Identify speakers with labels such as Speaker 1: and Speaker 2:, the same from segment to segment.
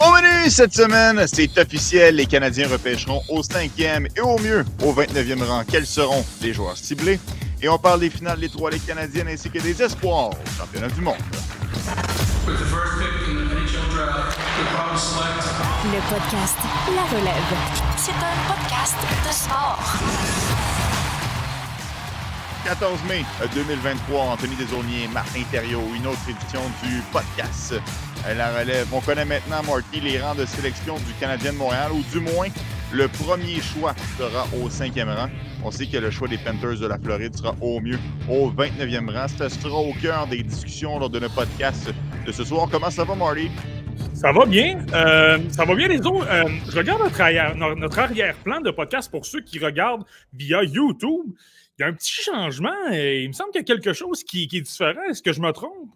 Speaker 1: Au menu cette semaine, c'est officiel, les Canadiens repêcheront au 5e et au mieux au 29e rang. Quels seront les joueurs ciblés? Et on parle des finales de l'étoile canadiennes ainsi que des espoirs au championnat du monde.
Speaker 2: Le podcast La Relève. C'est un podcast de sport.
Speaker 1: 14 mai 2023, Anthony Desaulniers, Martin Thériault, une autre édition du podcast La Relève. On connaît maintenant, Marty, les rangs de sélection du Canadien de Montréal, ou du moins, le premier choix sera au cinquième rang. On sait que le choix des Panthers de la Floride sera au mieux au 29e rang. Ça sera au cœur des discussions lors de notre podcast de ce soir. Comment ça va, Marty?
Speaker 3: Ça va bien. Euh, ça va bien, les autres. Euh, je regarde notre, arrière, notre arrière-plan de podcast pour ceux qui regardent via YouTube y a un petit changement. Et il me semble qu'il y a quelque chose qui, est différent. Est-ce que je me trompe?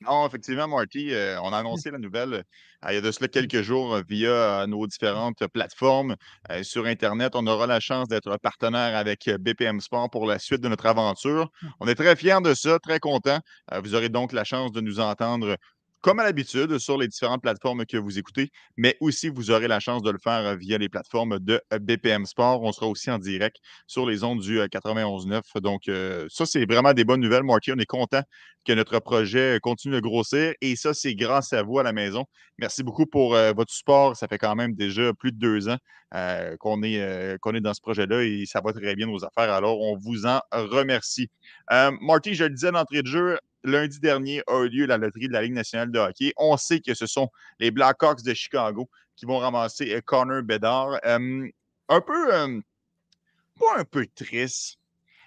Speaker 1: Non, effectivement, Marty, euh, on a annoncé la nouvelle euh, il y a de cela quelques jours euh, via nos différentes plateformes sur Internet. On aura la chance d'être partenaire avec BPM Sport pour la suite de notre aventure. Hum. On est très fiers de ça, très contents. vous aurez donc la chance de nous entendre comme à l'habitude, sur les différentes plateformes que vous écoutez, mais aussi vous aurez la chance de le faire euh, via les plateformes de euh, BPM Sport. On sera aussi en direct sur les ondes du 91.9. Euh, Donc, ça, c'est vraiment des bonnes nouvelles, Marty. On est content que notre projet continue de grossir et ça, c'est grâce à vous à la maison. Merci beaucoup pour votre support. Ça fait quand même déjà plus de deux ans qu'on est, est dans ce projet-là et ça va très bien nos affaires. Alors, on vous en remercie. Marty, je le disais d'entrée de jeu, lundi dernier a eu lieu la loterie de la Ligue nationale de hockey. On sait que ce sont les Blackhawks de Chicago qui vont ramasser euh, Connor Bedard. un peu, pas un peu triste,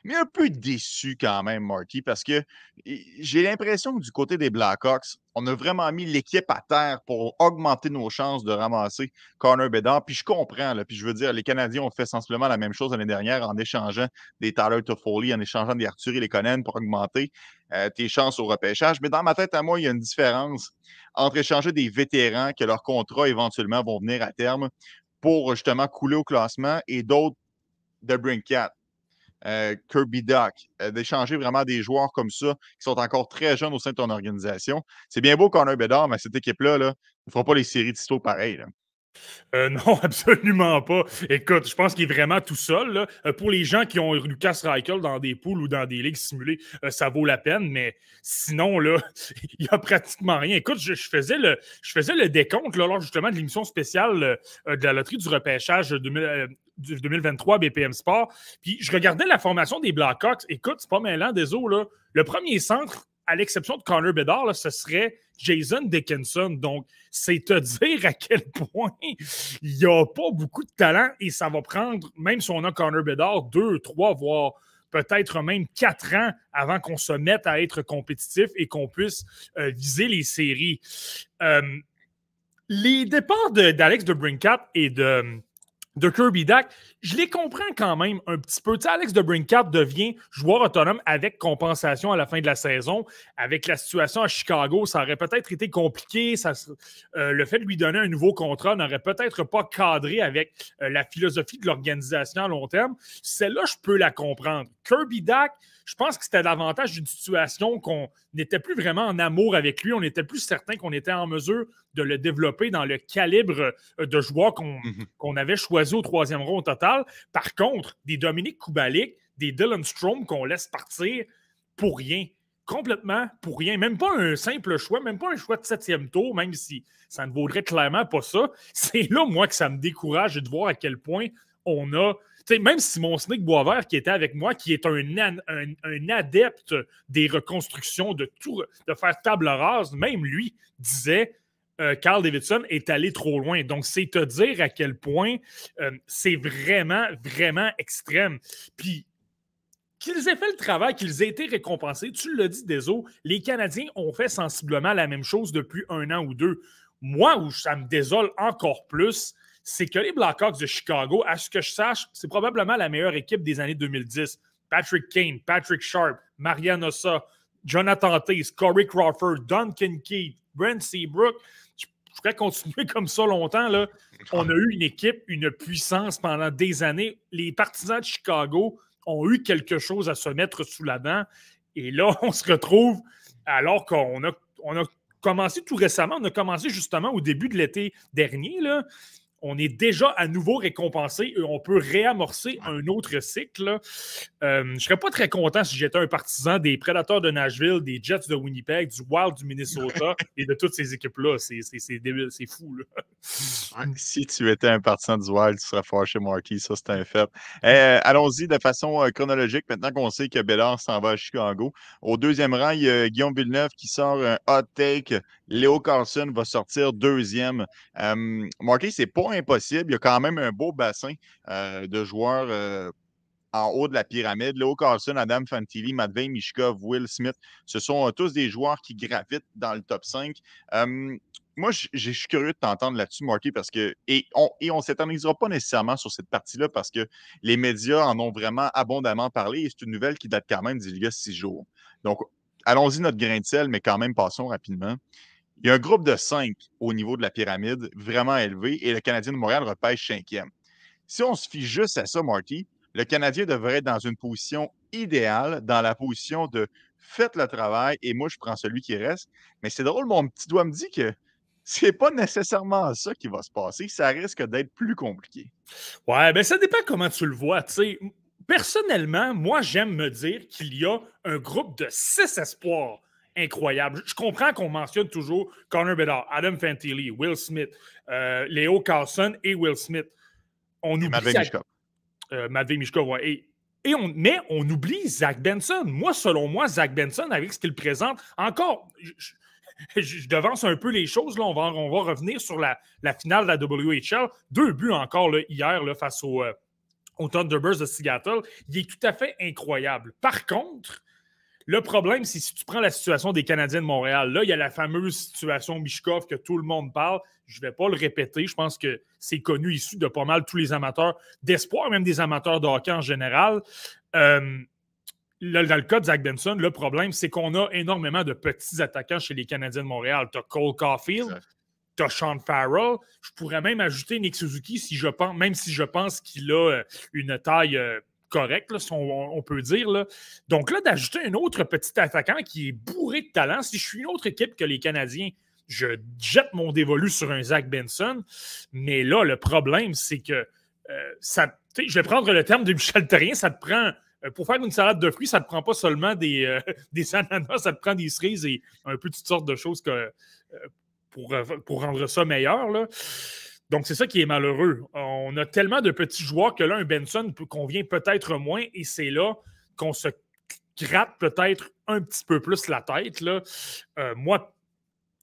Speaker 1: mais un peu déçu quand même, Marty, parce que j'ai l'impression que du côté des Blackhawks, on a vraiment mis l'équipe à terre pour augmenter nos chances de ramasser Connor Bedard. Puis je comprends, puis je veux dire, les Canadiens ont fait sensiblement la même chose l'année dernière en échangeant des Tyler Toffoli, en échangeant des Arthur et les Conan pour augmenter euh, tes chances au repêchage. Mais dans ma tête, à moi, il y a une différence entre échanger des vétérans que leurs contrats éventuellement vont venir à terme pour justement couler au classement et d'autres de Brinkat. Euh, Kirby Duck, euh, d'échanger vraiment des joueurs comme ça qui sont encore très jeunes au sein de ton organisation. C'est bien beau un Bédard, mais cette équipe-là là, ne fera pas les séries de pareil. pareilles.
Speaker 3: Euh, non, absolument pas. Écoute, je pense qu'il est vraiment tout seul. pour les gens qui ont Lucas Reichel dans des poules ou dans des ligues simulées, ça vaut la peine, mais sinon, là, il n'y a pratiquement rien. Écoute, je, faisais, le, décompte lors justement de l'émission spéciale de la loterie du repêchage 2000, 2023 BPM Sport. Puis je regardais la formation des Blackhawks. Écoute, c'est pas mêlant des eaux. Là. Le premier centre, à l'exception de Connor Bedard, ce serait Jason Dickinson. Donc, c'est te dire à quel point il n'y a pas beaucoup de talent et ça va prendre, même si on a Connor Bedard, deux, trois, voire peut-être même quatre ans avant qu'on se mette à être compétitif et qu'on puisse euh, viser les séries. Euh, les départs d'Alex de, de et de de Kirby Dak, je les comprends quand même un petit peu. Alex de Brinkat devient joueur autonome avec compensation à la fin de la saison. Avec la situation à Chicago, ça aurait peut-être été compliqué. Euh, le fait de lui donner un nouveau contrat n'aurait peut-être pas cadré avec euh, la philosophie de l'organisation à long terme. Celle-là, je peux la comprendre. Kirby Dak, je pense que c'était davantage d'une situation qu'on n'était plus vraiment en amour avec lui. On était plus certain qu'on était en mesure de le développer dans le calibre euh, de joueur mhm. qu'on avait choisi au troisième au total. Par contre, des Dominique Kubalik, des Dylan Strom qu'on laisse partir pour rien. Complètement pour rien. Même pas un simple choix, même pas un choix de septième tour, même si ça ne vaudrait clairement pas ça. C'est là, moi, que ça me décourage de voir à quel point on a même Simon Snick Boisvert, qui était avec moi, qui est un, un, adepte des reconstructions, de tout, de faire table rase, même lui disait euh, Carl Davidson est allé trop loin. Donc, c'est te dire à quel point euh, c'est vraiment, vraiment extrême. Puis, qu'ils aient fait le travail, qu'ils aient été récompensés, tu l'as dit, Deso, les Canadiens ont fait sensiblement la même chose depuis un an ou deux. Moi, où ça me désole encore plus, c'est que les Blackhawks de Chicago, à ce que je sache, c'est probablement la meilleure équipe des années 2010. Patrick Kane, Patrick Sharp, Marian Ossa, Jonathan Taze, Corey Crawford, Duncan Keith, Brent Seabrook. Je, pourrais continuer comme ça longtemps. On a eu une équipe, une puissance pendant des années. Les partisans de Chicago ont eu quelque chose à se mettre sous la dent. Et là, on se retrouve alors qu'on a, a commencé tout récemment. On a commencé justement au début de l'été dernier. Là on est déjà à nouveau récompensé et on peut réamorcer un autre cycle. Euh, je ne serais pas très content si j'étais un partisan des Predators de Nashville, des Jets de Winnipeg, du Wild du Minnesota et de toutes ces équipes-là. C'est fou.
Speaker 1: si tu étais un partisan du Wild, tu serais fort chez Marquis, ça c'est un fait. Euh, allons-y de façon euh, chronologique, maintenant qu'on sait que Bédard s'en va à Chicago. Au deuxième rang, il y a Guillaume Villeneuve qui sort un hot take. Léo Carlson va sortir deuxième. Marquis, c'est pas impossible. Il y a quand même un beau bassin euh, de joueurs euh, en haut de la pyramide. Léo Carlson, Adam Fantilli, Matvey Mishkov, Will Smith, ce sont euh, tous des joueurs qui gravitent dans le top 5. moi, je suis curieux de t'entendre là-dessus, Marky, parce que, et on ne s'éternisera pas nécessairement sur cette partie-là parce que les médias en ont vraiment abondamment parlé et c'est une nouvelle qui date quand même d'il y a six jours. Donc, allons-y notre grain de sel, mais quand même passons rapidement. Il y a un groupe de cinq au niveau de la pyramide, vraiment élevé, et le Canadien de Montréal repêche cinquième. Si on se fie juste à ça, Marty, le Canadien devrait être dans une position idéale, dans la position de faites le travail et moi, je prends celui qui reste. Mais c'est drôle, mon petit doigt me dit que c'est pas nécessairement ça qui va se passer. Ça risque d'être plus compliqué.
Speaker 3: Ouais, ben ça dépend comment tu le vois. Personnellement, moi, j'aime me dire qu'il y a un groupe de six espoirs incroyable. Je comprends qu'on mentionne toujours Connor Bedard, Adam Fantilli, Will Smith, euh, Léo Carlson et Will Smith. On oublie
Speaker 1: Matvey Mishkov.
Speaker 3: Euh, Mishkov, Et, on, mais on oublie Zach Benson. Moi, selon moi, Zach Benson, avec ce qu'il présente, encore, je, devance un peu les choses. Là. On, va, on va revenir sur la, finale de la WHL. Deux buts encore là, hier là, face au, euh, au Thunderbirds de Seattle. Il est tout à fait incroyable. Par contre, le problème, c'est si tu prends la situation des Canadiens de Montréal, là, il y a la fameuse situation Mishkov que tout le monde parle. Je ne vais pas le répéter. Je pense que c'est connu issu de pas mal tous les amateurs d'espoir, même des amateurs de hockey en général. Euh, dans le cas de Zach Benson, le problème, c'est qu'on a énormément de petits attaquants chez les Canadiens de Montréal. Tu as Cole Caulfield, tu as Sean Farrell. Je pourrais même ajouter Nick Suzuki, si je pense, même si je pense qu'il a euh, une taille. Euh, correct, on, peut dire. Donc là, d'ajouter un autre petit attaquant qui est bourré de talent, si je suis une autre équipe que les Canadiens, je jette mon dévolu sur un Zach Benson. Mais là, le problème, c'est que euh, ça, je vais prendre le terme de Michel Terrien, ça te prend. Euh, pour faire une salade de fruits, ça ne te prend pas seulement des, euh, des ananas, ça te prend des cerises et un peu toutes sortes de choses que, pour, rendre ça meilleur. Donc, c'est ça qui est malheureux. On a tellement de petits joueurs que là, un Benson convient peut-être moins et c'est là qu'on se gratte peut-être un petit peu plus la tête. Là. Euh, moi,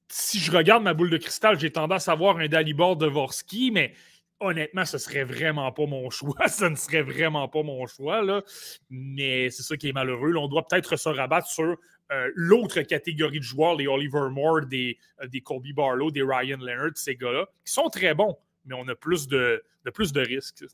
Speaker 3: si je regarde ma boule de cristal, j'ai tendance à voir un Dalibor Dvorsky, mais honnêtement, ce serait vraiment pas mon choix. Ce ne serait vraiment pas mon choix. Là. Mais c'est ça qui est malheureux. on doit peut-être se rabattre sur euh, l'autre catégorie de joueurs, les Oliver Moore, des, euh, des Colby Barlow, des Ryan Leonard, ces gars-là, qui sont très bons, mais on a plus de, de plus de risques.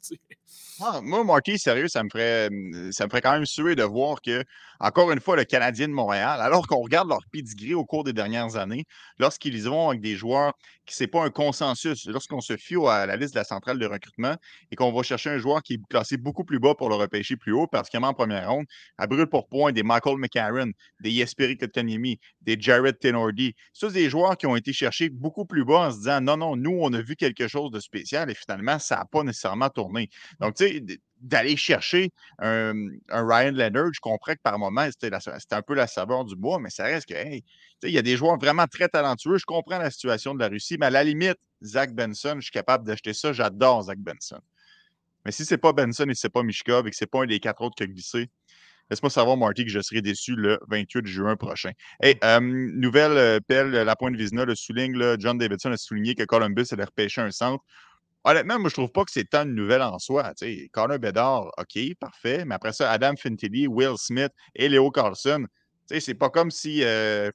Speaker 1: Ah, moi, Marty, sérieux, ça me ferait ça me ferait quand même suer de voir que, encore une fois, le Canadien de Montréal, alors qu'on regarde leur pedigree au cours des dernières années, lorsqu'ils vont avec des joueurs qui c'est pas un consensus, lorsqu'on se fie à la liste de la centrale de recrutement et qu'on va chercher un joueur qui est classé beaucoup plus bas pour le repêcher plus haut, particulièrement en première ronde, à brûle pour point, des Michael McCarron, des Jesperi Kotkaniemi, des Jared Tenordi, c'est des joueurs qui ont été cherchés beaucoup plus bas en se disant non, non, nous, on a vu quelque chose de spécial et finalement, ça n'a pas nécessairement tourné. Donc, tu sais, d'aller chercher un, Ryan Leonard, je comprends que par moment, c'était un peu la saveur du bois, mais ça reste que, hey, il y a des joueurs vraiment très talentueux. Je comprends la situation de la Russie, mais à la limite, Zach Benson, je suis capable d'acheter ça. J'adore Zach Benson. Mais si ce n'est pas Benson et ce n'est pas Mishkov et que ce n'est pas un des quatre autres qui a glissé, laisse-moi savoir, Marty, que je serai déçu le 28 juin prochain. Hey, euh, nouvelle euh, pelle, la pointe Vizina le souligne, John Davidson a souligné que Columbus allait repêcher un centre. Honnêtement, moi, je trouve pas que c'est tant de nouvelles en soi. sais, Connor Bedard, OK, parfait. Mais après ça, Adam Fintilly, Will Smith et Léo Carlson. C'est pas comme si euh,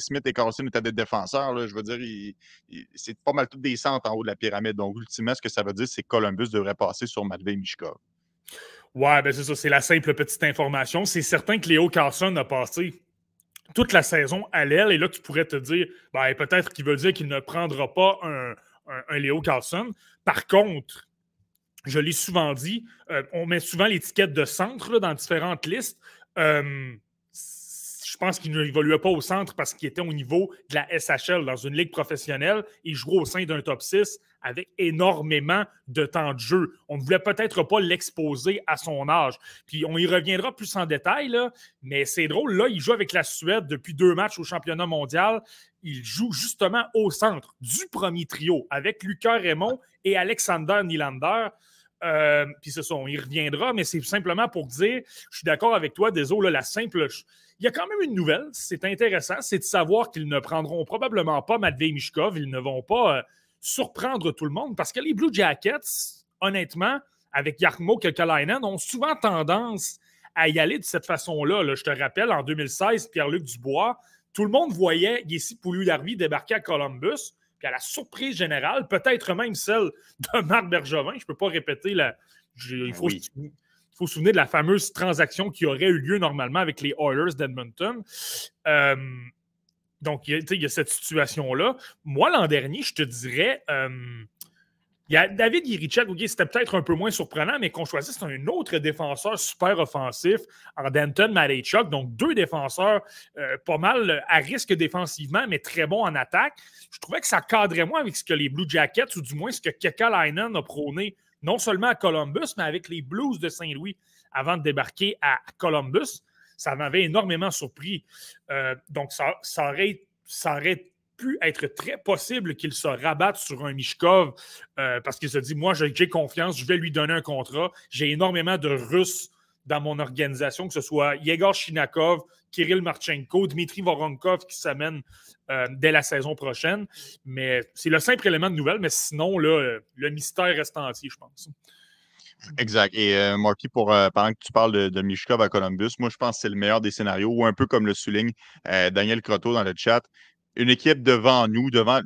Speaker 1: Smith et Carlson étaient des défenseurs. Je veux dire, c'est pas mal tous des centres en haut de la pyramide. Donc, ultimement, ce que ça veut dire, c'est que Columbus devrait passer sur Matvey Mishkov.
Speaker 3: Ouais, ben c'est ça, c'est la simple petite information. C'est certain que Léo Carlson a passé toute la saison à l'aile. Et là, tu pourrais te dire, ben, peut-être qu'il veut dire qu'il ne prendra pas un, un, Léo Carlson. Par contre, je l'ai souvent dit, euh, on met souvent l'étiquette de centre dans différentes listes. Euh, je pense qu'il n'évoluait pas au centre parce qu'il était au niveau de la SHL dans une ligue professionnelle. Il jouait au sein d'un top 6 avec énormément de temps de jeu. On ne voulait peut-être pas l'exposer à son âge. Puis on y reviendra plus en détail, mais c'est drôle. Là, il joue avec la Suède depuis deux matchs au championnat mondial. Il joue justement au centre du premier trio avec Lucas Raymond et Alexander Nylander. Euh, puis c'est ça, on reviendra, mais c'est simplement pour dire, je suis d'accord avec toi, désolé, la simple. Il y a quand même une nouvelle, c'est intéressant, c'est de savoir qu'ils ne prendront probablement pas Matvey Mishkov, ils ne vont pas euh, surprendre tout le monde parce que les Blue Jackets, honnêtement, avec Yarmo Kekalainen, ont souvent tendance à y aller de cette façon-là. Je te rappelle, en 2016, Pierre-Luc Dubois, tout le monde voyait Gessi Pouliou-Larvi débarquer à Columbus. Puis à la surprise générale, peut-être même celle de Marc Bergevin, je ne peux pas répéter la. il, faut se, faut se souvenir de la fameuse transaction qui aurait eu lieu normalement avec les Oilers d'Edmonton. Euh, donc, il y, a cette situation-là. Moi, l'an dernier, je te dirais, euh, il y a David Yerichek, OK, c'était peut-être un peu moins surprenant, mais qu'on choisisse un autre défenseur super offensif en Danton Malechuk. Donc, deux défenseurs euh, pas mal à risque défensivement, mais très bons en attaque. Je trouvais que ça cadrait moins avec ce que les Blue Jackets, ou du moins ce que Kekalainen a prôné, non seulement à Columbus, mais avec les Blues de Saint-Louis avant de débarquer à Columbus ça m'avait énormément surpris. Euh, donc, ça, aurait, ça aurait pu être très possible qu'il se rabatte sur un Mishkov euh, parce qu'il se dit Moi, j'ai confiance, je vais lui donner un contrat. J'ai énormément de Russes dans mon organisation, que ce soit Yegor Shinakov, Kirill Marchenko, Dmitri Voronkov qui s'amène euh, dès la saison prochaine. Mais c'est le simple élément de nouvelle, mais sinon, là, le mystère reste entier, je pense.
Speaker 1: Exact. Et euh, Marky, pour, euh, pendant que tu parles de, de Mishkov à Columbus, moi, je pense que c'est le meilleur des scénarios, ou un peu comme le souligne euh, Daniel Croteau dans le chat, une équipe devant nous, devant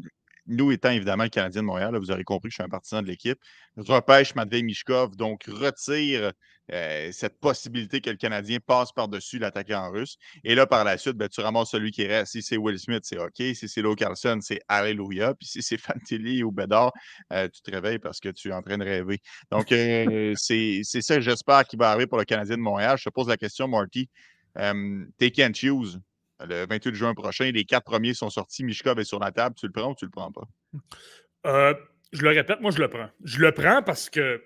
Speaker 1: nous étant évidemment le Canadien de Montréal, vous aurez compris que je suis un partisan de l'équipe, repêche Matvei Mishkov, donc retire euh, cette possibilité que le Canadien passe par-dessus l'attaquant russe. Et là, par la suite, ben, tu ramasses celui qui reste. Si c'est Will Smith, c'est OK. Si c'est Low Carlson, c'est Alléluia. Puis si c'est Fantilli ou Bedard, euh, tu te réveilles parce que tu es en train de rêver. Donc, euh, c'est ça, j'espère, qui va arriver pour le Canadien de Montréal. Je te pose la question, Marty. take and choose. Le 28 juin prochain, les quatre premiers sont sortis. Mishkov est sur la table. Tu le prends ou tu le prends pas?
Speaker 3: je le répète, moi, je le prends. Je le prends parce que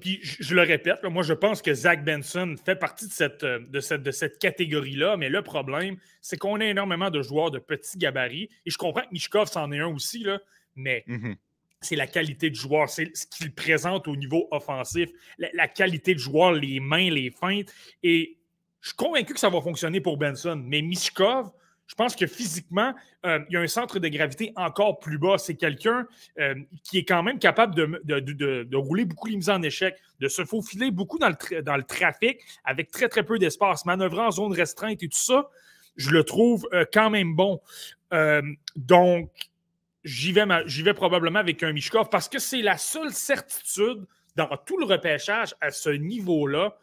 Speaker 3: puis je le répète, moi je pense que Zach Benson fait partie de cette, euh, de cette, de cette catégorie-là, mais le problème, c'est qu'on a énormément de joueurs de petits gabarits, et je comprends que Mishkov c'en est un aussi, là, mais mm-hmm. c'est la qualité de joueur, c'est ce qu'il présente au niveau offensif, la, qualité de joueur, les mains, les feintes, et je suis convaincu que ça va fonctionner pour Benson, mais Mishkov, je pense que physiquement, euh, il y a un centre de gravité encore plus bas. C'est quelqu'un euh, qui est quand même capable de, rouler beaucoup les mises en échec, de se faufiler beaucoup dans le, trafic avec très, très peu d'espace, manœuvrer en zone restreinte et tout ça. Je le trouve euh, quand même bon. donc, j'y vais probablement avec un Mishkov parce que c'est la seule certitude dans tout le repêchage à ce niveau-là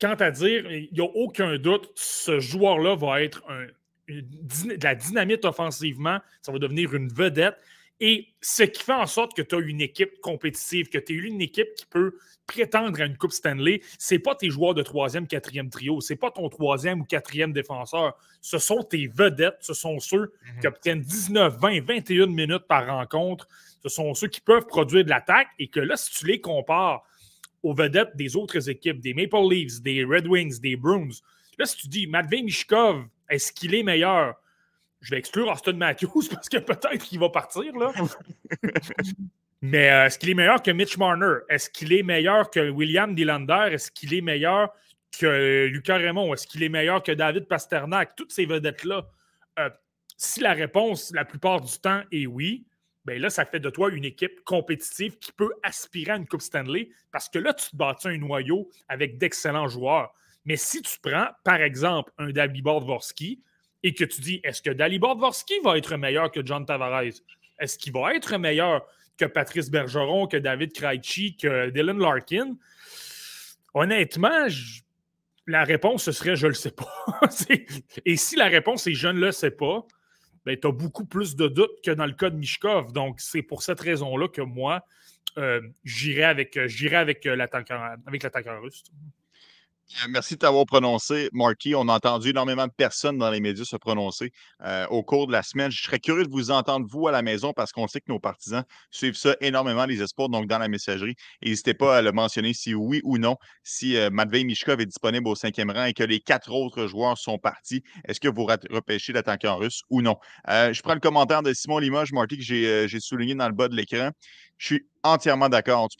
Speaker 3: quant à dire, il n'y a aucun doute, ce joueur-là va être de la dynamite offensivement, ça va devenir une vedette. Et ce qui fait en sorte que tu as une équipe compétitive, que tu as une équipe qui peut prétendre à une Coupe Stanley, c'est pas tes joueurs de troisième, quatrième trio, c'est pas ton troisième ou quatrième défenseur. Ce sont tes vedettes, ce sont ceux mhm. qui obtiennent 19, 20, 21 minutes par rencontre. Ce sont ceux qui peuvent produire de l'attaque et que là, si tu les compares aux vedettes des autres équipes, des Maple Leafs, des Red Wings, des Bruins. Là, si tu dis Matvey Mishkov, est-ce qu'il est meilleur? Je vais exclure Austin Matthews parce que peut-être qu'il va partir. là. Mais euh, est-ce qu'il est meilleur que Mitch Marner? Est-ce qu'il est meilleur que William Dylander? Est-ce qu'il est meilleur que Lucas Raymond? Est-ce qu'il est meilleur que David Pasternak? Toutes ces vedettes-là. Euh, si la réponse, la plupart du temps, est oui, bien là, ça fait de toi une équipe compétitive qui peut aspirer à une Coupe Stanley parce que là, tu te bâtis un noyau avec d'excellents joueurs. Mais si tu prends, par exemple, un Dalibor Dvorsky et que tu dis est-ce que Dalibor Dvorsky va être meilleur que John Tavares? Est-ce qu'il va être meilleur que Patrice Bergeron, que David Krejci, que Dylan Larkin? Honnêtement, la réponse ce serait je ne le sais pas. et si la réponse est je ne le sais pas, ben, tu as beaucoup plus de doutes que dans le cas de Mishkov. Donc, c'est pour cette raison-là que moi, euh, j'irai avec, euh, avec, euh, avec l'attaquant russe.
Speaker 1: Euh, merci de t'avoir prononcé, Marty. On a entendu énormément de personnes dans les médias se prononcer euh, au cours de la semaine. Je serais curieux de vous entendre, vous, à la maison, parce qu'on sait que nos partisans suivent ça énormément, les esports, donc dans la messagerie. N'hésitez pas à le mentionner si oui ou non, si euh, Matvei Mishkov est disponible au cinquième rang et que les quatre autres joueurs sont partis. Est-ce que vous repêchez l'attaquant russe ou non? je prends le commentaire de Simon Limoges, Marty, que j'ai souligné dans le bas de l'écran. Je suis entièrement d'accord. Tu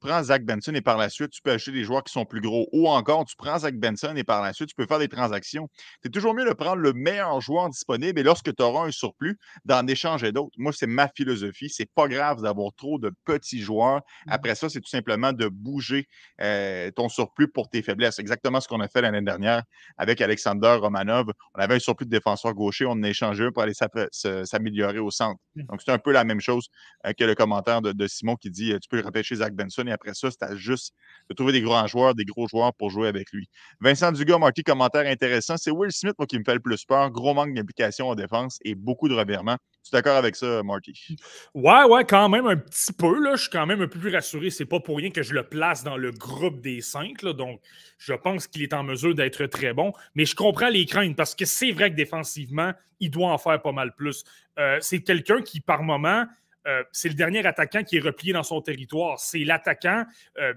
Speaker 1: prends, Zach Benson et par la suite, tu peux acheter des joueurs qui sont plus gros. Ou encore, tu prends Zach Benson et par la suite, tu peux faire des transactions. C'est toujours mieux de prendre le meilleur joueur disponible et lorsque tu auras un surplus, d'en échanger d'autres. Moi, c'est ma philosophie. C'est pas grave d'avoir trop de petits joueurs. Mmh. Après ça, c'est tout simplement de bouger euh, ton surplus pour tes faiblesses. Exactement ce qu'on a fait l'année dernière avec Alexander Romanov. On avait un surplus de défenseur gaucher, on en a échangé un pour aller s'améliorer au centre. Mmh. Donc, c'est un peu la même chose euh, que le commentaire de, de Simon qui dit euh, tu peux repêcher Zach Benson et après ça, c'est juste de trouver des grands joueurs, des gros joueurs pour jouer avec lui. Vincent Dugas, Marty, commentaire intéressant. C'est Will Smith, moi, qui me fait le plus peur. Gros manque d'implication en défense et beaucoup de revirements. Tu es d'accord avec ça, Marty?
Speaker 3: Ouais, ouais, quand même un petit peu. Là. Je suis quand même un peu plus rassuré. C'est pas pour rien que je le place dans le groupe des cinq. Donc, je pense qu'il est en mesure d'être très bon. Mais je comprends les craintes parce que c'est vrai que défensivement, il doit en faire pas mal plus. Euh, c'est quelqu'un qui, par moment, euh, c'est le dernier attaquant qui est replié dans son territoire. C'est l'attaquant. Euh,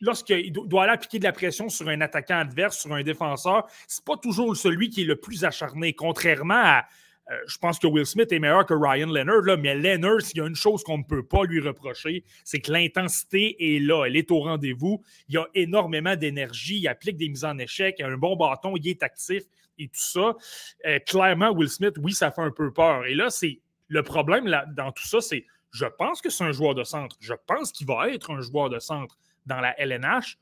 Speaker 3: lorsqu'il doit aller appliquer de la pression sur un attaquant adverse, sur un défenseur, c'est pas toujours celui qui est le plus acharné. Contrairement à. Euh, je pense que Will Smith est meilleur que Ryan Leonard, là, mais Leonard, s'il y a une chose qu'on ne peut pas lui reprocher, c'est que l'intensité est là, elle est au rendez-vous. Il a énormément d'énergie, il applique des mises en échec, il a un bon bâton, il est actif et tout ça. clairement, Will Smith, oui, ça fait un peu peur. Et là, c'est le problème là, dans tout ça, c'est je pense que c'est un joueur de centre. Je pense qu'il va être un joueur de centre dans la LNH.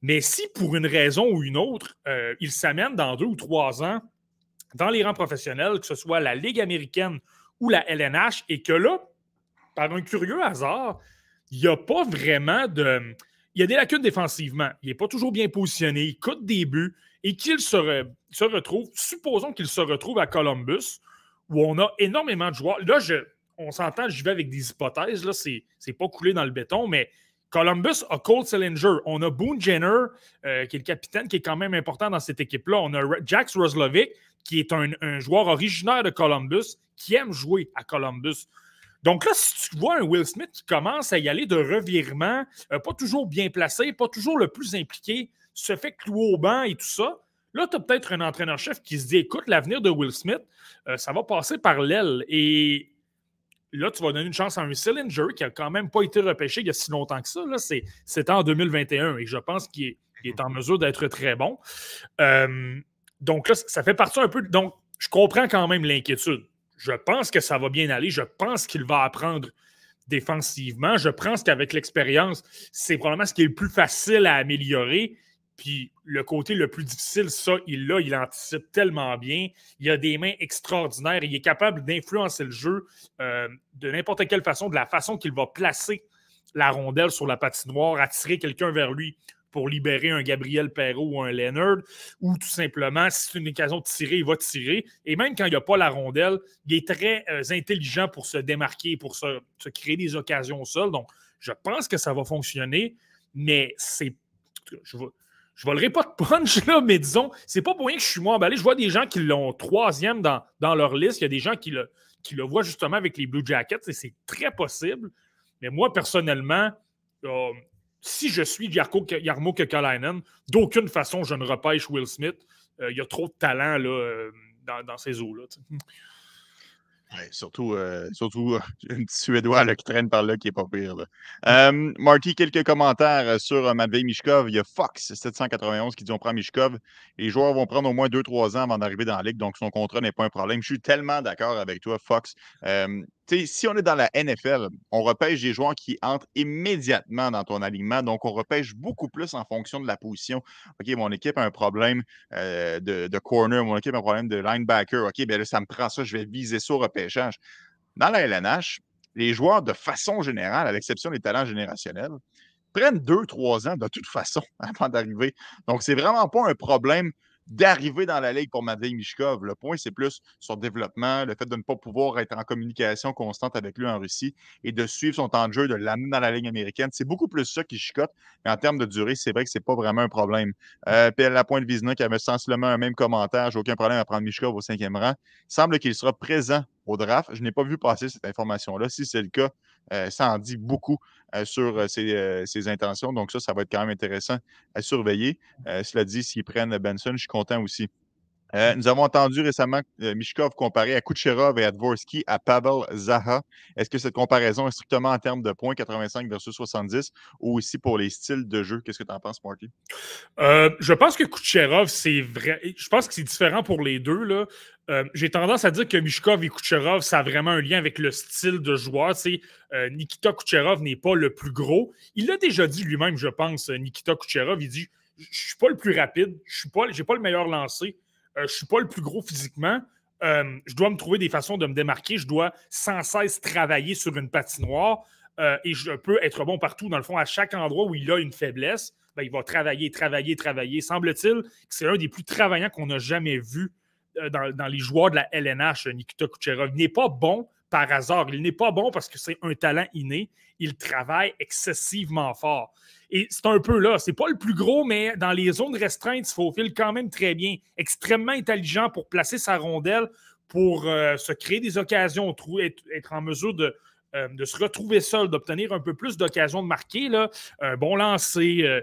Speaker 3: Mais si pour une raison ou une autre, euh, il s'amène dans deux ou trois ans dans les rangs professionnels, que ce soit la Ligue américaine ou la LNH, et que là, par un curieux hasard, il n'y a pas vraiment de. Il y a des lacunes défensivement. Il n'est pas toujours bien positionné. Il coûte des buts et qu'il se, se retrouve, supposons qu'il se retrouve à Columbus, où on a énormément de joueurs. Là, je, on s'entend, j'y vais avec des hypothèses, là, c'est, pas coulé dans le béton, mais Columbus a Cole Sillinger. On a Boone Jenner, euh, qui est le capitaine, qui est quand même important dans cette équipe-là. On a Jax Roslovic, qui est un, joueur originaire de Columbus, qui aime jouer à Columbus. Donc là, si tu vois un Will Smith qui commence à y aller de revirement, euh, pas toujours bien placé, pas toujours le plus impliqué, se fait clouer au banc et tout ça, Là, tu as peut-être un entraîneur-chef qui se dit écoute, l'avenir de Will Smith, euh, ça va passer par l'aile. Et là, tu vas donner une chance à un Sillinger qui n'a quand même pas été repêché il y a si longtemps que ça. C'était en 2021 et je pense qu'il est, en mesure d'être très bon. Euh, donc là, ça fait partie un peu. Donc, je comprends quand même l'inquiétude. Je pense que ça va bien aller. Je pense qu'il va apprendre défensivement. Je pense qu'avec l'expérience, c'est probablement ce qui est le plus facile à améliorer. Puis le côté le plus difficile, ça, il l'a, il anticipe tellement bien. Il a des mains extraordinaires. Il est capable d'influencer le jeu euh, de n'importe quelle façon, de la façon qu'il va placer la rondelle sur la patinoire, attirer quelqu'un vers lui pour libérer un Gabriel Perrault ou un Leonard, ou tout simplement, si c'est une occasion de tirer, il va tirer. Et même quand il n'y a pas la rondelle, il est très euh, intelligent pour se démarquer, pour se, créer des occasions au sol. Donc, je pense que ça va fonctionner, mais c'est. Je vois je volerai pas de punch, là, mais disons, c'est pas pour rien que je suis moins emballé. Je vois des gens qui l'ont troisième dans, dans leur liste. Il y a des gens qui le, qui le voient justement avec les Blue Jackets et c'est très possible. Mais moi, personnellement, euh, si je suis Yarko, Yarmo Kekalainen, d'aucune façon, je ne repêche Will Smith. Euh, il y a trop de talent là, euh, dans, dans, ces eaux-là
Speaker 1: surtout, euh, surtout un petit Suédois qui traîne par là qui n'est pas pire. Euh, Marty, quelques commentaires euh, sur Matvei Mishkov. Il y a Fox 791 qui dit on prend Mishkov. Les joueurs vont prendre au moins 2-3 ans avant d'arriver dans la ligue, donc son contrat n'est pas un problème. Je suis tellement d'accord avec toi, Fox si on est dans la NFL, on repêche des joueurs qui entrent immédiatement dans ton alignement. Donc, on repêche beaucoup plus en fonction de la position. OK, mon équipe a un problème euh, de, corner, mon équipe a un problème de linebacker. OK, bien là, ça me prend ça, je vais viser ça au repêchage. Dans la LNH, les joueurs, de façon générale, à l'exception des talents générationnels, prennent deux, trois ans de toute façon avant d'arriver. Donc, c'est vraiment pas un problème d'arriver dans la ligue pour Matvei Mishkov. Le point, c'est plus son développement, le fait de ne pas pouvoir être en communication constante avec lui en Russie et de suivre son temps de jeu, de l'amener dans la ligue américaine. C'est beaucoup plus ça qui chicote. Mais en termes de durée, c'est vrai que c'est pas vraiment un problème. Euh, puis la pointe Vizna qui avait sensiblement un même commentaire, j'ai aucun problème à prendre Mishkov au cinquième rang. semble qu'il sera présent au draft. Je n'ai pas vu passer cette information-là. Si c'est le cas, ça en dit beaucoup euh, sur euh, ses, intentions. Donc, ça, ça va être quand même intéressant à surveiller. cela dit, s'ils prennent Benson, je suis content aussi. Euh, nous avons entendu récemment euh, Mishkov comparer à Kucherov et à Dvorsky à Pavel Zaha. Est-ce que cette comparaison est strictement en termes de points, 85 versus 70, ou aussi pour les styles de jeu? Qu'est-ce que tu en penses, Marty?
Speaker 3: Euh, je pense que Kucherov, c'est vrai. Je pense que c'est différent pour les deux. Là. J'ai tendance à dire que Mishkov et Kucherov, ça a vraiment un lien avec le style de joueur. Nikita Kucherov n'est pas le plus gros. Il l'a déjà dit lui-même, je pense, Nikita Kucherov. Il dit Je ne suis pas le plus rapide, je n'ai pas le meilleur lancé je ne suis pas le plus gros physiquement. Euh, je dois me trouver des façons de me démarquer. Je dois sans cesse travailler sur une patinoire euh, et je peux être bon partout. Dans le fond, à chaque endroit où il a une faiblesse, ben, il va travailler, travailler, travailler. Semble-t-il que c'est un des plus travaillants qu'on a jamais vu dans, les joueurs de la LNH, Nikita Kucherov. Il n'est pas bon par hasard. Il n'est pas bon parce que c'est un talent inné. Il travaille excessivement fort. Et c'est un peu là. C'est pas le plus gros, mais dans les zones restreintes, il se faufile quand même très bien. Extrêmement intelligent pour placer sa rondelle, pour euh, se créer des occasions, être, en mesure de, euh, de, se retrouver seul, d'obtenir un peu plus d'occasions de marquer. Là. Un bon lancer. Euh,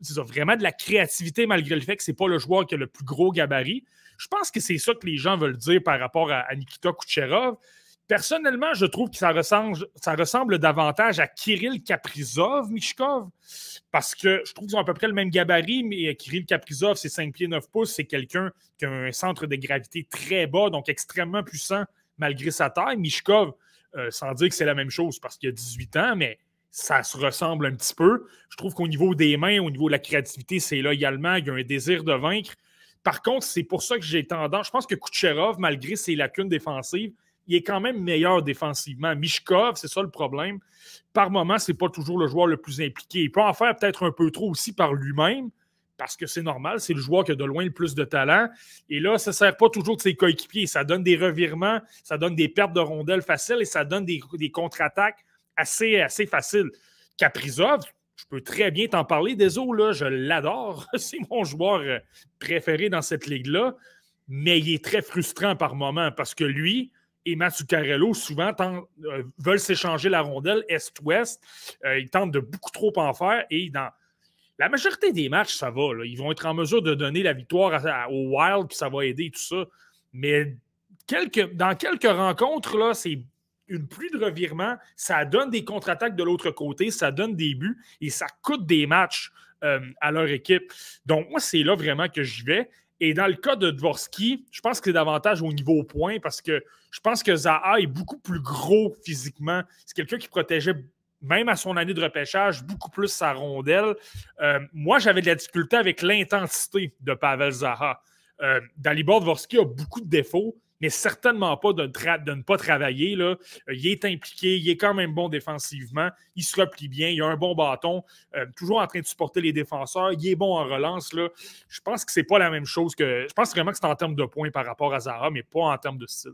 Speaker 3: c'est vraiment de la créativité malgré le fait que ce n'est pas le joueur qui a le plus gros gabarit. Je pense que c'est ça que les gens veulent dire par rapport à, à Nikita Kucherov. Personnellement, je trouve que ça ressemble, davantage à Kirill Kaprizov, Mishkov, parce que je trouve qu'ils ont à peu près le même gabarit, mais Kirill Kaprizov, c'est 5 pieds 9 pouces, c'est quelqu'un qui a un centre de gravité très bas, donc extrêmement puissant malgré sa taille. Mishkov, euh, sans dire que c'est la même chose parce qu'il a 18 ans, mais ça se ressemble un petit peu. Je trouve qu'au niveau des mains, au niveau de la créativité, c'est là également. Il y a un désir de vaincre. Par contre, c'est pour ça que j'ai tendance. Je pense que Kucherov, malgré ses lacunes défensives, il est quand même meilleur défensivement. Mishkov, c'est ça le problème. Par moment, ce n'est pas toujours le joueur le plus impliqué. Il peut en faire peut-être un peu trop aussi par lui-même, parce que c'est normal, c'est le joueur qui a de loin le plus de talent. Et là, ça ne sert pas toujours de ses coéquipiers. Ça donne des revirements, ça donne des pertes de rondelles faciles et ça donne des, contre-attaques assez, assez faciles. Caprizov, je peux très bien t'en parler. Désolé, là, je l'adore. c'est mon joueur euh, préféré dans cette ligue-là. Mais il est très frustrant par moment parce que lui, et Carello, souvent, euh, veulent s'échanger la rondelle Est-Ouest. Euh, ils tentent de beaucoup trop en faire et dans la majorité des matchs, ça va. Ils vont être en mesure de donner la victoire au Wild, puis ça va aider tout ça. Mais dans quelques rencontres, là, c'est une pluie de revirements. Ça donne des contre-attaques de l'autre côté, ça donne des buts et ça coûte des matchs euh, à leur équipe. Donc, moi, c'est là vraiment que j'y vais. Et dans le cas de Dvorsky, je pense que c'est davantage au niveau point parce que je pense que Zaha est beaucoup plus gros physiquement. C'est quelqu'un qui protégeait, même à son année de repêchage, beaucoup plus sa rondelle. Euh, moi, j'avais de la difficulté avec l'intensité de Pavel Zaha. Euh, Dalibor Dvorsky a beaucoup de défauts, mais certainement pas de, ne pas travailler. Là. Euh, il est impliqué, il est quand même bon défensivement, il se replie bien, il a un bon bâton, euh, toujours en train de supporter les défenseurs, il est bon en relance. Là. Je pense que c'est pas la même chose que. Je pense vraiment que c'est en termes de points par rapport à Zara, mais pas en termes de style.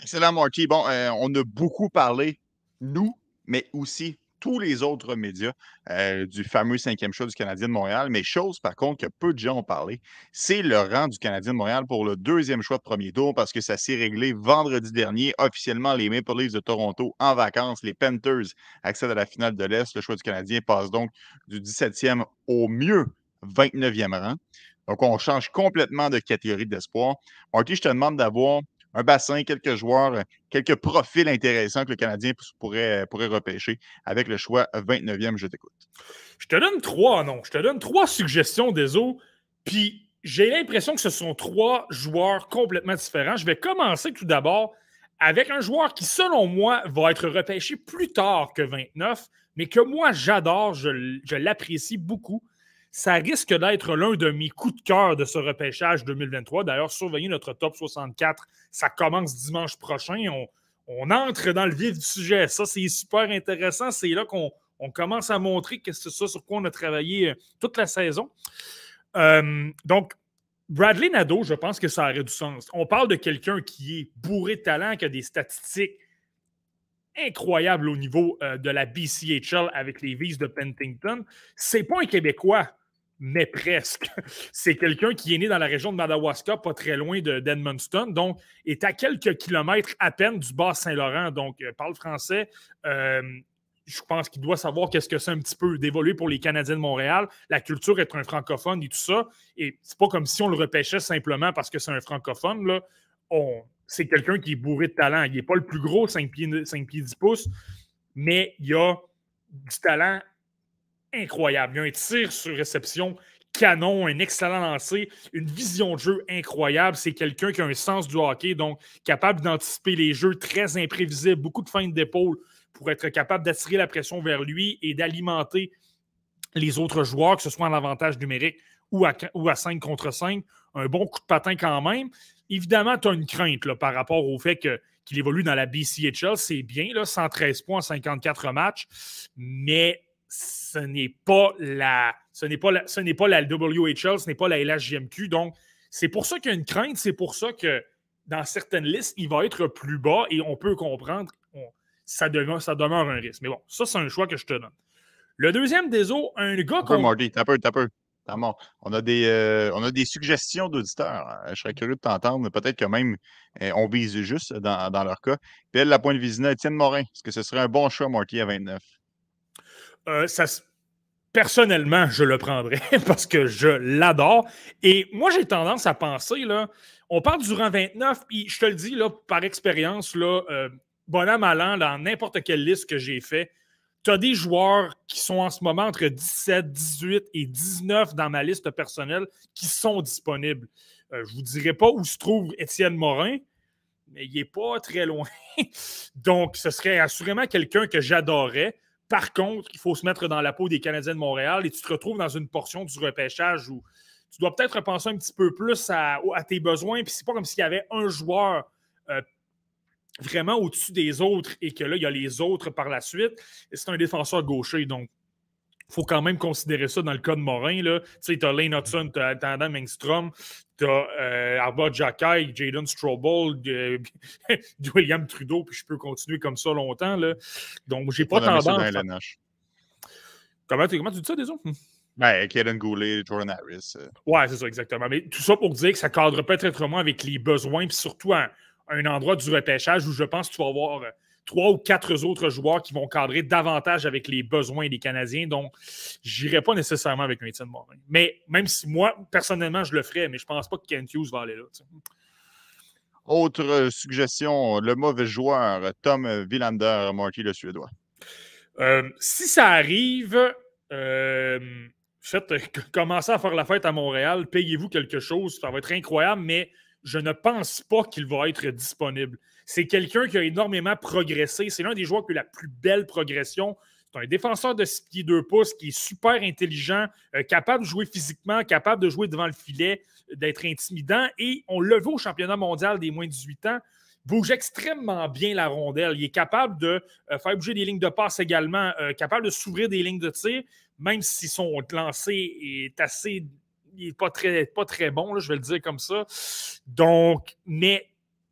Speaker 1: Excellent, Marty. Bon, euh, on a beaucoup parlé, nous, mais aussi tous les autres médias euh, du fameux cinquième choix du Canadien de Montréal. Mais chose, par contre, que peu de gens ont parlé, c'est le rang du Canadien de Montréal pour le deuxième choix de premier tour parce que ça s'est réglé vendredi dernier. Officiellement, les Maple Leafs de Toronto en vacances. Les Panthers accèdent à la finale de l'Est. Le choix du Canadien passe donc du 17e au mieux 29e rang. Donc, on change complètement de catégorie d'espoir. Marty, je te demande d'avoir un bassin, quelques joueurs, quelques profils intéressants que le Canadien pourrait, pourrait repêcher avec le choix 29e. Je t'écoute.
Speaker 3: Je te donne trois non. Je te donne trois suggestions des eaux. Puis j'ai l'impression que ce sont trois joueurs complètement différents. Je vais commencer tout d'abord avec un joueur qui, selon moi, va être repêché plus tard que 29, mais que moi, j'adore, je l'apprécie beaucoup ça risque d'être l'un de mes coups de cœur de ce repêchage 2023. D'ailleurs, surveillez notre top 64. Ça commence dimanche prochain. On, entre dans le vif du sujet. Ça, c'est super intéressant. C'est là qu'on commence à montrer que c'est ça sur quoi on a travaillé euh, toute la saison. Euh, donc, Bradley Nadeau, je pense que ça aurait du sens. On parle de quelqu'un qui est bourré de talent, qui a des statistiques incroyables au niveau euh, de la BCHL avec les Vises de Pentington. C'est pas un Québécois, mais presque. C'est quelqu'un qui est né dans la région de Madawaska, pas très loin d'Edmundston, donc est à quelques kilomètres à peine du Bas-Saint-Laurent, donc euh, parle français. Euh, je pense qu'il doit savoir qu'est-ce que c'est un petit peu d'évoluer pour les Canadiens de Montréal. La culture est un francophone et tout ça. Et c'est pas comme si on le repêchait simplement parce que c'est un francophone. Là. c'est quelqu'un qui est bourré de talent. Il n'est pas le plus gros, 5 pieds, 5 pieds 10 pouces, mais il a du talent incroyable. Il a un tir sur réception canon, un excellent lancer, une vision de jeu incroyable. C'est quelqu'un qui a un sens du hockey, donc capable d'anticiper les jeux, très imprévisible, beaucoup de feintes d'épaule pour être capable d'attirer la pression vers lui et d'alimenter les autres joueurs, que ce soit en avantage numérique ou à, ou à 5 contre 5. Un bon coup de patin quand même. Évidemment, tu as une crainte là, par rapport au fait qu'il évolue dans la BCHL. C'est bien, là, 113 points en 54 matchs, mais ce n'est pas la, ce n'est pas la, ce n'est pas la WHL, ce n'est pas la LHJMQ. Donc, c'est pour ça qu'il y a une crainte, c'est pour ça que dans certaines listes, il va être plus bas et on peut comprendre, ça, demeure, ça demeure un risque. Mais bon, ça, c'est un choix que je te donne. Le deuxième des eaux, un gars
Speaker 1: comme. Marty, t'as peu, t'as peu. On a, des, euh, on a des suggestions d'auditeurs. Je serais curieux de t'entendre. Peut-être que même euh, on vise juste dans, dans leur cas. Puis elle, la pointe visina, Étienne Morin. Est-ce que ce serait un bon choix, Marty, à 29?
Speaker 3: Euh, personnellement, je le prendrais parce que je l'adore. Et moi, j'ai tendance à penser, on parle du rang 29, puis je te le dis là, par expérience, là, euh, bon à mal dans n'importe quelle liste que j'ai fait, tu as des joueurs qui sont en ce moment entre 17, 18 et 19 dans ma liste personnelle qui sont disponibles. Euh, je ne vous dirai pas où se trouve Étienne Morin, mais il n'est pas très loin. Donc, ce serait assurément quelqu'un que j'adorais. Par contre, il faut se mettre dans la peau des Canadiens de Montréal et tu te retrouves dans une portion du repêchage où tu dois peut-être penser un petit peu plus à, tes besoins. Puis c'est pas comme s'il y avait un joueur euh, vraiment au-dessus des autres et que là, il y a les autres par la suite. C'est un défenseur gaucher, donc faut quand même considérer ça dans le cas de Morin. Tu sais, tu as Lane Hudson, tu as, Adam Engstrom, tu as euh, Arba Jacky, Jaden Strobel, William Trudeau, puis je peux continuer comme ça longtemps. Là. Donc, j'ai pas tendance. Comment, comment tu dis ça, désolé?
Speaker 1: Ben, Kaden Goulet, Jordan Harris. Euh.
Speaker 3: Ouais, c'est ça, exactement. Mais tout ça pour dire que ça cadre peut-être moins avec les besoins, puis surtout un, un endroit du repêchage où je pense que tu vas avoir euh, trois ou quatre autres joueurs qui vont cadrer davantage avec les besoins des Canadiens. Donc, je n'irai pas nécessairement avec Nathan Morin. Mais même si moi, personnellement, je le ferais, mais je ne pense pas que Kent Hughes va aller là.
Speaker 1: Autre euh, suggestion, le mauvais joueur, Tom Villander, Marty le Suédois.
Speaker 3: Euh, si ça arrive, euh, faites, commencez à faire la fête à Montréal, payez-vous quelque chose, ça va être incroyable, mais je ne pense pas qu'il va être disponible. C'est quelqu'un qui a énormément progressé. C'est l'un des joueurs qui a la plus belle progression. C'est un défenseur de 6 pieds 2 pouces qui est super intelligent, euh, capable de jouer physiquement, capable de jouer devant le filet, d'être intimidant. Et on le voit au championnat mondial des moins de 18 ans bouge extrêmement bien la rondelle. Il est capable de euh, faire bouger des lignes de passe également, euh, capable de s'ouvrir des lignes de tir, même si son lancé est assez. Il n'est pas très, pas très bon, je vais le dire comme ça. Donc, mais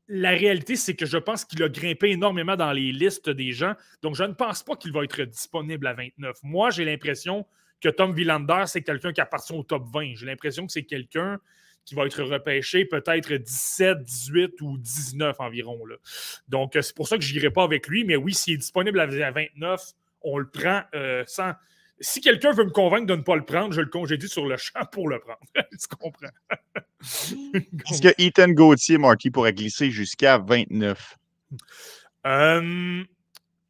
Speaker 3: la réalité, c'est que je pense qu'il a grimpé énormément dans les listes des gens. Donc, je ne pense pas qu'il va être disponible à 29. Moi, j'ai l'impression que Tom Villander, c'est quelqu'un qui appartient au top 20. J'ai l'impression que c'est quelqu'un qui va être repêché peut-être 17, 18 ou 19 environ. Donc, c'est pour ça que je n'irai pas avec lui. Mais oui, s'il est disponible à 29, on le prend euh, sans, si quelqu'un veut me convaincre de ne pas le prendre, je le congédie sur le champ pour le prendre. tu comprends?
Speaker 1: Est-ce que Ethan Gauthier, Marty, pourrait glisser jusqu'à 29?
Speaker 3: Euh,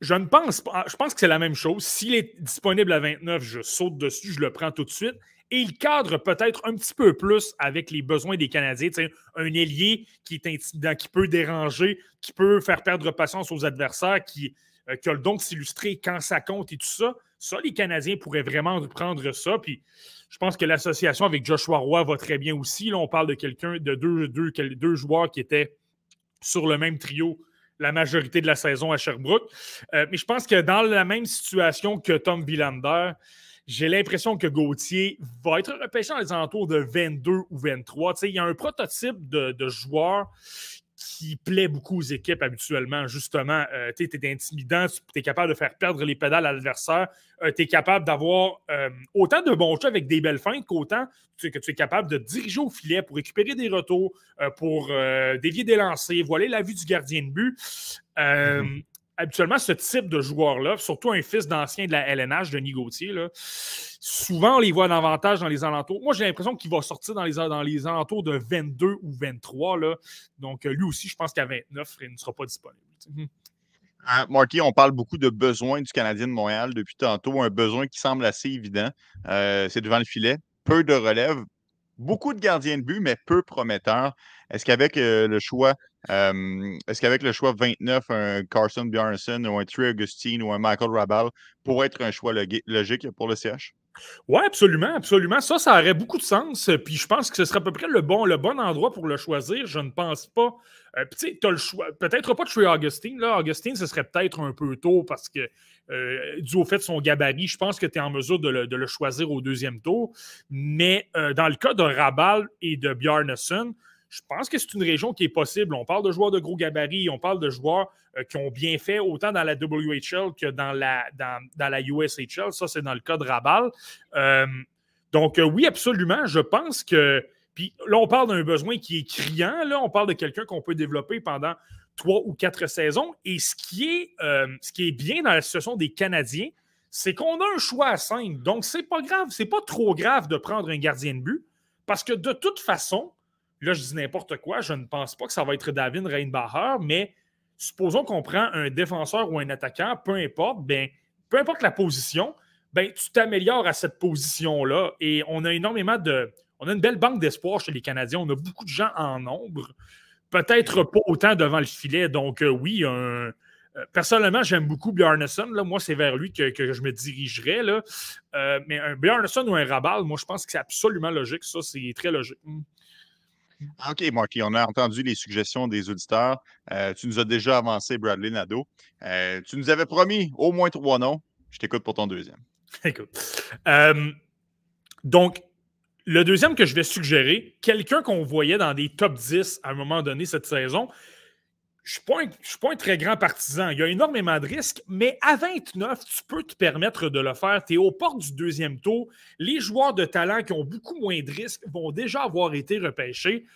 Speaker 3: je ne pense pas. Je pense que c'est la même chose. S'il est disponible à 29, je saute dessus, je le prends tout de suite. Et il cadre peut-être un petit peu plus avec les besoins des Canadiens. un ailier qui est intimidant, qui peut déranger, qui peut faire perdre patience aux adversaires, qui, euh, qui a le don de s'illustrer quand ça compte et tout ça. Ça, les Canadiens pourraient vraiment prendre ça. Puis je pense que l'association avec Joshua Roy va très bien aussi. Là, on parle de quelqu'un, de deux, joueurs qui étaient sur le même trio la majorité de la saison à Sherbrooke. Euh, mais je pense que dans la même situation que Tom Villander, j'ai l'impression que Gauthier va être repêché dans les alentours de 22 ou 23. il y a un prototype de, de joueur qui plaît beaucoup aux équipes habituellement. Justement, euh, tu es intimidant, tu es capable de faire perdre les pédales à l'adversaire, euh, tu es capable d'avoir euh, autant de bons jeux avec des belles feintes qu'autant que tu es capable de diriger au filet pour récupérer des retours, pour dévier des lancers, voiler la vue du gardien de but. Mm-hmm habituellement, ce type de joueur-là, surtout un fils d'ancien de la LNH, Denis Gauthier, souvent on les voit davantage dans les alentours. Moi, j'ai l'impression qu'il va sortir dans les, alentours de 22 ou 23. Là. Donc, euh, lui aussi, je pense qu'à 29, il ne sera pas disponible.
Speaker 1: Ah, Marty, on parle beaucoup de besoins du Canadien de Montréal depuis tantôt, un besoin qui semble assez évident. Euh, c'est devant le filet. Peu de relève, beaucoup de gardiens de but, mais peu prometteurs. Est-ce qu'avec euh, le choix est-ce qu'avec le choix 29, un Carson Bjarnason ou un Trey Augustine ou un Michael Rabal pourrait être un choix logique pour le CH?
Speaker 3: Oui, absolument, absolument. Ça, ça aurait beaucoup de sens. Puis je pense que ce serait à peu près le bon, endroit pour le choisir. Je ne pense pas. Euh, tu sais, tu as le choix. Peut-être pas Trey Augustine. Là. Augustine, ce serait peut-être un peu tôt parce que, euh, dû au fait de son gabarit, je pense que tu es en mesure de le, choisir au deuxième tour. Mais euh, dans le cas de Rabal et de Bjarnason, je pense que c'est une région qui est possible. On parle de joueurs de gros gabarit, on parle de joueurs euh, qui ont bien fait autant dans la WHL que dans la, dans, la USHL. Ça, c'est dans le cas de Rabal. Euh, donc, euh, oui, absolument. Je pense que. Puis là, on parle d'un besoin qui est criant. Là, on parle de quelqu'un qu'on peut développer pendant trois ou quatre saisons. Et ce qui est, ce qui est bien dans la situation des Canadiens, c'est qu'on a un choix à cinq. Donc, c'est pas grave, c'est pas trop grave de prendre un gardien de but parce que de toute façon, Là, je dis n'importe quoi. Je ne pense pas que ça va être David Reinbacher, mais supposons qu'on prend un défenseur ou un attaquant, peu importe, ben, peu importe la position, ben, tu t'améliores à cette position-là. Et on a énormément de. On a une belle banque d'espoir chez les Canadiens. On a beaucoup de gens en nombre. Peut-être pas autant devant le filet. Donc, euh, oui, un. Euh, personnellement, j'aime beaucoup Bjarnason. Moi, c'est vers lui que, je me dirigerais. Là. Euh, mais un Bjarnason ou un Rabal, moi, je pense que c'est absolument logique. Ça, c'est très logique.
Speaker 1: Ah, OK, Marky, on a entendu les suggestions des auditeurs. Euh, tu nous as déjà avancé Bradley Nadeau. Euh, tu nous avais promis au moins trois noms. Je t'écoute pour ton deuxième.
Speaker 3: Écoute. Euh, donc, le deuxième que je vais suggérer, quelqu'un qu'on voyait dans des top 10 à un moment donné cette saison, je ne suis, pas un très grand partisan. Il y a énormément de risques, mais à 29, tu peux te permettre de le faire. Tu es aux portes du deuxième tour. Les joueurs de talent qui ont beaucoup moins de risques vont déjà avoir été repêchés.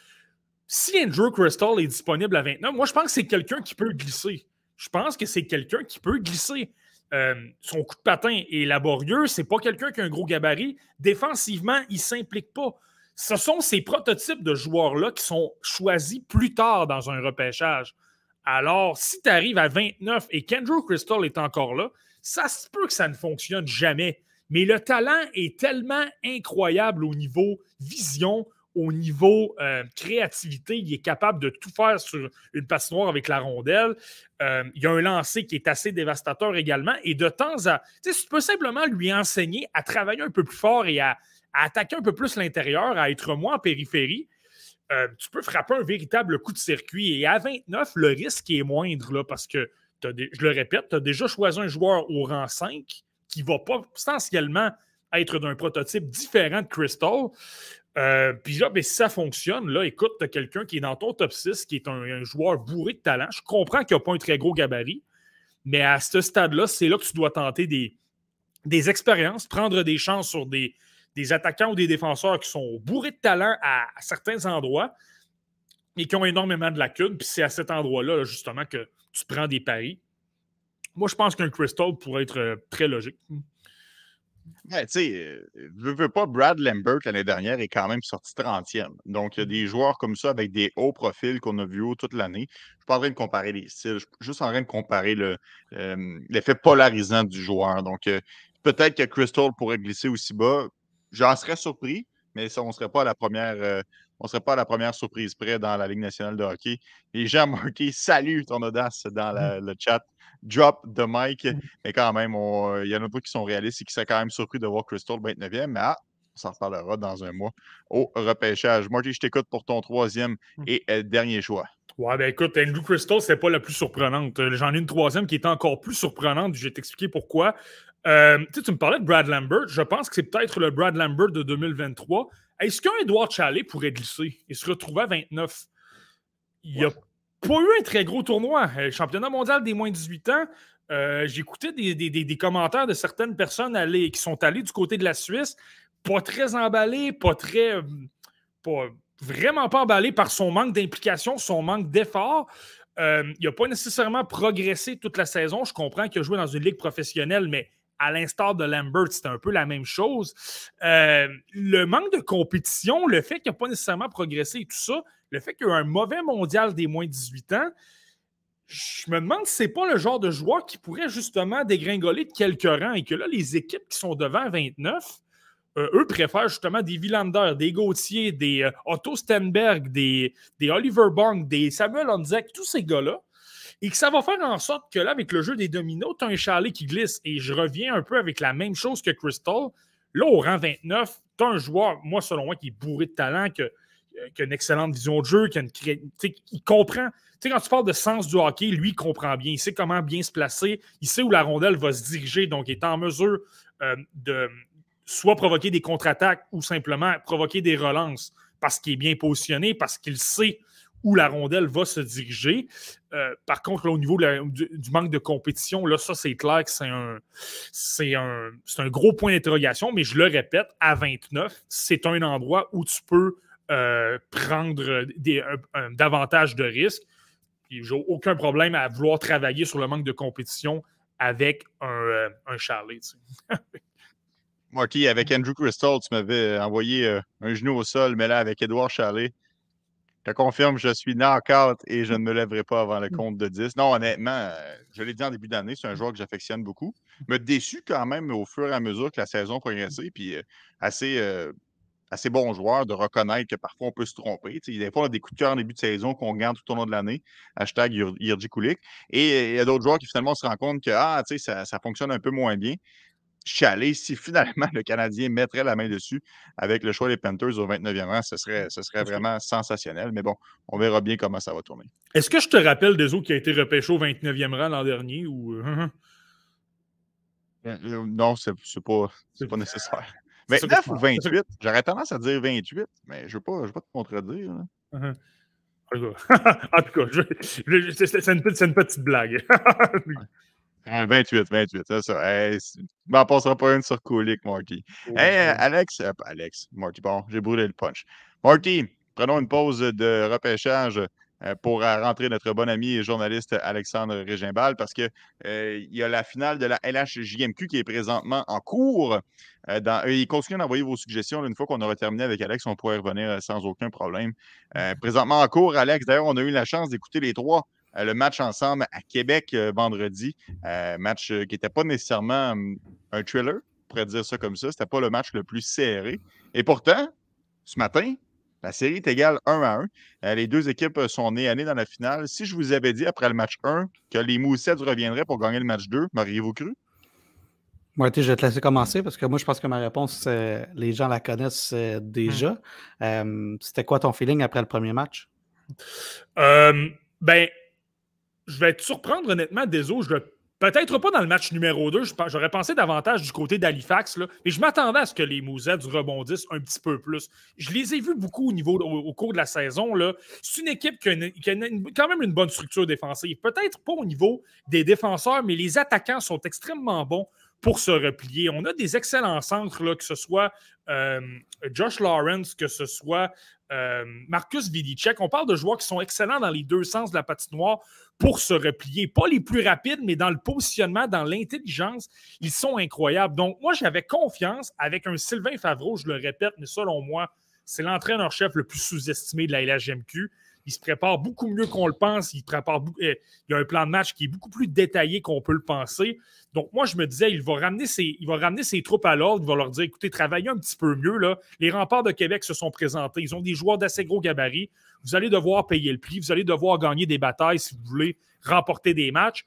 Speaker 3: Si Andrew Crystal est disponible à 29, moi, je pense que c'est quelqu'un qui peut glisser. Je pense que c'est quelqu'un qui peut glisser. Euh, son coup de patin est laborieux. C'est pas quelqu'un qui a un gros gabarit. Défensivement, il ne s'implique pas. Ce sont ces prototypes de joueurs-là qui sont choisis plus tard dans un repêchage. Alors, si tu arrives à 29 et qu'Andrew Crystal est encore là, ça se peut que ça ne fonctionne jamais. Mais le talent est tellement incroyable au niveau vision, au niveau euh, créativité. Il est capable de tout faire sur une patinoire avec la rondelle. Euh, il y a un lancer qui est assez dévastateur également. Et de temps à. Tu tu peux simplement lui enseigner à travailler un peu plus fort et à attaquer un peu plus l'intérieur, à être moins en périphérie. Euh, tu peux frapper un véritable coup de circuit. Et à 29, le risque est moindre parce que, je le répète, tu as déjà choisi un joueur au rang 5 qui va pas potentiellement être d'un prototype différent de Crystal. Euh, puis là, ben, si ça fonctionne, là, écoute, tu as quelqu'un qui est dans ton top 6, qui est un, joueur bourré de talent. Je comprends qu'il n'a pas un très gros gabarit, mais à ce stade-là, c'est là que tu dois tenter des expériences, prendre des chances sur des, des attaquants ou des défenseurs qui sont bourrés de talent à, certains endroits et qui ont énormément de lacunes. Puis c'est à cet endroit-là, justement, que tu prends des paris. Moi, je pense qu'un Crystal pourrait être euh, très logique.
Speaker 1: tu sais, je veux pas, Brad Lambert l'année dernière est quand même sorti 30e. Donc, il y a des joueurs comme ça avec des hauts profils qu'on a vus toute l'année. Je suis pas en train de comparer les styles, je suis juste en train de comparer euh, l'effet polarisant du joueur. Donc, euh, peut-être que Crystal pourrait glisser aussi bas. J'en serais surpris, mais ça, on ne serait pas à la première. Euh, on serait pas à la première surprise près dans la Ligue nationale de hockey. Les gens marqué salut ton audace dans le chat. Drop the mic. Mmh. Mais quand même, euh, il y en a d'autres qui sont réalistes et qui seraient quand même surpris de voir Crystal 29e. Mais ah, on s'en reparlera dans un mois au repêchage. Marty, je t'écoute pour ton troisième mmh. et euh, dernier choix.
Speaker 3: Ouais, ben écoute, Andrew Crystal, c'est pas la plus surprenante. J'en ai une troisième qui est encore plus surprenante. Je vais t'expliquer pourquoi. Euh, tu me parlais de Brad Lambert. Je pense que c'est peut-être le Brad Lambert de 2023. Est-ce qu'un Edouard Chalet pourrait glisser? Et se retrouver à 29? Il n'y a pas eu un très gros tournoi. Euh, championnat mondial des moins de 18 ans. Euh, J'écoutais des, des, commentaires de certaines personnes qui sont allées du côté de la Suisse, pas très emballées, pas très. Pas, vraiment pas emballées par son manque d'implication, son manque d'effort. il n'a pas nécessairement progressé toute la saison. Je comprends qu'il a joué dans une ligue professionnelle, mais à l'instar de Lambert, c'était un peu la même chose. Euh, le manque de compétition, le fait qu'il n'a pas nécessairement progressé et tout ça, le fait qu'il y a eu un mauvais mondial des moins de 18 ans, je me demande si ce n'est pas le genre de joueur qui pourrait justement dégringoler de quelques rangs et que là, les équipes qui sont devant 29, euh, eux préfèrent justement des Villander, des Gauthier, des euh, Otto Stenberg, des, Oliver Bong, des Samuel Onzek, tous ces gars-là et que ça va faire en sorte que là, avec le jeu des dominos, tu as un chalet qui glisse. Et je reviens un peu avec la même chose que Crystal. Là, au rang 29, tu as un joueur, moi, selon moi, qui est bourré de talent, qui a, une excellente vision de jeu, qui, a une, comprend. Tu sais, quand tu parles de sens du hockey, lui, il comprend bien. Il sait comment bien se placer. Il sait où la rondelle va se diriger. Donc, il est en mesure euh, de soit provoquer des contre-attaques ou simplement provoquer des relances parce qu'il est bien positionné, parce qu'il sait où la rondelle va se diriger. Euh, par contre, au niveau du, manque de compétition, là, ça, c'est clair que c'est un, gros point d'interrogation, mais je le répète, à 29, c'est un endroit où tu peux euh, prendre davantage de risques. J'ai aucun problème à vouloir travailler sur le manque de compétition avec un, euh, un Charlie.
Speaker 1: Avec Andrew Crystal, tu m'avais envoyé un genou au sol, mais là, avec Edouard Charlet, je confirme, je suis knock-out et je ne me lèverai pas avant le compte de 10. Non, honnêtement, euh, je l'ai dit en début d'année, c'est un joueur que j'affectionne beaucoup. Me déçu quand même au fur et à mesure que la saison progressait. Puis euh, assez, euh, assez bon joueur de reconnaître que parfois on peut se tromper. des fois, on a des coups de cœur en début de saison qu'on garde tout au long de l'année. Hashtag Yirji Kulik. Et il y a d'autres joueurs qui finalement se rendent compte que ah, ça, ça fonctionne un peu moins bien chialer si finalement le Canadien mettrait la main dessus avec le choix des Panthers au 29e rang. Ce serait, ce serait vraiment sensationnel. Mais bon, on verra bien comment ça va tourner.
Speaker 3: Est-ce que je te rappelle des autres qui a été repêché au 29e rang l'an dernier ou. Euh, hein, hein?
Speaker 1: Ben, euh, non, c'est pas, pas nécessaire. 29 ou 28, j'aurais tendance à dire 28, mais je ne veux, pas, te contredire. Uh-huh.
Speaker 3: En tout cas, c'est une, une, petite blague.
Speaker 1: 28, 28, c'est ça. Hey, m'en passera pas une sur Kulik, Marty. hey, Alex, euh, Alex, Marty, bon, j'ai brûlé le punch. Marty, prenons une pause de repêchage euh, pour rentrer notre bon ami et journaliste Alexandre Régimbal parce qu'il euh, y a la finale de la LHJMQ qui est présentement en cours. Dans, il continue d'envoyer vos suggestions. une fois qu'on aura terminé avec Alex, on pourrait revenir sans aucun problème. présentement en cours, Alex, d'ailleurs, on a eu la chance d'écouter les trois euh, le match ensemble à Québec euh, vendredi. Euh, match qui n'était pas nécessairement hum, un thriller, on pourrait dire ça comme ça. C'était pas le match le plus serré. Et pourtant, ce matin, la série est égale 1 à 1. les deux équipes sont nées à nez dans la finale. Si je vous avais dit après le match 1 que les Moussettes reviendraient pour gagner le match 2, m'auriez-vous cru?
Speaker 4: Moi, je vais te laisser commencer parce que moi, je pense que ma réponse, les gens la connaissent déjà. Hum. C'était quoi ton feeling après le premier match?
Speaker 3: ben, je vais te surprendre honnêtement, désolé, je Peut-être pas dans le match numéro 2, j'aurais pensé davantage du côté d'Halifax, mais je m'attendais à ce que les Mousettes rebondissent un petit peu plus. Je les ai vus beaucoup au, niveau, au, cours de la saison. C'est une équipe qui a, quand même une bonne structure défensive. Peut-être pas au niveau des défenseurs, mais les attaquants sont extrêmement bons pour se replier. On a des excellents centres, que ce soit euh, Josh Lawrence, que ce soit euh, Marcus Vidicek. On parle de joueurs qui sont excellents dans les deux sens de la patinoire pour se replier. Pas les plus rapides, mais dans le positionnement, dans l'intelligence, ils sont incroyables. Donc, moi, j'avais confiance avec un Sylvain Favreau, je le répète, mais selon moi, c'est l'entraîneur-chef le plus sous-estimé de la LHMQ. Il se prépare beaucoup mieux qu'on le pense. Euh, il y a un plan de match qui est beaucoup plus détaillé qu'on peut le penser. Donc, moi, je me disais, il va ramener ses, il va ramener ses troupes à l'ordre. Il va leur dire écoutez, travaillez un petit peu mieux. Là. Les remparts de Québec se sont présentés. Ils ont des joueurs d'assez gros gabarits. Vous allez devoir payer le prix. Vous allez devoir gagner des batailles si vous voulez remporter des matchs.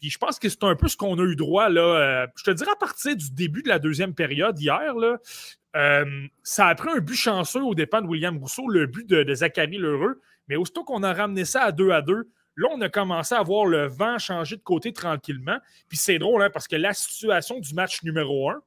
Speaker 3: Puis je pense que c'est un peu ce qu'on a eu droit. Euh, je te dirais à partir du début de la deuxième période, hier, euh, ça a pris un but chanceux au dépens de William Rousseau, le but de, de Zachary Lheureux. Mais aussitôt qu'on a ramené ça à 2 à 2, Là, on a commencé à voir le vent changer de côté tranquillement. Puis c'est drôle, hein, parce que la situation du match numéro 1,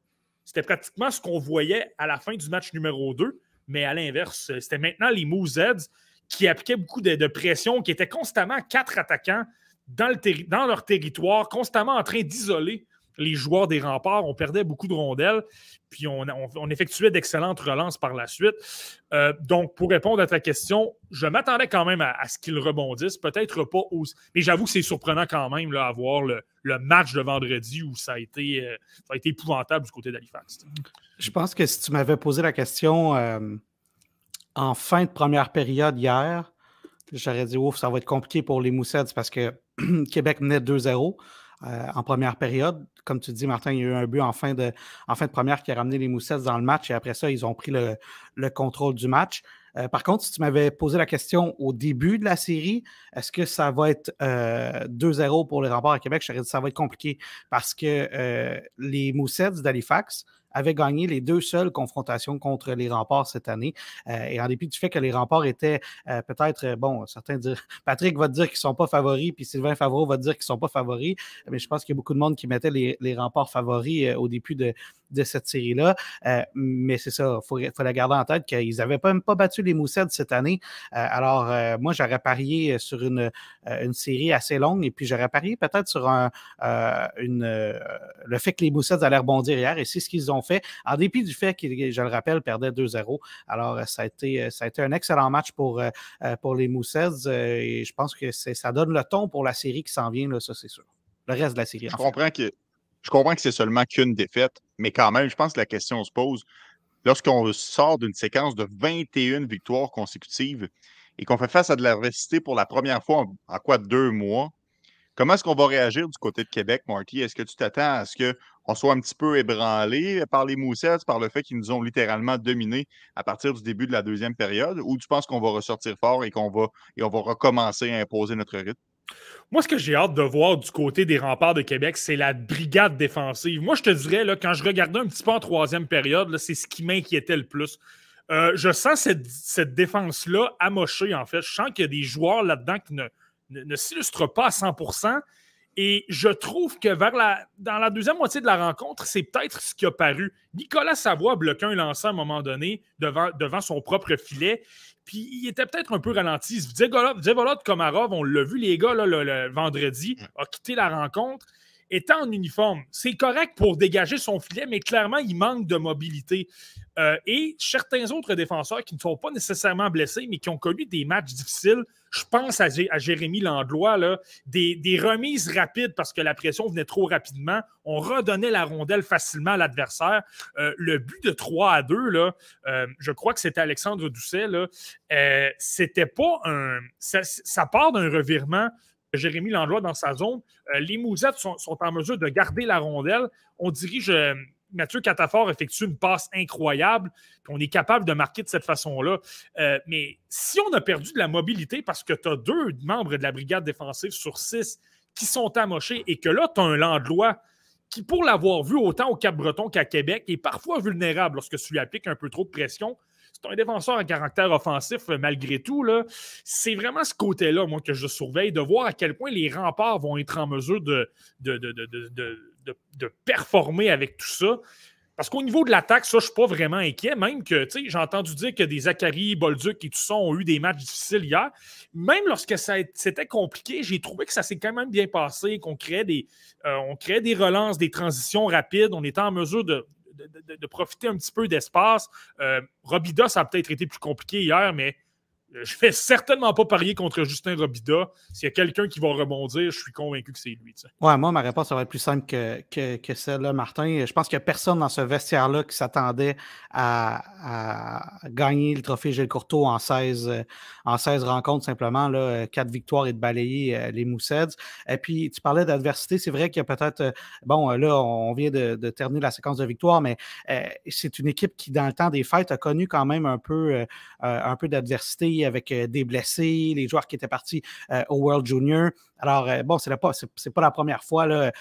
Speaker 3: c'était pratiquement ce qu'on voyait à la fin du match numéro 2. Mais à l'inverse, c'était maintenant les Moozeds qui appliquaient beaucoup de, pression, qui étaient constamment quatre attaquants dans, le dans leur territoire, constamment en train d'isoler les joueurs des remparts. On perdait beaucoup de rondelles, puis on, effectuait d'excellentes relances par la suite. Euh, donc, pour répondre à ta question, je m'attendais quand même à, ce qu'ils rebondissent. Peut-être pas aussi. Mais j'avoue que c'est surprenant quand même là, à voir le, match de vendredi où ça a été, euh, ça a été épouvantable du côté d'Halifax.
Speaker 4: Je pense que si tu m'avais posé la question euh, en fin de première période hier, j'aurais dit ouf, ça va être compliqué pour les Moussets parce que Québec menait 2-0. Euh, en première période. Comme tu dis, Martin, il y a eu un but en fin de, en fin de première qui a ramené les Moussettes dans le match et après ça, ils ont pris le, contrôle du match. Euh, par contre, si tu m'avais posé la question au début de la série, est-ce que ça va être 2-0 euh, pour les remparts à Québec? Je t'aurais dit ça va être compliqué parce que les Moussettes d'Halifax, avait gagné les deux seules confrontations contre les remparts cette année. Euh, et en dépit du fait que les remparts étaient euh, peut-être, euh, bon, certains disent, Patrick va dire qu'ils ne sont pas favoris, puis Sylvain Favreau va dire qu'ils ne sont pas favoris, mais je pense qu'il y a beaucoup de monde qui mettait les, les remparts favoris au début de, de cette série-là. mais c'est ça, il faut, faut, la garder en tête qu'ils n'avaient même pas battu les Moussettes cette année. alors, moi, j'aurais parié sur une, une série assez longue et puis j'aurais parié peut-être sur un, une, le fait que les Moussettes allaient rebondir hier et c'est ce qu'ils ont fait, en dépit du fait qu'ils, je le rappelle, perdaient 2-0. Alors, euh, ça a, été, euh, ça a été un excellent match pour, euh, pour les Moussets et je pense que ça donne le ton pour la série qui s'en vient, là, ça c'est sûr. Le reste de la série.
Speaker 1: Je comprends que je comprends que c'est seulement qu'une défaite, mais quand même, je pense que la question se pose. Lorsqu'on sort d'une séquence de 21 victoires consécutives et qu'on fait face à de l'adversité pour la première fois en, quoi deux mois, comment est-ce qu'on va réagir du côté de Québec, Marty? Est-ce que tu t'attends à ce que on soit un petit peu ébranlé par les Moussets, par le fait qu'ils nous ont littéralement dominés à partir du début de la deuxième période, ou tu penses qu'on va ressortir fort et qu'on va, et on va recommencer à imposer notre rythme?
Speaker 3: Moi, ce que j'ai hâte de voir du côté des remparts de Québec, c'est la brigade défensive. Moi, je te dirais, là, quand je regardais un petit peu en troisième période, c'est ce qui m'inquiétait le plus. Euh, je sens cette, cette défense-là amochée, en fait. Je sens qu'il y a des joueurs là-dedans qui ne, ne, ne s'illustrent pas à 100% et je trouve que vers la, dans la deuxième moitié de la rencontre, c'est peut-être ce qui a paru. Nicolas Savoie bloquait un lancé à un moment donné devant, devant son propre filet. Puis il était peut-être un peu ralenti. Vzevolod Komarov, on l'a vu, les gars, le, vendredi, a quitté la rencontre étant en uniforme. C'est correct pour dégager son filet, mais clairement, il manque de mobilité. Euh, et certains autres défenseurs qui ne sont pas nécessairement blessés, mais qui ont connu des matchs difficiles, je pense à, Jérémy Landlois, des, remises rapides parce que la pression venait trop rapidement. On redonnait la rondelle facilement à l'adversaire. Euh, le but de 3 à 2, là, euh, je crois que c'était Alexandre Doucet, c'était pas un. ça part d'un revirement Jérémy Landlois dans sa zone. Euh, les Mousettes sont, en mesure de garder la rondelle. On dirige. Euh, Mathieu Catafort effectue une passe incroyable, on est capable de marquer de cette façon-là. Euh, mais si on a perdu de la mobilité parce que tu as deux membres de la brigade défensive sur six qui sont amochés et que là, tu as un Landlois qui, pour l'avoir vu autant au Cap-Breton qu'à Québec, est parfois vulnérable lorsque tu lui appliques un peu trop de pression un défenseur à caractère offensif euh, malgré tout. C'est vraiment ce côté-là, moi, que je surveille, de voir à quel point les remparts vont être en mesure de, de, performer avec tout ça. Parce qu'au niveau de l'attaque, ça, je ne suis pas vraiment inquiet. Même que, tu sais, j'ai entendu dire que des Zachary, Bolduc et tout ça ont eu des matchs difficiles hier. Même lorsque c'était compliqué, j'ai trouvé que ça s'est quand même bien passé, qu'on créait, des, euh, on créait des relances, des transitions rapides. On était en mesure de, de, profiter un petit peu d'espace. Euh, Robida, ça a peut-être été plus compliqué hier, mais je ne vais certainement pas parier contre Justin Robida. S'il y a quelqu'un qui va rebondir, je suis convaincu que c'est lui.
Speaker 4: Ouais, moi, ma réponse va être plus simple que, que, celle-là, Martin. Je pense qu'il n'y a personne dans ce vestiaire-là qui s'attendait à, gagner le trophée Gilles Courteau en 16, en 16 rencontres, simplement. Là, 4 victoires et de balayer euh, les Mousseds. Et puis, tu parlais d'adversité. C'est vrai qu'il y a peut-être. Euh, bon, là, on vient de, terminer la séquence de victoires, mais euh, c'est une équipe qui, dans le temps des fêtes, a connu quand même un peu, un peu d'adversité avec euh, des blessés, les joueurs qui étaient partis euh, au World Junior. Alors, euh, bon, c'est pas, pas la première fois là,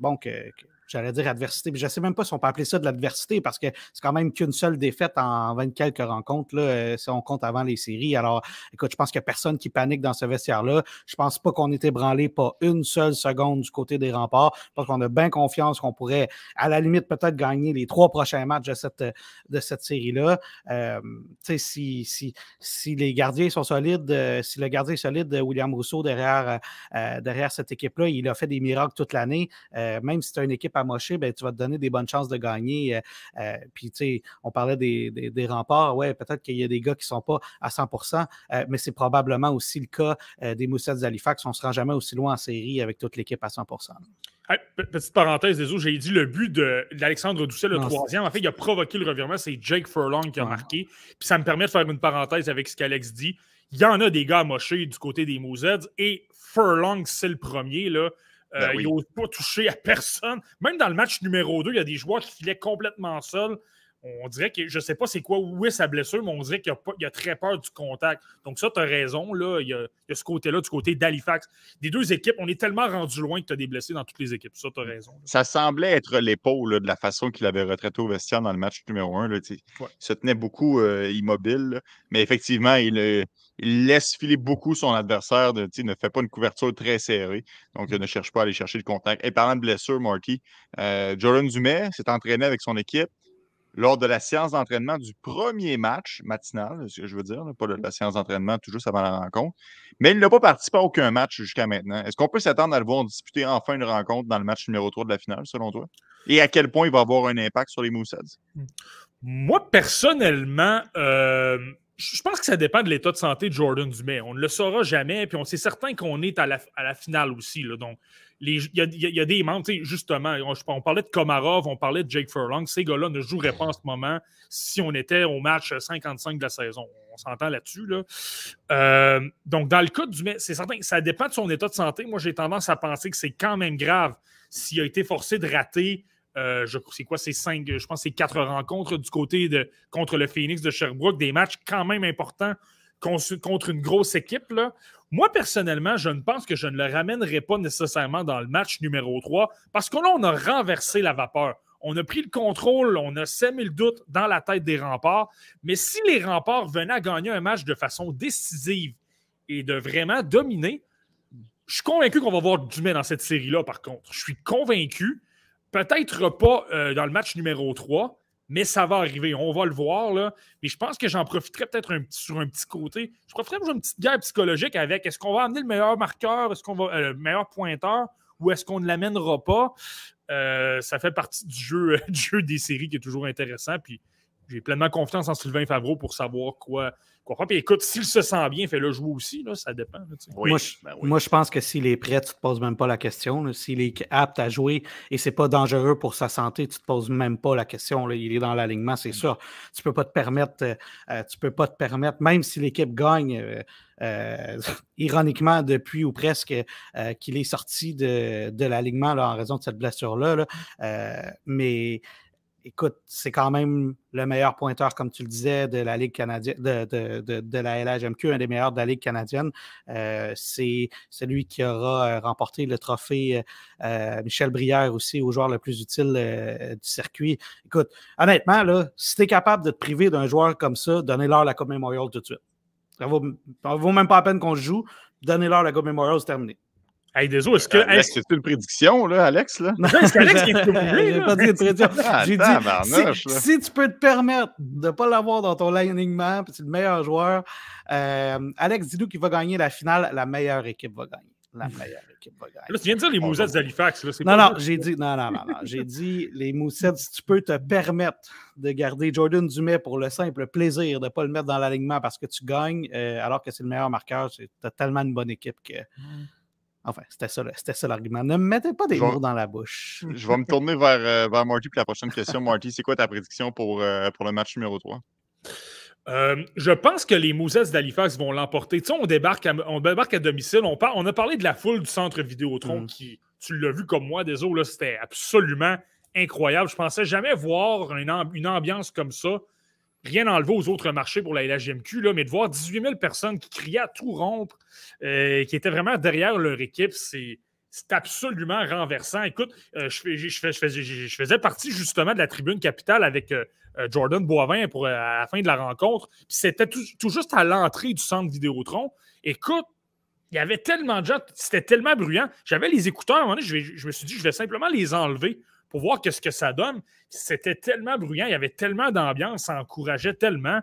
Speaker 4: bon, que, j'allais dire adversité, mais je ne sais même pas si on peut appeler ça de l'adversité parce que c'est quand même qu'une seule défaite en 20 quelques rencontres, là, euh, si on compte avant les séries. Alors, écoute, je pense qu'il n'y a personne qui panique dans ce vestiaire-là. Je pense pas qu'on ait ébranlé pas une seule seconde du côté des remparts. Je pense qu'on a bien confiance qu'on pourrait, à la limite, peut-être gagner les trois prochains matchs de cette, de cette série-là. Euh, si, si, si les gardiens sont solides, euh, si le gardien est solide, William Rousseau, derrière, derrière cette équipe-là, il a fait des miracles toute l'année. même si as une équipe amochée, ben, tu vas te donner des bonnes chances de gagner. puis, tu sais, on parlait des, des, remparts. Ouais, peut-être qu'il y a des gars qui ne sont pas à 100% mais c'est probablement aussi le cas des Moussets d'Halifax. On ne se rend jamais aussi loin en série avec toute l'équipe à 100%
Speaker 3: petite parenthèse, désolé, j'ai dit le but d'Alexandre Doucet, le troisième. En fait, il a provoqué le revirement. C'est Jake Furlong qui a marqué. Puis ça me permet de faire une parenthèse avec ce qu'Alex dit. Il y en a des gars mochés du côté des Moussets et Furlong, c'est le premier. Là. Euh, ben il n'ose pas toucher à personne. Même dans le match numéro 2, il y a des joueurs qui filaient complètement seuls. On dirait que je ne sais pas c'est quoi, où est sa blessure, mais on dirait qu'il a, a, très peur du contact. Donc, ça, tu as raison. Là, il, y a, ce côté-là, du côté d'Halifax. Des deux équipes, on est tellement rendu loin que tu as des blessés dans toutes les équipes. Ça, tu as raison.
Speaker 1: Ça semblait être l'épaule de la façon qu'il avait retraité au vestiaire dans le match numéro 1. Il se tenait beaucoup euh, immobile, mais effectivement, il, euh, il laisse filer beaucoup son adversaire, de, ne fait pas une couverture très serrée, donc il ne cherche pas à aller chercher le contact. Et parlant de blessure, Marty, euh, Jordan Dumais s'est entraîné avec son équipe lors de la séance d'entraînement du premier match matinal, ce que je veux dire, pas de la séance d'entraînement tout juste avant la rencontre, mais il n'a pas participé à aucun match jusqu'à maintenant. Est-ce qu'on peut s'attendre à le voir disputer enfin une rencontre dans le match numéro 3 de la finale, selon toi? Et à quel point il va avoir un impact sur les Moussets?
Speaker 3: Moi, personnellement, euh, je pense que ça dépend de l'état de santé de Jordan Dumais. On ne le saura jamais, puis on sait certain qu'on est à la, finale aussi. Donc, il y, a des membres, justement, on, parlait de Komarov, on parlait de Jake Furlong. Ces gars-là ne joueraient pas en ce moment si on était au match 55 de la saison. On s'entend là-dessus. Euh, donc, dans le cas du c'est certain ça dépend de son état de santé. Moi, j'ai tendance à penser que c'est quand même grave s'il a été forcé de rater euh, je c'est quoi, c'est cinq, je pense c'est quatre rencontres du côté de contre le Phoenix de Sherbrooke, des matchs quand même importants contre une grosse équipe. Moi, personnellement, je ne pense que je ne le ramènerai pas nécessairement dans le match numéro 3 parce là, on a renversé la vapeur. On a pris le contrôle, on a semé le doute dans la tête des remparts. Mais si les remparts venaient à gagner un match de façon décisive et de vraiment dominer, je suis convaincu qu'on va voir du bien dans cette série-là, par contre. Je suis convaincu. Peut-être pas euh, dans le match numéro 3, mais ça va arriver. On va le voir. Là. Mais je pense que j'en profiterai peut-être sur un petit côté. Je profiterai pour une petite guerre psychologique avec est-ce qu'on va amener le meilleur marqueur, est-ce qu'on va euh, le meilleur pointeur? Ou est-ce qu'on ne l'amènera pas? Euh, ça fait partie du jeu, du jeu des séries qui est toujours intéressant. Puis j'ai pleinement confiance en Sylvain Favreau pour savoir quoi, quoi faire. Puis écoute, s'il se sent bien, fais-le jouer aussi, là, ça dépend.
Speaker 4: moi, je, ben moi, je pense que s'il est prêt, tu ne te poses même pas la question. S'il est apte à jouer et c'est pas dangereux pour sa santé, tu ne te poses même pas la question. Là. Il est dans l'alignement, c'est sûr. Tu peux pas te permettre, euh, euh, tu peux pas te permettre, même si l'équipe gagne. Euh, ironiquement, depuis ou presque qu'il est sorti de, de l'alignement en raison de cette blessure-là. Là. mais écoute, c'est quand même le meilleur pointeur, comme tu le disais, de la Ligue canadienne, de, la LHMQ, un des meilleurs de la Ligue canadienne. Euh, c'est celui qui aura euh, remporté le trophée euh, Michel Brière aussi, au joueur le plus utile du circuit. Écoute, honnêtement, là, si tu es capable de te priver d'un joueur comme ça, donnez-leur la Coupe Memorial tout de suite. Ça vaut, vaut, même pas la peine qu'on joue. Donnez-leur la Coupe Memorial, c'est terminé.
Speaker 3: Hey, désolé, est-ce que.
Speaker 1: Euh, c'est une prédiction, là, Alex? Là?
Speaker 3: Non, est-ce qu'Alex qui est
Speaker 4: J'ai pas dit une prédiction. Ah, J'ai dit si, si, tu peux te permettre de ne pas l'avoir dans ton alignement, puis tu es le meilleur joueur, euh, Alex, dis-nous qui va gagner la finale, la meilleure équipe va gagner. La meilleure équipe va gagner.
Speaker 3: Là, tu viens de dire les Moussets d'Halifax.
Speaker 4: Non, non, j'ai dit, non, non, non, non. j'ai dit les Moussets, si tu peux te permettre de garder Jordan Dumais pour le simple plaisir de ne pas le mettre dans l'alignement parce que tu gagnes, euh, alors que c'est le meilleur marqueur, c'est tellement une bonne équipe que. Enfin, c'était ça, ça l'argument. Ne me mettez pas des mots dans la bouche.
Speaker 1: Je vais me tourner vers, euh, vers Marty pour la prochaine question. Marty, c'est quoi ta prédiction pour, euh, pour le match numéro 3?
Speaker 3: Euh, je pense que les Mousettes d'Halifax vont l'emporter. Tu sais, on débarque, à, on débarque à domicile. On, on a parlé de la foule du centre Vidéotron mm. qui, tu l'as vu comme moi, désolé, c'était absolument incroyable. Je pensais jamais voir une ambiance comme ça rien enlevé aux autres marchés pour la LHMQ, là, mais de voir 18 000 personnes qui criaient à tout rompre, euh, qui étaient vraiment derrière leur équipe, c'est, absolument renversant. Écoute, euh, je, faisais, partie justement de la tribune capitale avec euh, Jordan Boivin pour, à la fin de la rencontre. C'était tout, juste à l'entrée du centre Vidéotron. Écoute, il y avait tellement de gens, c'était tellement bruyant. J'avais les écouteurs, à un moment donné, je, me suis dit, je vais simplement les enlever pour voir ce que ça donne. C'était tellement bruyant, il y avait tellement d'ambiance, ça encourageait tellement.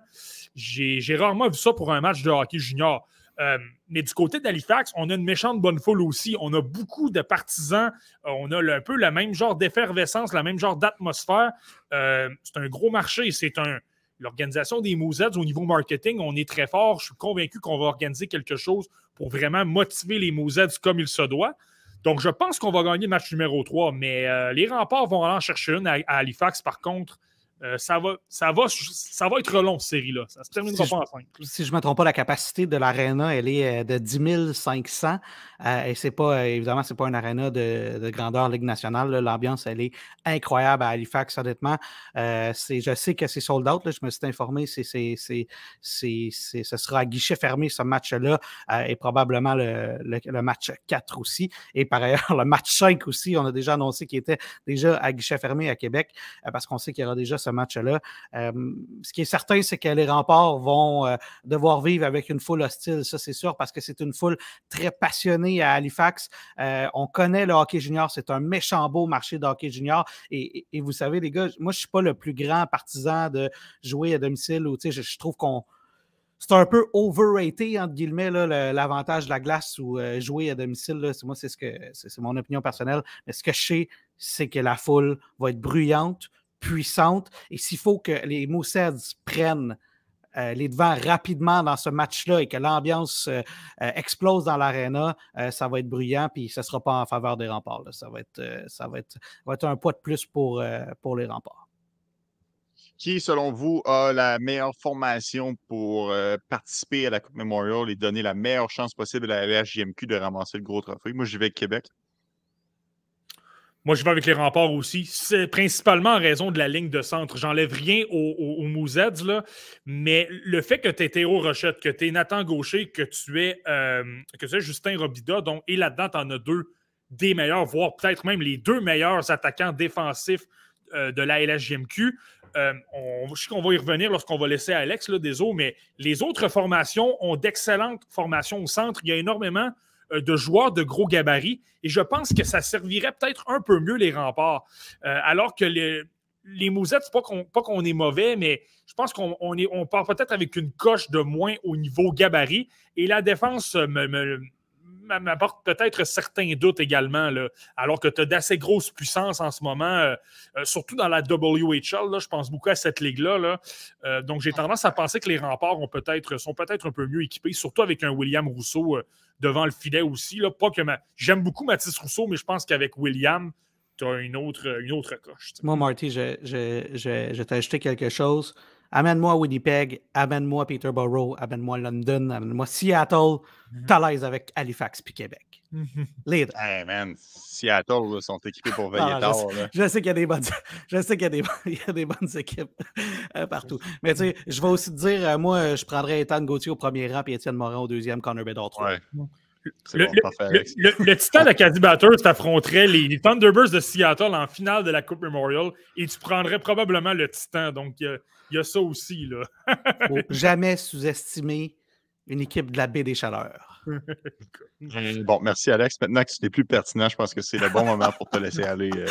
Speaker 3: J'ai rarement vu ça pour un match de hockey junior. Euh, mais du côté d'Halifax, on a une méchante bonne foule aussi. On a beaucoup de partisans. Euh, on a un peu le même genre d'effervescence, le même genre d'atmosphère. Euh, c'est un gros marché. C'est un. L'organisation des Mousets au niveau marketing, on est très fort. Je suis convaincu qu'on va organiser quelque chose pour vraiment motiver les Mousets comme il se doit. Donc, je pense qu'on va gagner le match numéro 3, mais les remparts vont aller en chercher une à Halifax, par contre. Euh, ça, va, ça, va, ça va être long, cette série-là. Ça se terminera
Speaker 4: pas
Speaker 3: en 5.
Speaker 4: Si je ne me trompe pas, la capacité de l'aréna, elle est euh, de 10 500. Euh, et c'est pas, évidemment, ce n'est pas une aréna de, grandeur Ligue nationale. L'ambiance, elle est incroyable à Halifax, honnêtement. je sais que c'est sold out. je me suis informé. C'est, ce sera à guichet fermé, ce match-là. et probablement le, le, match 4 aussi. Et par ailleurs, le match 5 aussi, on a déjà annoncé qu'il était déjà à guichet fermé à Québec parce qu'on sait qu'il y aura déjà ce match-là. ce qui est certain, c'est que les remparts vont euh, devoir vivre avec une foule hostile, ça c'est sûr, parce que c'est une foule très passionnée à Halifax. Euh, on connaît le hockey junior, c'est un méchant beau marché de hockey junior. Et, vous savez, les gars, moi je ne suis pas le plus grand partisan de jouer à domicile ou je, je trouve qu'on c'est un peu overrated, entre guillemets, l'avantage de la glace ou euh, jouer à domicile. moi, c'est ce que c'est mon opinion personnelle. Mais ce que je sais, c'est que la foule va être bruyante, puissante. Et s'il faut que les Mooseheads prennent euh, les devants rapidement dans ce match-là et que l'ambiance euh, euh, explose dans l'aréna, ça va être bruyant, puis ce ne sera pas en faveur des remparts. Ça, va être, un poids de plus pour, les remparts.
Speaker 1: Qui, selon vous, a la meilleure formation pour participer à la Coupe Memorial et donner la meilleure chance possible à la RJMQ de ramasser le gros trophée? Moi, je vais avec Québec.
Speaker 3: Moi, je vais avec les remparts aussi. C'est principalement en raison de la ligne de centre. J'enlève rien aux, aux, là, mais le fait que tu es Théo Rochette, que tu es Nathan Gaucher, que tu es, euh, que Justin Robida, donc, et là-dedans, tu en as deux des meilleurs, voire peut-être même les deux meilleurs attaquants défensifs euh, de la LHJMQ. Euh, je sais qu'on va y revenir lorsqu'on va laisser Alex là, des eaux, mais les autres formations ont d'excellentes formations au centre. Il y a énormément de joueurs de gros gabarits. Et je pense que ça servirait peut-être un peu mieux les remparts. Euh, alors que les, les Mousettes, pas qu'on est mauvais, mais je pense qu'on on part peut-être avec une coche de moins au niveau gabarit. Et la défense me, m'apporte peut-être certains doutes également, là, alors que tu as d'assez grosses puissances en ce moment, euh, euh, surtout dans la WHL. Là, je pense beaucoup à cette ligue-là. Là. Euh, donc, j'ai tendance à penser que les remparts ont peut-être, sont peut-être un peu mieux équipés, surtout avec un William Rousseau devant le filet aussi. Là. Pas que J'aime beaucoup Mathis Rousseau, mais je pense qu'avec William, tu as une autre, une autre coche.
Speaker 4: Moi, Marty, je, je, je, je t'ai ajouté quelque chose. Amène-moi Winnipeg, amène-moi Peterborough, amène-moi London, amène-moi Seattle. T'as l'aise avec Halifax puis Québec.
Speaker 1: Lead. Hey man, Seattle sont équipés pour veiller ah, tard.
Speaker 4: Je, sais qu'il y a des bonnes, je sais qu'il y a des, il y a des bonnes équipes euh, partout. Mais tu sais, je vais aussi te dire, euh, moi, je prendrais Ethan Gauthier au premier rang et Étienne Morin au deuxième, Connor Bedard 3. Ouais.
Speaker 3: Le, le, le, Titan d'Acadie Batters t'affronterait les, Thunderbirds de Seattle en finale de la Coupe Memorial et tu prendrais probablement le Titan. Donc, il y, a ça aussi. Là.
Speaker 4: jamais sous-estimer une équipe de la baie des Chaleurs.
Speaker 1: bon, merci Alex. Maintenant que tu n'es plus pertinent, je pense que c'est le bon moment pour te laisser aller. Euh,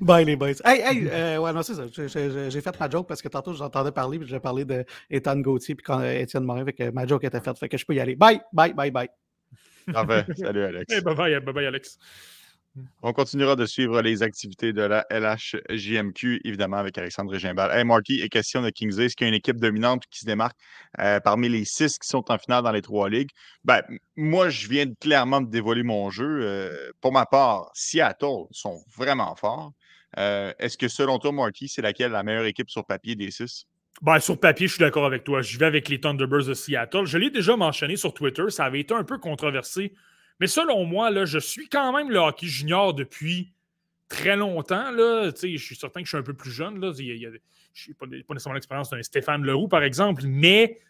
Speaker 4: Bye les boys. Hey, hey, euh, ouais, non, c'est ça. J'ai fait ma joke parce que tantôt j'entendais parler, puis j'ai parlé d'Ethan Gauthier, puis quand Étienne Morin, fait que ma joke était faite, fait que je peux y aller. Bye, bye, bye, bye.
Speaker 1: Salut, Alex.
Speaker 3: bye, bye, bye, Alex.
Speaker 1: On continuera de suivre les activités de la LHJMQ, évidemment, avec Alexandre Gimbal. Hey, Marty, et question de Kingsley. Est-ce qu'il y a une équipe dominante qui se démarque euh, parmi les six qui sont en finale dans les trois ligues? Ben, moi, je viens clairement de dévoiler mon jeu. Euh, pour ma part, Seattle sont vraiment forts. Euh, est-ce que selon toi, Marty, c'est laquelle la meilleure équipe sur papier des six?
Speaker 3: Ben, sur papier, je suis d'accord avec toi. Je vais avec les Thunderbirds de Seattle. Je l'ai déjà mentionné sur Twitter. Ça avait été un peu controversé. Mais selon moi, là, je suis quand même le hockey junior depuis très longtemps. Là. Je suis certain que je suis un peu plus jeune. Je n'ai pas, nécessairement l'expérience d'un Stéphane Leroux, par exemple, mais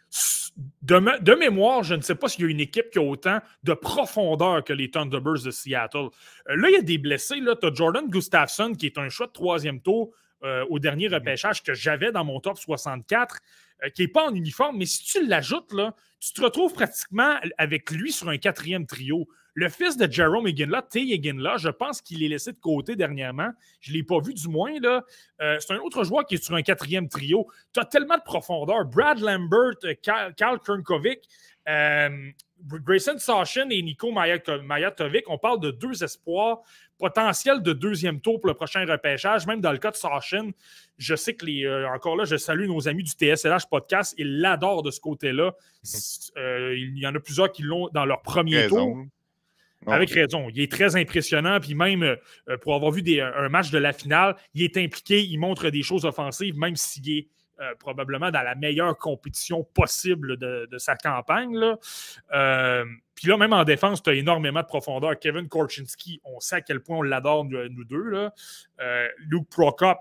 Speaker 3: de, de, mémoire, je ne sais pas s'il y a une équipe qui a autant de profondeur que les Thunderbirds de Seattle. Euh, là, il y a des blessés. Tu as Jordan Gustafsson, qui est un choix de troisième tour euh, au dernier mm-hmm. repêchage que j'avais dans mon top 64, euh, qui n'est pas en uniforme, mais si tu l'ajoutes, là, tu te retrouves pratiquement avec lui sur un quatrième trio. Le fils de Jerome Eginla, T. Eginla, je pense qu'il est laissé de côté dernièrement. Je ne l'ai pas vu du moins. là. Euh, c'est un autre joueur qui est sur un quatrième trio. Tu as tellement de profondeur. Brad Lambert, Karl Kernkovic, euh, Grayson Sachin et Nico Majatovic, on parle de deux espoirs potentiels de deuxième tour pour le prochain repêchage. Même dans le cas de Sachin, je sais que les. encore là, je salue nos amis du TSLH podcast. Ils l'adorent de ce côté-là. Mhm. il y en a plusieurs qui l'ont dans leur premier tour. Avec raison. Il est très impressionnant. Puis même euh, pour avoir vu un match de la finale, il est impliqué, il montre des choses offensives, même s'il est euh, probablement dans la meilleure compétition possible de, sa campagne. Là. Euh, puis là, même en défense, tu as énormément de profondeur. Kevin Korchinski, on sait à quel point on l'adore, nous, deux. Là. Luke Prokop,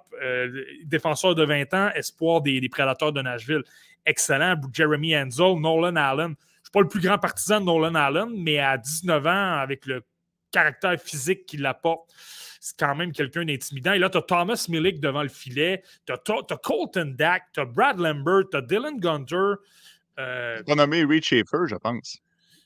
Speaker 3: défenseur de 20 ans, espoir des, des Prédateurs de Nashville. Excellent. Jeremy Enzel, Nolan Allen pas le plus grand partisan de Nolan Allen, mais à 19 ans, avec le caractère physique qu'il apporte, c'est quand même quelqu'un d'intimidant. Et là, tu as Thomas Milik devant le filet, tu as, Colton Dack, tu as Brad Lambert, tu as Dylan Gunter.
Speaker 1: Euh, on a nommé Reed Schaefer, je pense.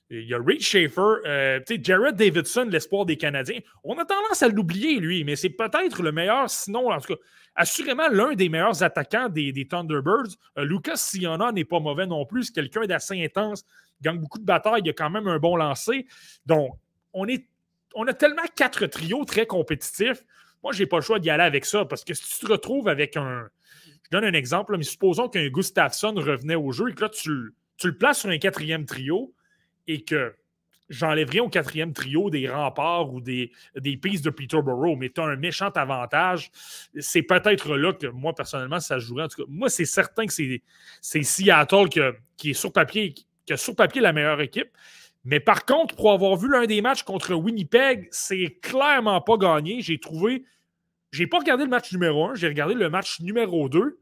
Speaker 3: Il y a Reed Schaefer, euh, Jared Davidson, l'espoir des Canadiens. On a tendance à l'oublier, lui, mais c'est peut-être le meilleur, sinon, en tout cas, assurément l'un des meilleurs attaquants des, Thunderbirds. Euh, Lucas Siona n'est pas mauvais non plus. C'est quelqu'un d'assez intense, gagne beaucoup de batailles, il a quand même un bon lancer. Donc, on, est, on a tellement quatre trios très compétitifs. Moi, je n'ai pas le choix d'y aller avec ça parce que si tu te retrouves avec un. Je donne un exemple, mais supposons qu'un Gustafsson revenait au jeu et que là, tu, le places sur un quatrième trio et que j'enlèverais au quatrième trio des remparts ou des, des pistes de Peterborough, mais tu as un méchant avantage. C'est peut-être là que moi, personnellement, ça jouerait. Moi, c'est certain que c'est Seattle qui est sur papier, qui a sur papier la meilleure équipe. Mais par contre, pour avoir vu l'un des matchs contre Winnipeg, c'est clairement pas gagné. J'ai trouvé. J'ai pas regardé le match numéro un, j'ai regardé le match numéro 2.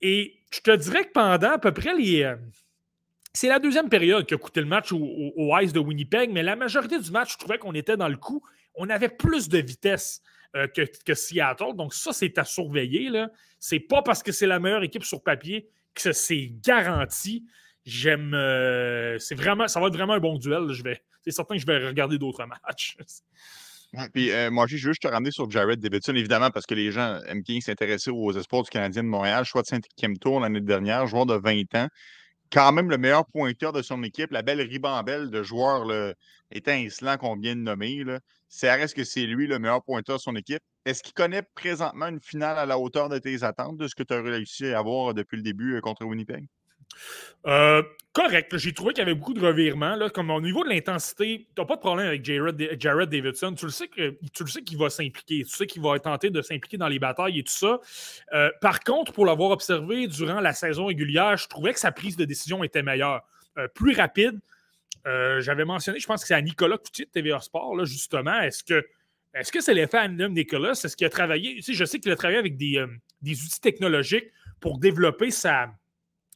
Speaker 3: Et je te dirais que pendant à peu près les. Euh, c'est la deuxième période qui a coûté le match au, Ice de Winnipeg, mais la majorité du match, je trouvais qu'on était dans le coup. On avait plus de vitesse euh, que, que, Seattle. Donc, ça, c'est à surveiller. C'est pas parce que c'est la meilleure équipe sur papier que c'est garanti. J'aime. Euh, c'est vraiment, ça va être vraiment un bon duel. Je vais, c'est certain que je vais regarder d'autres matchs.
Speaker 1: puis euh, moi, je veux juste te ramener sur Jared Davidson, évidemment, parce que les gens aiment bien s'intéresser aux espoirs du Canadien de Montréal, choix de cinquième tour l'année dernière, joueur de 20 ans. Quand même le meilleur pointeur de son équipe, la belle ribambelle de joueurs là, étincelants qu'on vient de nommer. Là. Ça reste que c'est lui le meilleur pointeur de son équipe. Est-ce qu'il connaît présentement une finale à la hauteur de tes attentes, de ce que tu as réussi à avoir depuis le début euh, contre Winnipeg?
Speaker 3: Euh, correct. J'ai trouvé qu'il y avait beaucoup de revirements. Comme au niveau de l'intensité, tu n'as pas de problème avec Jared, Davidson. Tu le sais qu'il va s'impliquer. Tu sais qu'il va tenter de s'impliquer dans les batailles et tout ça. Euh, par contre, pour l'avoir observé durant la saison régulière, je trouvais que sa prise de décision était meilleure, euh, plus rapide. J'avais mentionné, je pense que c'est à Nicolas Coutier de TVA Sport, justement. Est-ce que c'est l'effet Adam Nicolas? Est-ce qu'il a travaillé? Tu je sais qu'il a travaillé avec des outils technologiques pour développer sa,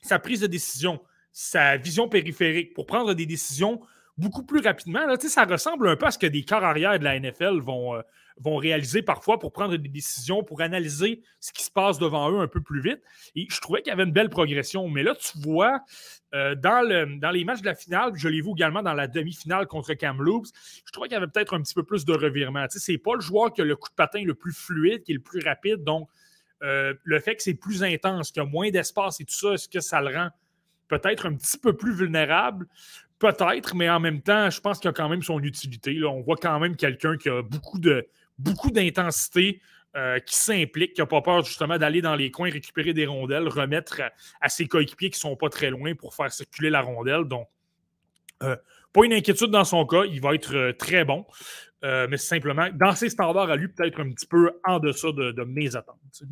Speaker 3: sa prise de décision, sa vision périphérique pour prendre des décisions beaucoup plus rapidement. Là, ça ressemble un peu à ce que des corps arrière de la NFL vont, euh, vont réaliser parfois pour prendre des décisions, pour analyser ce qui se passe devant eux un peu plus vite. Et je trouvais qu'il y avait une belle progression. Mais là, tu vois, euh, dans, le, dans les matchs de la finale, je l'ai vu également dans la demi-finale contre Kamloops, je trouvais qu'il y avait peut-être un petit peu plus de revirement. Ce n'est pas le joueur qui a le coup de patin le plus fluide, qui est le plus rapide. Donc, euh, le fait que c'est plus intense, qu'il y a moins d'espace et tout ça, est-ce que ça le rend peut-être un petit peu plus vulnérable? Peut-être, mais en même temps, je pense qu'il a quand même son utilité. Là. On voit quand même quelqu'un qui a beaucoup de beaucoup d'intensité, euh, qui s'implique, qui n'a pas peur justement d'aller dans les coins, récupérer des rondelles, remettre à, ses coéquipiers qui ne sont pas très loin pour faire circuler la rondelle. Donc, euh, pas une inquiétude dans son cas, il va être très bon. Euh, mais simplement, dans ses standards à lui, peut-être un petit peu en deçà de, mes attentes.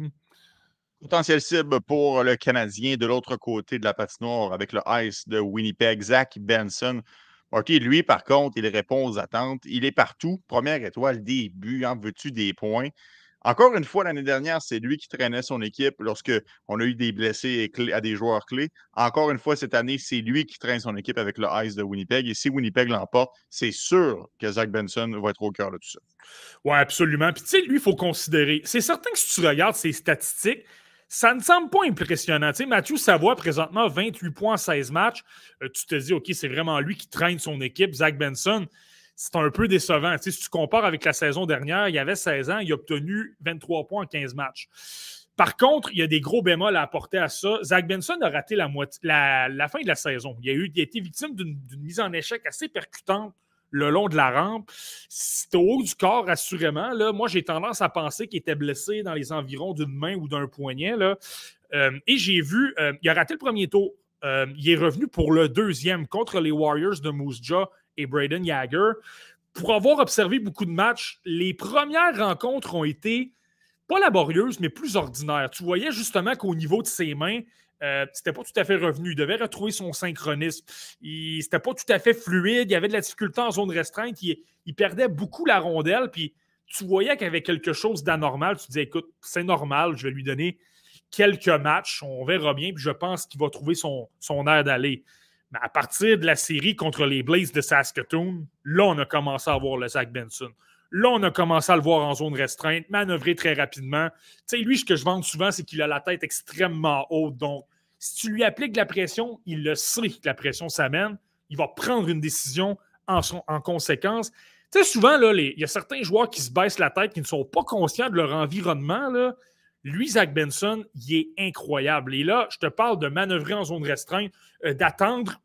Speaker 1: Potentiel cible pour le Canadien de l'autre côté de la patinoire avec le Ice de Winnipeg, Zach Benson. Lui, par contre, il répond aux attentes. Il est partout. Première étoile, des buts. En veux-tu des points? Encore une fois, l'année dernière, c'est lui qui traînait son équipe lorsqu'on a eu des blessés à des joueurs clés. Encore une fois, cette année, c'est lui qui traîne son équipe avec le Ice de Winnipeg. Et si Winnipeg l'emporte, c'est sûr que Zach Benson va être au cœur de tout ça.
Speaker 3: Oui, absolument. Puis, tu sais, lui, il faut considérer. C'est certain que si tu regardes ses statistiques, ça ne semble pas impressionnant. Tu sais, Mathieu présentement, 28 points en 16 matchs. Euh, tu te dis, OK, c'est vraiment lui qui traîne son équipe. Zach Benson, c'est un peu décevant. si tu compares avec la saison dernière, il avait 16 ans, il a obtenu 23 points en 15 matchs. Par contre, il y a des gros bémols à apporter à ça. Zach Benson a raté la, la, fin de la saison. Il a, eu, été victime d'une mise en échec assez percutante le long de la rampe. C'était au haut du corps, assurément. Moi, j'ai tendance à penser qu'il était blessé dans les environs d'une main ou d'un poignet. Euh, et j'ai vu, euh, il a raté le premier tour. Euh, il est revenu pour le deuxième contre les Warriors de Moose Jaw et Braden Jagger. Pour avoir observé beaucoup de matchs, les premières rencontres ont été pas laborieuses, mais plus ordinaires. Tu voyais justement qu'au niveau de ses mains, euh, c'était pas tout à fait revenu. Il devait retrouver son synchronisme. C'était pas tout à fait fluide. Il y avait de la difficulté en zone restreinte. Il, il perdait beaucoup la rondelle. Puis tu voyais qu'il y avait quelque chose d'anormal. Tu disais, écoute, c'est normal, je vais lui donner quelques matchs. On verra bien. Puis je pense qu'il va trouver son, son air d'aller. À partir de la série contre les Blaze de Saskatoon, là, on a commencé à voir le Zach Benson. Là, on a commencé à le voir en zone restreinte, manœuvrer très rapidement. Tu lui, ce que je vends souvent, c'est qu'il a la tête extrêmement haute. Donc, si tu lui appliques la pression, il le sait que la pression s'amène. Il va prendre une décision en, en conséquence. Tu sais, souvent, il y a certains joueurs qui se baissent la tête, qui ne sont pas conscients de leur environnement. Lui, Zach Benson, il est incroyable. Et là, je te parle de manœuvrer en zone restreinte, euh, d'attendre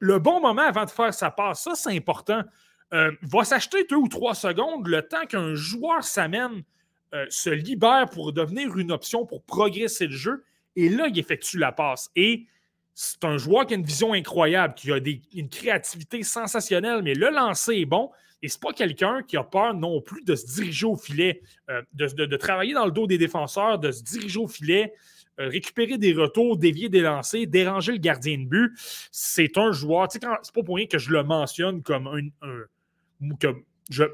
Speaker 3: le bon moment avant de faire sa passe. Ça, c'est important. Euh, va s'acheter deux ou trois secondes le temps qu'un joueur s'amène, euh, se libère pour devenir une option pour progresser le jeu. Et là, il effectue la passe. Et c'est un joueur qui a une vision incroyable, qui a une créativité sensationnelle, mais le lancer est bon. Et c'est pas quelqu'un qui a peur non plus de se diriger au filet, euh, de, travailler dans le dos des défenseurs, de se diriger au filet, euh, récupérer des retours, dévier des lancers, déranger le gardien de but. C'est un joueur, c'est pas pour rien que je le mentionne comme un.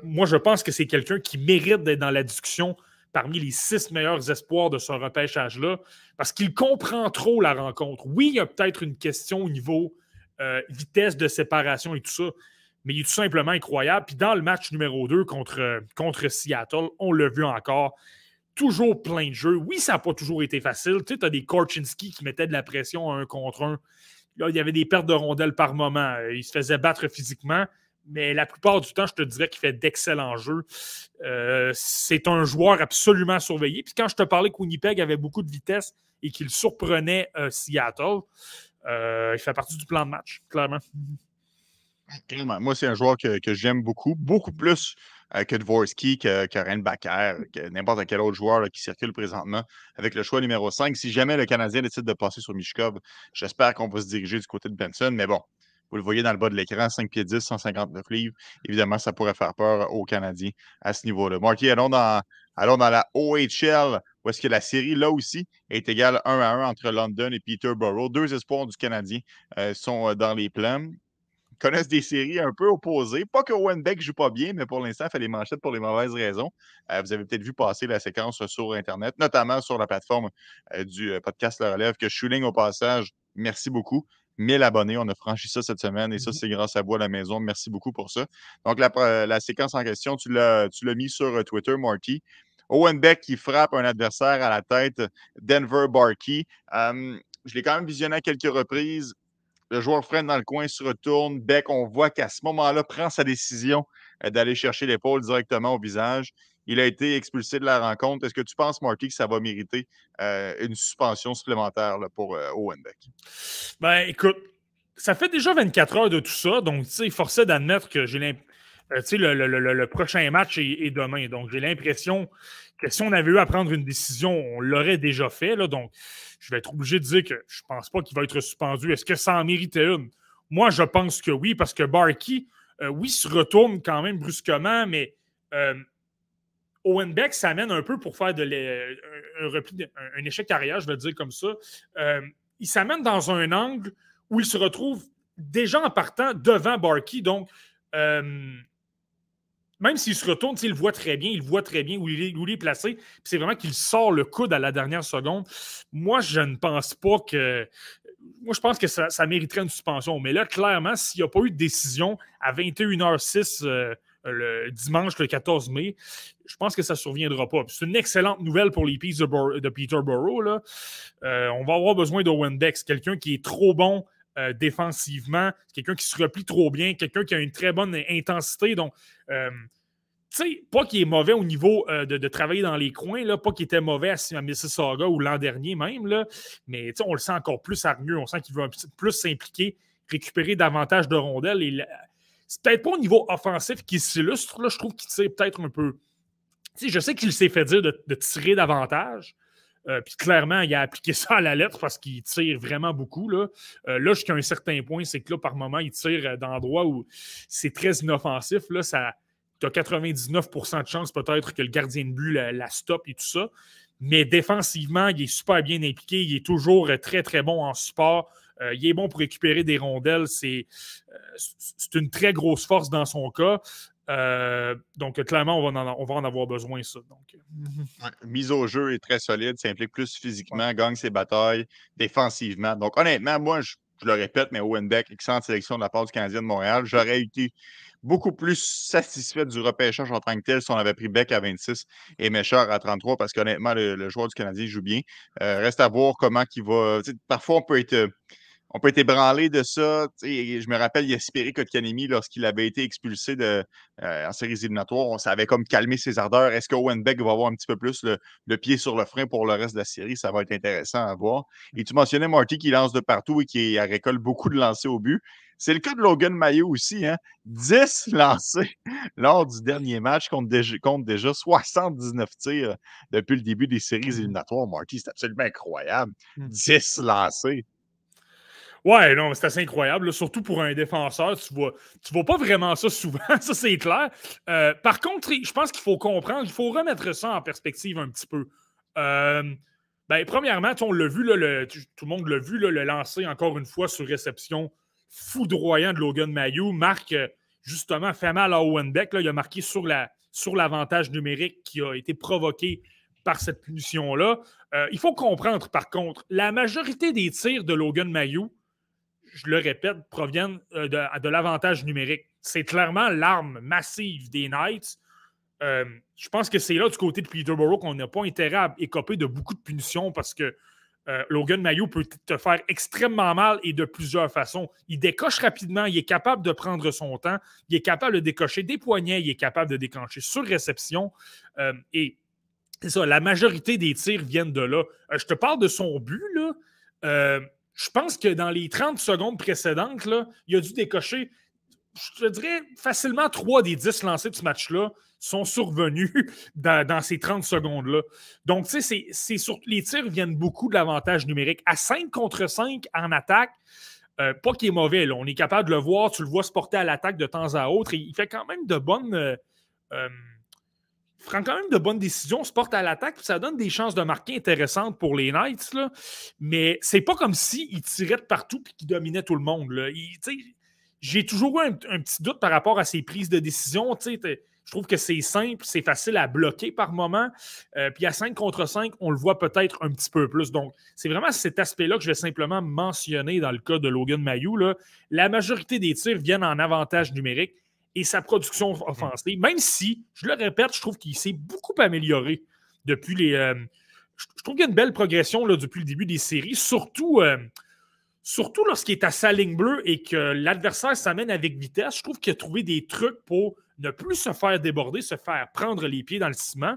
Speaker 3: moi, je pense que c'est quelqu'un qui mérite d'être dans la discussion parmi les six meilleurs espoirs de ce repêchage-là, parce qu'il comprend trop la rencontre. Oui, il y a peut-être une question au niveau euh, vitesse de séparation et tout ça, mais il est tout simplement incroyable. Puis dans le match numéro 2 contre, contre Seattle, on l'a vu encore, toujours plein de jeux. Oui, ça n'a pas toujours été facile. Tu sais, as des Korchinski qui mettaient de la pression un contre un. Là, il y avait des pertes de rondelles par moment. Il se faisait battre physiquement, mais la plupart du temps, je te dirais qu'il fait d'excellents jeux. Euh, c'est un joueur absolument surveillé. Puis quand je te parlais que Winnipeg avait beaucoup de vitesse et qu'il surprenait euh, Seattle, euh, il fait partie du plan de match, clairement.
Speaker 1: Moi, c'est un joueur que, j'aime beaucoup, beaucoup plus euh, que Dvorsky, que, que Renbacker, que n'importe quel autre joueur qui circule présentement avec le choix numéro 5. Si jamais le Canadien décide de passer sur Mishkov, j'espère qu'on va se diriger du côté de Benson. Mais bon, vous le voyez dans le bas de l'écran, 5 pieds 10, 159 livres. Évidemment, ça pourrait faire peur aux Canadiens à ce niveau-là. Marky, allons dans, allons dans la OHL, où est-ce que la série, là aussi, est égale 1 à 1 entre London et Peterborough. Deux espoirs du Canadien euh, sont euh, dans les plans connaissent des séries un peu opposées. Pas que Owen Beck joue pas bien, mais pour l'instant, il fait les manchettes pour les mauvaises raisons. Euh, vous avez peut-être vu passer la séquence sur Internet, notamment sur la plateforme euh, du euh, podcast La Relève, que je souligne au passage. Merci beaucoup. 1000 abonnés, on a franchi ça cette semaine et ça, mm-hmm. c'est grâce à vous à la maison. Merci beaucoup pour ça. Donc, la, séquence en question, tu l'as mis sur Twitter, Marty. Owen Beck qui frappe un adversaire à la tête, Denver Barkey. je l'ai quand même visionné à quelques reprises. Le joueur freine dans le coin, se retourne. Beck, on voit qu'à ce moment-là, prend sa décision euh, d'aller chercher l'épaule directement au visage. Il a été expulsé de la rencontre. Est-ce que tu penses, Marty, que ça va mériter euh, une suspension supplémentaire pour euh, Owen Beck?
Speaker 3: Ben, écoute, ça fait déjà 24 heures de tout ça. Donc, tu sais, forcé d'admettre que j'ai l'impression. Le, le, prochain match est, demain. Donc, j'ai l'impression que si on avait eu à prendre une décision, on l'aurait déjà fait. Là, donc, je vais être obligé de dire que je ne pense pas qu'il va être suspendu. Est-ce que ça en méritait une? Moi, je pense que oui, parce que Barkey, euh, oui, se retourne quand même brusquement, mais euh, Owen Beck s'amène un peu pour faire de un, un, échec arrière, je vais le dire comme ça. Euh, il s'amène dans un angle où il se retrouve déjà en partant devant Barkey. Donc, euh, même s'il se retourne, il voit très bien, il voit très bien où il est, placé. C'est vraiment qu'il sort le coude à la dernière seconde. Moi, je ne pense pas que. Moi, je pense que ça, mériterait une suspension. Mais là, clairement, s'il n'y a pas eu de décision à 21h06 euh, le dimanche le 14 mai, je pense que ça ne surviendra pas. C'est une excellente nouvelle pour les Peas de, Peterborough. Euh, on va avoir besoin d'Owen Dex, quelqu'un qui est trop bon euh, défensivement, quelqu'un qui se replie trop bien, quelqu'un qui a une très bonne intensité. Donc, euh, tu sais, pas qu'il est mauvais au niveau euh, de, travailler dans les coins, là, pas qu'il était mauvais à, Mississauga ou l'an dernier même, là, mais on le sent encore plus hargneux. On sent qu'il veut plus s'impliquer, récupérer davantage de rondelles. Et c'est peut-être pas au niveau offensif qu'il s'illustre. Là, je trouve qu'il tire peut-être un peu. je sais qu'il s'est fait dire de tirer davantage, euh, puis clairement, il a appliqué ça à la lettre parce qu'il tire vraiment beaucoup. Là, euh, là jusqu'à un certain point, c'est que là, par moment, il tire euh, d'endroits où c'est très inoffensif. Là, ça, tu as 99% de chance peut-être que le gardien de but la, stoppe et tout ça. Mais défensivement, il est super bien impliqué. Il est toujours très, très bon en support. il est bon pour récupérer des rondelles. C'est une très grosse force dans son cas. Euh, donc, clairement, on va, en, on va, en, avoir besoin, ça. Donc.
Speaker 1: Euh. mise au jeu est très solide, s'implique plus physiquement, gagne ses batailles défensivement. Donc, honnêtement, moi, je, le répète, mais Owen Beck, excellente sélection de la part du Canadien de Montréal. J'aurais été beaucoup plus satisfait du repêchage en tant que tel si on avait pris Beck à 26 et Méchard à 33 parce qu'honnêtement, le, joueur du Canadien joue bien. Euh, reste à voir comment il va. Parfois, on peut être on peut être ébranlé de ça. je me rappelle Yasperi Kotkanemi, lorsqu'il avait été expulsé de, euh, en séries éliminatoires, on savait comme calmer ses ardeurs. Est-ce que Owen Beck va avoir un petit peu plus le, pied sur le frein pour le reste de la série? Ça va être intéressant à voir. Et tu mentionnais Marty qui lance de partout et qui récolte beaucoup de lancers au but. C'est le cas de Logan Mayo aussi. Hein? 10 lancés lors du dernier match contre déjà, compte déjà 79 tirs depuis le début des séries mmh. éliminatoires. Marty, c'est absolument incroyable. 10 mmh. lancés.
Speaker 3: Ouais, non, c'est assez incroyable. Surtout pour un défenseur, tu vois, tu vois pas vraiment ça souvent, ça c'est clair. Euh, par contre, je pense qu'il faut comprendre, il faut remettre ça en perspective un petit peu. Euh, ben, premièrement, on l'a vu, tout le monde l'a vu, le lancer encore une fois sur réception foudroyant de Logan Mayou. Marc, euh, justement, fait mal à Owen Beck. il a marqué sur l'avantage numérique qui a été provoqué par cette punition-là. il faut comprendre, par contre, la majorité des tirs de Logan Mayou je le répète, proviennent euh, de, l'avantage numérique. C'est clairement l'arme massive des Knights. Euh, je pense que c'est là du côté de Peterborough qu'on n'a pas intérêt à écoper de beaucoup de punitions parce que euh, Logan Mayo peut te faire extrêmement mal et de plusieurs façons. Il décoche rapidement, il est capable de prendre son temps, il est capable de décocher des poignets, il est capable de déclencher sur réception. et c'est ça, la majorité des tirs viennent de là. je te parle de son but, là je pense que dans les 30 secondes précédentes, là, il a dû décocher, je te dirais, facilement 3 des 10 lancés de ce match-là sont survenus dans, ces 30 secondes-là. Donc, tu sais, les tirs viennent beaucoup de l'avantage numérique. À 5 contre 5 en attaque, euh, pas qu'il est mauvais, on est capable de le voir, tu le vois se porter à l'attaque de temps à autre. Et il fait quand même de bonnes. Euh, euh, prend quand même de bonnes décisions, se porte à l'attaque, ça donne des chances de marquer intéressantes pour les Knights. Là. Mais c'est pas comme s'il tirait de partout et qu'il dominait tout le monde. J'ai toujours eu un, petit doute par rapport à ses prises de décision. Je trouve que c'est simple, c'est facile à bloquer par moment. Euh, puis à 5 contre 5, on le voit peut-être un petit peu plus. Donc, c'est vraiment cet aspect-là que je vais simplement mentionner dans le cas de Logan Mayou. La majorité des tirs viennent en avantage numérique et sa production mm. offensive, même si, je le répète, je trouve qu'il s'est beaucoup amélioré depuis les. Euh, je, trouve qu'il y a une belle progression là, depuis le début des séries, surtout, euh, surtout lorsqu'il est à sa ligne bleue et que l'adversaire s'amène avec vitesse. Je trouve qu'il a trouvé des trucs pour ne plus se faire déborder, se faire prendre les pieds dans le ciment.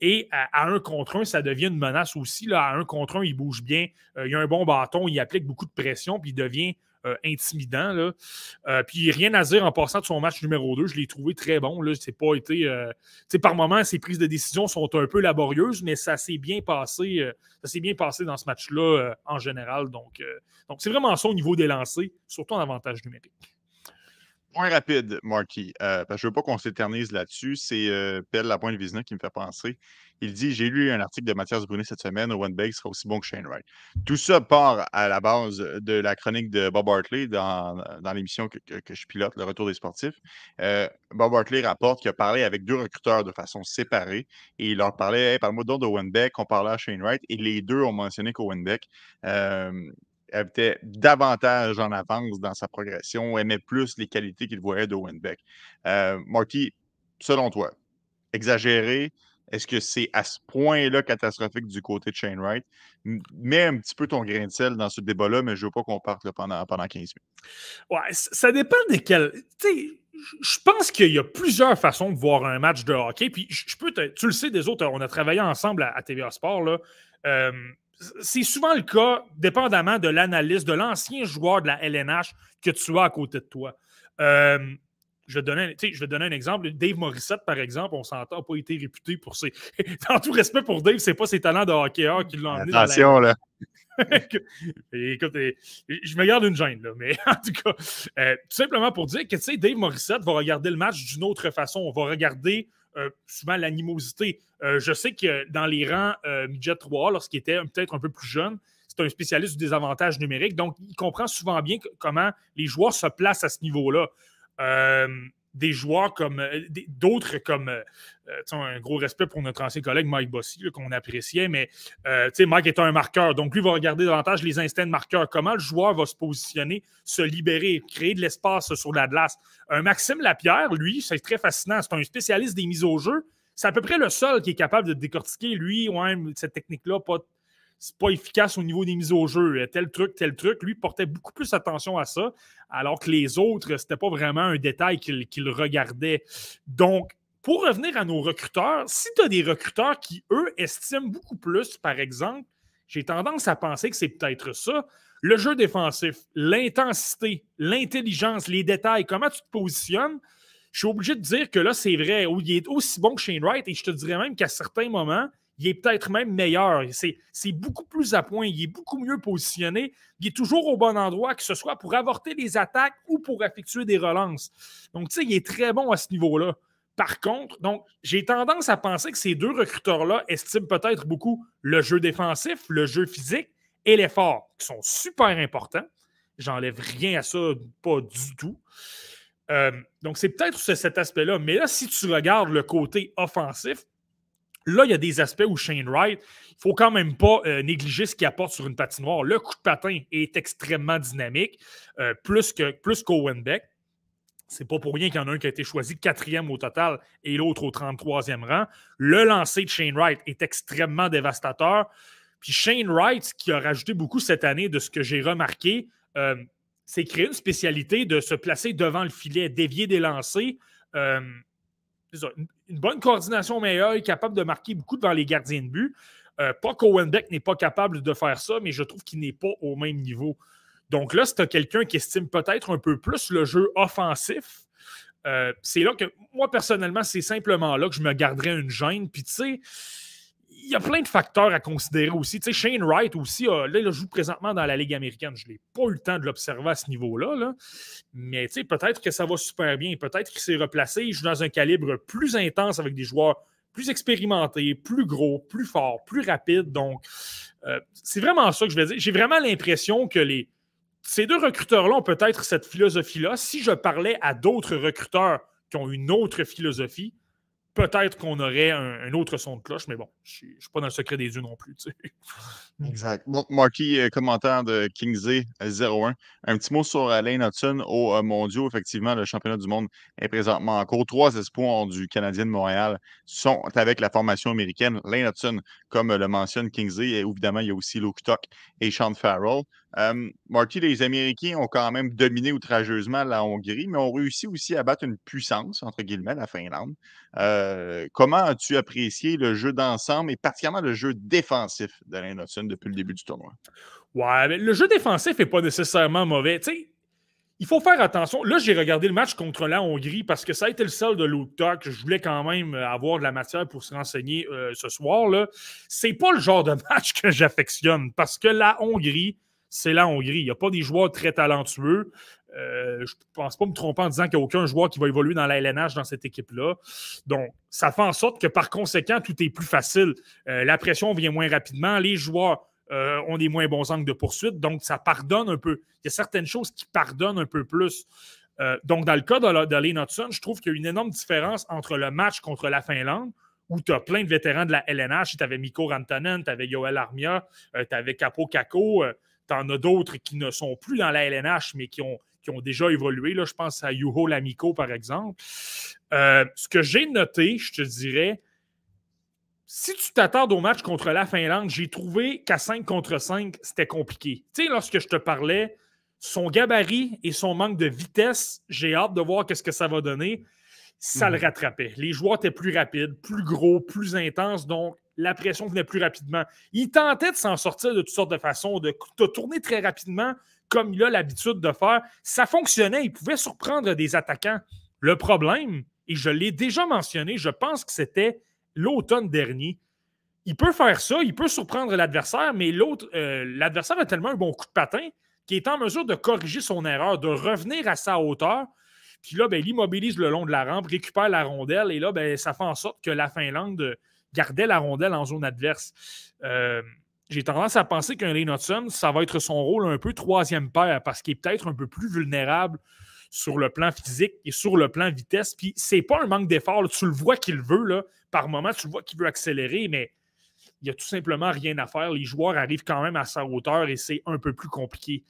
Speaker 3: Et à, un contre un, ça devient une menace aussi. Là. À un contre un, il bouge bien. Euh, il a un bon bâton, il applique beaucoup de pression, puis il devient euh, intimidant. Euh, puis rien à dire en passant de son match numéro 2. Je l'ai trouvé très bon. Là. C'est pas été. Euh, par moments, ses prises de décision sont un peu laborieuses, mais ça s'est bien passé. ça s'est bien passé dans ce match-là en général. Donc, donc c'est vraiment ça au niveau des lancers, surtout en avantage numérique.
Speaker 1: Point rapide, Marky, euh, parce que je veux pas qu'on s'éternise là-dessus. C'est euh, Pelle Lapointe Vizina qui me fait penser. Il dit J'ai lu un article de Mathias Brunet cette semaine. Owen Bake sera aussi bon que Shane Wright. Tout ça part à la base de la chronique de Bob Hartley dans, l'émission que, je pilote, Le Retour des sportifs. Euh, Bob Hartley rapporte qu'il a parlé avec deux recruteurs de façon séparée et il leur parlait Hey, Parle-moi donc d'Owen Beck. On parlait à Shane Wright et les deux ont mentionné qu'Owen Beck était davantage en avance dans sa progression, aimait plus les qualités qu'il voyait d'Owen Beck. Euh, Marty, selon toi, exagéré, est-ce que c'est à ce point-là catastrophique du côté de Shane Wright? Mets un petit peu ton grain de sel dans ce débat-là, mais je veux pas qu'on parte pendant, pendant 15 minutes.
Speaker 3: Ouais, ça dépend de quel. Tu je pense qu'il y a plusieurs façons de voir un match de hockey. Puis je peux tu le sais, des autres, on a travaillé ensemble à, à TVA Sport. Là. Euh, c'est souvent le cas, dépendamment de l'analyse de l'ancien joueur de la LNH que tu as à côté de toi. Euh, je vais, te donner, je vais donner un exemple. Dave Morissette, par exemple, on s'entend, n'a pas été réputé pour ses. Dans tout respect pour Dave, c'est pas ses talents de hockeyeur qui l'ont emmené dans la
Speaker 1: Attention, là.
Speaker 3: Écoute, je me garde une gêne, là, mais en tout cas, euh, tout simplement pour dire que, tu sais, Dave Morissette va regarder le match d'une autre façon. On va regarder souvent l'animosité. Euh, je sais que dans les rangs euh, Midget 3, lorsqu'il était peut-être un peu plus jeune, c'est un spécialiste du désavantage numérique, donc il comprend souvent bien comment les joueurs se placent à ce niveau-là. Euh, des joueurs comme euh, d'autres comme euh, euh, un gros respect pour notre ancien collègue Mike Bossy qu'on appréciait, mais euh, Mike est un marqueur, donc lui va regarder davantage les instincts de marqueur, comment le joueur va se positionner, se libérer, créer de l'espace sur la glace? Un Maxime Lapierre, lui, c'est très fascinant, c'est un spécialiste des mises au jeu. C'est à peu près le seul qui est capable de décortiquer, lui, ouais, cette technique-là, pas, c'est pas efficace au niveau des mises au jeu. Tel truc, tel truc. Lui portait beaucoup plus attention à ça, alors que les autres, c'était pas vraiment un détail qu'il regardait. Donc, pour revenir à nos recruteurs, si tu as des recruteurs qui, eux, estiment beaucoup plus, par exemple, j'ai tendance à penser que c'est peut-être ça. Le jeu défensif, l'intensité, l'intelligence, les détails, comment tu te positionnes, je suis obligé de dire que là, c'est vrai, il est aussi bon que Shane Wright, et je te dirais même qu'à certains moments, il est peut-être même meilleur. C'est beaucoup plus à point, il est beaucoup mieux positionné, il est toujours au bon endroit, que ce soit pour avorter les attaques ou pour effectuer des relances. Donc, tu sais, il est très bon à ce niveau-là. Par contre, donc, j'ai tendance à penser que ces deux recruteurs-là estiment peut-être beaucoup le jeu défensif, le jeu physique et l'effort, qui sont super importants. J'enlève rien à ça, pas du tout. Euh, donc, c'est peut-être ce- cet aspect-là. Mais là, si tu regardes le côté offensif, là, il y a des aspects où Shane Wright, il ne faut quand même pas euh, négliger ce qu'il apporte sur une patinoire. Le coup de patin est extrêmement dynamique, euh, plus que plus qu'Owen Beck. C'est pas pour rien qu'il y en a un qui a été choisi quatrième au total et l'autre au 33e rang. Le lancer de Shane Wright est extrêmement dévastateur. Puis Shane Wright, ce qui a rajouté beaucoup cette année de ce que j'ai remarqué, euh, c'est créer une spécialité de se placer devant le filet, dévier des lancers. Une, bonne coordination meilleure, il est capable de marquer beaucoup devant les gardiens de but. Euh, pas qu'Owen Beck n'est pas capable de faire ça, mais je trouve qu'il n'est pas au même niveau. Donc là, si tu as quelqu'un qui estime peut-être un peu plus le jeu offensif, euh, c'est là que moi, personnellement, c'est simplement là que je me garderais une gêne. Puis tu sais, il y a plein de facteurs à considérer aussi. Tu sais, Shane Wright aussi, là, il joue présentement dans la Ligue américaine. Je n'ai pas eu le temps de l'observer à ce niveau-là. là. Mais tu sais, peut-être que ça va super bien. Peut-être qu'il s'est replacé. Il joue dans un calibre plus intense avec des joueurs plus expérimentés, plus gros, plus forts, plus rapides. Donc, euh, c'est vraiment ça que je vais dire. J'ai vraiment l'impression que les, ces deux recruteurs-là ont peut-être cette philosophie-là. Si je parlais à d'autres recruteurs qui ont une autre philosophie, peut-être qu'on aurait un, autre son de cloche, mais bon, je ne suis pas dans le secret des yeux non plus.
Speaker 1: Exact. Bon, Marky, euh, commentaire de Kingsley euh, 01. Un petit mot sur euh, Lane Hudson au euh, mondiaux. Effectivement, le championnat du monde est présentement en cours. Trois espoirs du Canadien de Montréal sont avec la formation américaine. Lane Hudson, comme le mentionne Kingsley, et évidemment, il y a aussi Luke Tuck et Sean Farrell. Marty, les Américains ont quand même dominé outrageusement la Hongrie, mais ont réussi aussi à battre une puissance, entre guillemets, la Finlande. Comment as-tu apprécié le jeu d'ensemble et particulièrement le jeu défensif d'Alain Hudson depuis le début du tournoi?
Speaker 3: Ouais, mais le jeu défensif n'est pas nécessairement mauvais. Tu sais, il faut faire attention. Là, j'ai regardé le match contre la Hongrie parce que ça a été le seul de Luke Tuck. Je voulais quand même avoir de la matière pour se renseigner euh, ce soir. là. C'est pas le genre de match que j'affectionne parce que la Hongrie, c'est la Hongrie. Il n'y a pas des joueurs très talentueux. Euh, je ne pense pas me tromper en disant qu'il n'y a aucun joueur qui va évoluer dans la LNH dans cette équipe-là. Donc, ça fait en sorte que par conséquent, tout est plus facile. Euh, la pression vient moins rapidement. Les joueurs euh, ont des moins bons angles de poursuite. Donc, ça pardonne un peu. Il y a certaines choses qui pardonnent un peu plus. donc, dans le cas de, de je trouve qu'il y a une énorme différence entre le match contre la Finlande, où tu as plein de vétérans de la LNH. Tu avais Mikko Rantanen, tu avais Yoel Armia, tu avais Capo Caco, tu en as d'autres qui ne sont plus dans la LNH, mais qui ont qui ont déjà évolué. Je pense à Yuho Lamico, par exemple. Euh, ce que j'ai noté, je te dirais, si tu t'attardes au match contre la Finlande, j'ai trouvé qu'à 5 contre 5, c'était compliqué. Tu sais, lorsque je te parlais, son gabarit et son manque de vitesse, j'ai hâte de voir qu'est-ce que ça va donner. Ça le mhm. rattrapait. Les joueurs étaient plus rapides, plus gros, plus intenses, donc la pression venait plus rapidement. Il tentait de s'en sortir de toutes sortes de façons, de, de tourner très rapidement, comme il a l'habitude de faire. Ça fonctionnait, il pouvait surprendre des attaquants. Le problème, et je l'ai déjà mentionné, je pense que c'était l'automne dernier. Il peut faire ça, il peut surprendre l'adversaire, mais l'autre, euh, l'adversaire a tellement un bon coup de patin qu'il est en mesure de corriger son erreur, de revenir à sa hauteur. Puis là, ben, il immobilise le long de la rampe, récupère la rondelle, et là, ben, ça fait en sorte que la Finlande gardait la rondelle en zone adverse. Euh, j'ai tendance à penser qu'un Lane Hudson, ça va être son rôle un peu troisième paire parce qu'il est peut-être un peu plus vulnérable sur le plan physique et sur le plan vitesse. Puis c'est pas un manque d'effort. Tu le vois qu'il veut. Par moment, tu le vois qu'il veut accélérer, mais il n'y a tout simplement rien à faire. Les joueurs arrivent quand même à sa hauteur et c'est un peu plus compliqué.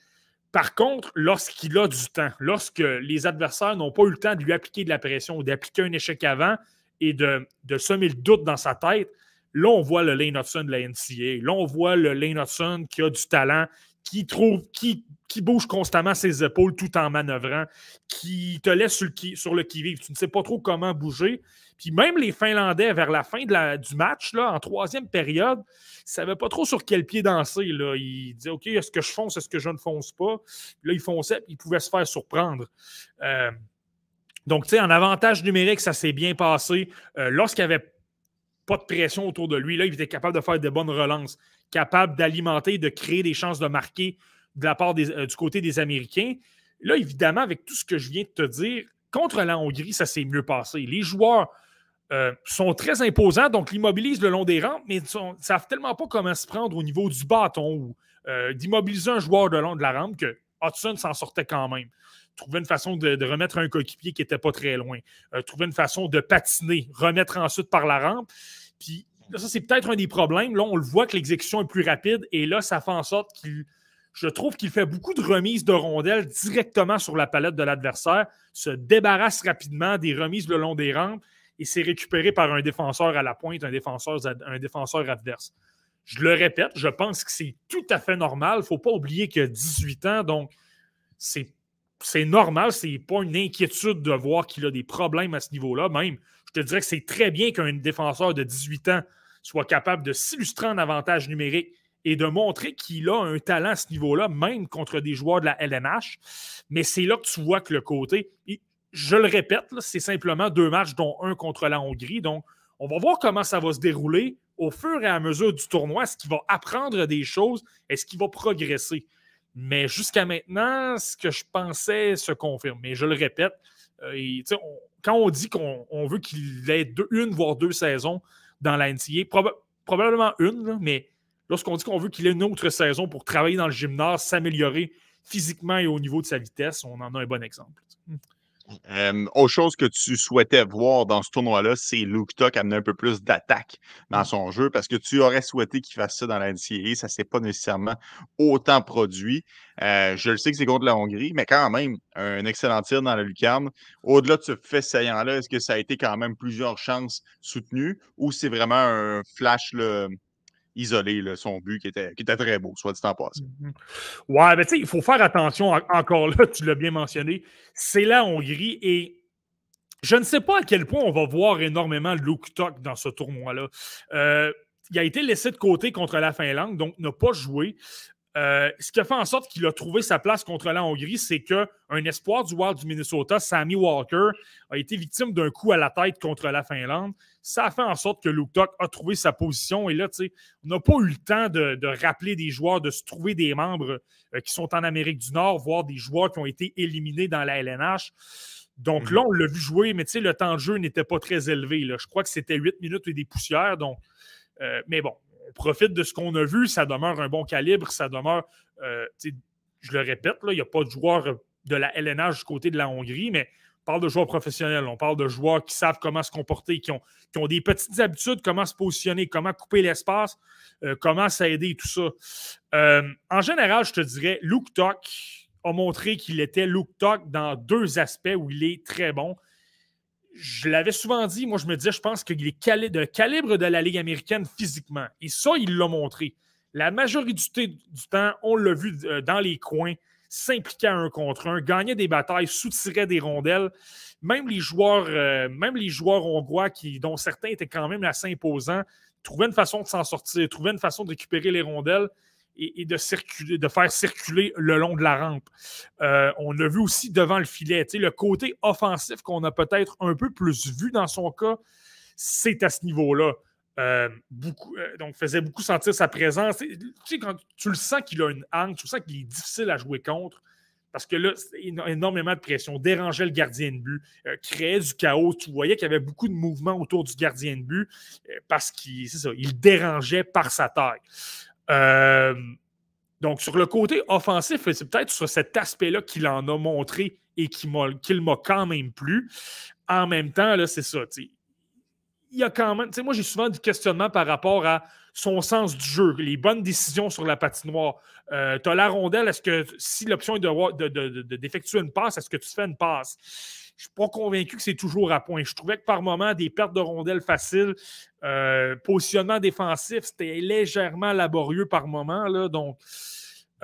Speaker 3: Par contre, lorsqu'il a du temps, lorsque les adversaires n'ont pas eu le temps de lui appliquer de la pression ou d'appliquer un échec avant et de, semer le doute dans sa tête, Là, on voit le Lane Hudson de la NCA. Là, on voit le Lane Hudson qui a du talent, qui trouve, qui, bouge constamment ses épaules tout en manœuvrant, qui te laisse sur le, sur le qui-vive. Tu ne sais pas trop comment bouger. Puis même les Finlandais, vers la fin du match, là, en troisième période, ne savaient pas trop sur quel pied danser. Là. Ils disaient OK, est-ce que je fonce, est-ce que je ne fonce pas? là, ils fonçaient, puis ils pouvaient se faire surprendre. Euh, donc, tu sais, en avantage numérique, ça s'est bien passé. Euh, lorsqu'il y avait pas de pression autour de lui. Là, il était capable de faire de bonnes relances, capable d'alimenter, de créer des chances de marquer de la part euh, du côté des Américains. Là, évidemment, avec tout ce que je viens de te dire, contre la Hongrie, ça s'est mieux passé. Les joueurs euh, sont très imposants, donc l'immobilisent le long des rampes, mais ne savent tellement pas comment se prendre au niveau du bâton ou euh, d'immobiliser un joueur de long de la rampe que Hudson s'en sortait quand même. Trouver une façon de, remettre un coéquipier qui n'était pas très loin. trouver une façon de patiner, remettre ensuite par la rampe. Puis ça, c'est peut-être un des problèmes. Là, on le voit que l'exécution est plus rapide et là, ça fait en sorte qu'il. Je trouve qu'il fait beaucoup de remises de rondelles directement sur la palette de l'adversaire, se débarrasse rapidement des remises le long des rampes et c'est récupéré par un défenseur à la pointe, un défenseur, un défenseur adverse. Je le répète, je pense que c'est tout à fait normal. Il ne faut pas oublier qu'il a 18 ans, donc c'est c'est normal, c'est pas une inquiétude de voir qu'il a des problèmes à ce niveau-là. Même, je te dirais que c'est très bien qu'un défenseur de 18 ans soit capable de s'illustrer en avantage numérique et de montrer qu'il a un talent à ce niveau-là, même contre des joueurs de la LNH. Mais c'est là que tu vois que le côté, je le répète, c'est simplement deux matchs, dont un contre la Hongrie. Donc, on va voir comment ça va se dérouler au fur et à mesure du tournoi. Est-ce qu'il va apprendre des choses? Est-ce qu'il va progresser? Mais jusqu'à maintenant, ce que je pensais se confirme. Mais je le répète, euh, quand on dit qu'on veut qu'il ait une, voire deux saisons dans la probablement une, mais lorsqu'on dit qu'on veut qu'il ait une autre saison pour travailler dans le gymnase, s'améliorer physiquement et au niveau de sa vitesse, on en a un bon exemple.
Speaker 1: Euh, autre chose que tu souhaitais voir dans ce tournoi-là, c'est Luke Tuck amener un peu plus d'attaque dans son jeu parce que tu aurais souhaité qu'il fasse ça dans la NCAA. Ça ne s'est pas nécessairement autant produit. Euh, je le sais que c'est contre la Hongrie, mais quand même, un excellent tir dans la lucarne. Au-delà de ce fait saillant-là, est-ce que ça a été quand même plusieurs chances soutenues ou c'est vraiment un flash isolé, son but qui était, qui était très beau, soit dit en passant.
Speaker 3: Mhm. Ouais, mais tu sais, il faut faire attention, encore là, tu l'as bien mentionné, c'est la Hongrie et je ne sais pas à quel point on va voir énormément Luke Tuck dans ce tournoi-là. Euh, il a été laissé de côté contre la Finlande, donc n'a pas joué. Euh, ce qui a fait en sorte qu'il a trouvé sa place contre la Hongrie, c'est qu'un espoir du Wild du Minnesota, Sammy Walker, a été victime d'un coup à la tête contre la Finlande. Ça a fait en sorte que Luke Tuck a trouvé sa position. Et là, tu sais, on n'a pas eu le temps de, rappeler des joueurs, de se trouver des membres euh, qui sont en Amérique du Nord, voire des joueurs qui ont été éliminés dans la LNH. Donc mhm. là, on l'a vu jouer, mais tu sais, le temps de jeu n'était pas très élevé. Là. Je crois que c'était 8 minutes et des poussières. Donc, euh, mais bon, on profite de ce qu'on a vu. Ça demeure un bon calibre. Ça demeure, euh, je le répète, il n'y a pas de joueurs de la LNH du côté de la Hongrie, mais on parle de joueurs professionnels. On parle de joueurs qui savent comment se comporter, qui ont, qui ont des petites habitudes, comment se positionner, comment couper l'espace, euh, comment s'aider, tout ça. Euh, en général, je te dirais, Luke Tuck a montré qu'il était Luke Tuck dans deux aspects où il est très bon je l'avais souvent dit, moi je me disais, je pense qu'il est cali de calibre de la Ligue américaine physiquement. Et ça, il l'a montré. La majorité du temps, on l'a vu euh, dans les coins, s'impliquer à un contre un, gagner des batailles, soutirer des rondelles. Même les joueurs, euh, même les joueurs hongrois, qui, dont certains étaient quand même assez imposants, trouvaient une façon de s'en sortir, trouvaient une façon de récupérer les rondelles et, de, faire circuler le long de la rampe. Euh, on a vu aussi devant le filet. Le côté offensif qu'on a peut-être un peu plus vu dans son cas, c'est à ce niveau-là. Euh, euh, donc, faisait beaucoup sentir sa présence. Tu sais, quand tu le sens qu'il a une hangue, tu sens qu'il est difficile à jouer contre. Parce que là, énormément de pression, dérangeait le gardien de but, créait du chaos. Tu voyais qu'il y avait beaucoup de mouvements autour du gardien de but parce qu'il il dérangeait par sa taille. Euh, donc, sur le côté offensif, c'est peut-être sur cet aspect-là qu'il en a montré et qu'il m'a quand même plu. En même temps, là, c'est ça. Il y a quand même. Moi, j'ai souvent du questionnement par rapport à son sens du jeu, les bonnes décisions sur la patinoire. Euh, tu as la rondelle, est-ce que si l'option est d'effectuer de, de, une passe, est-ce que tu fais une passe? Je ne suis pas convaincu que c'est toujours à point. Je trouvais que par moment, des pertes de rondelles faciles, euh, positionnement défensif, c'était légèrement laborieux par moment. Là, donc,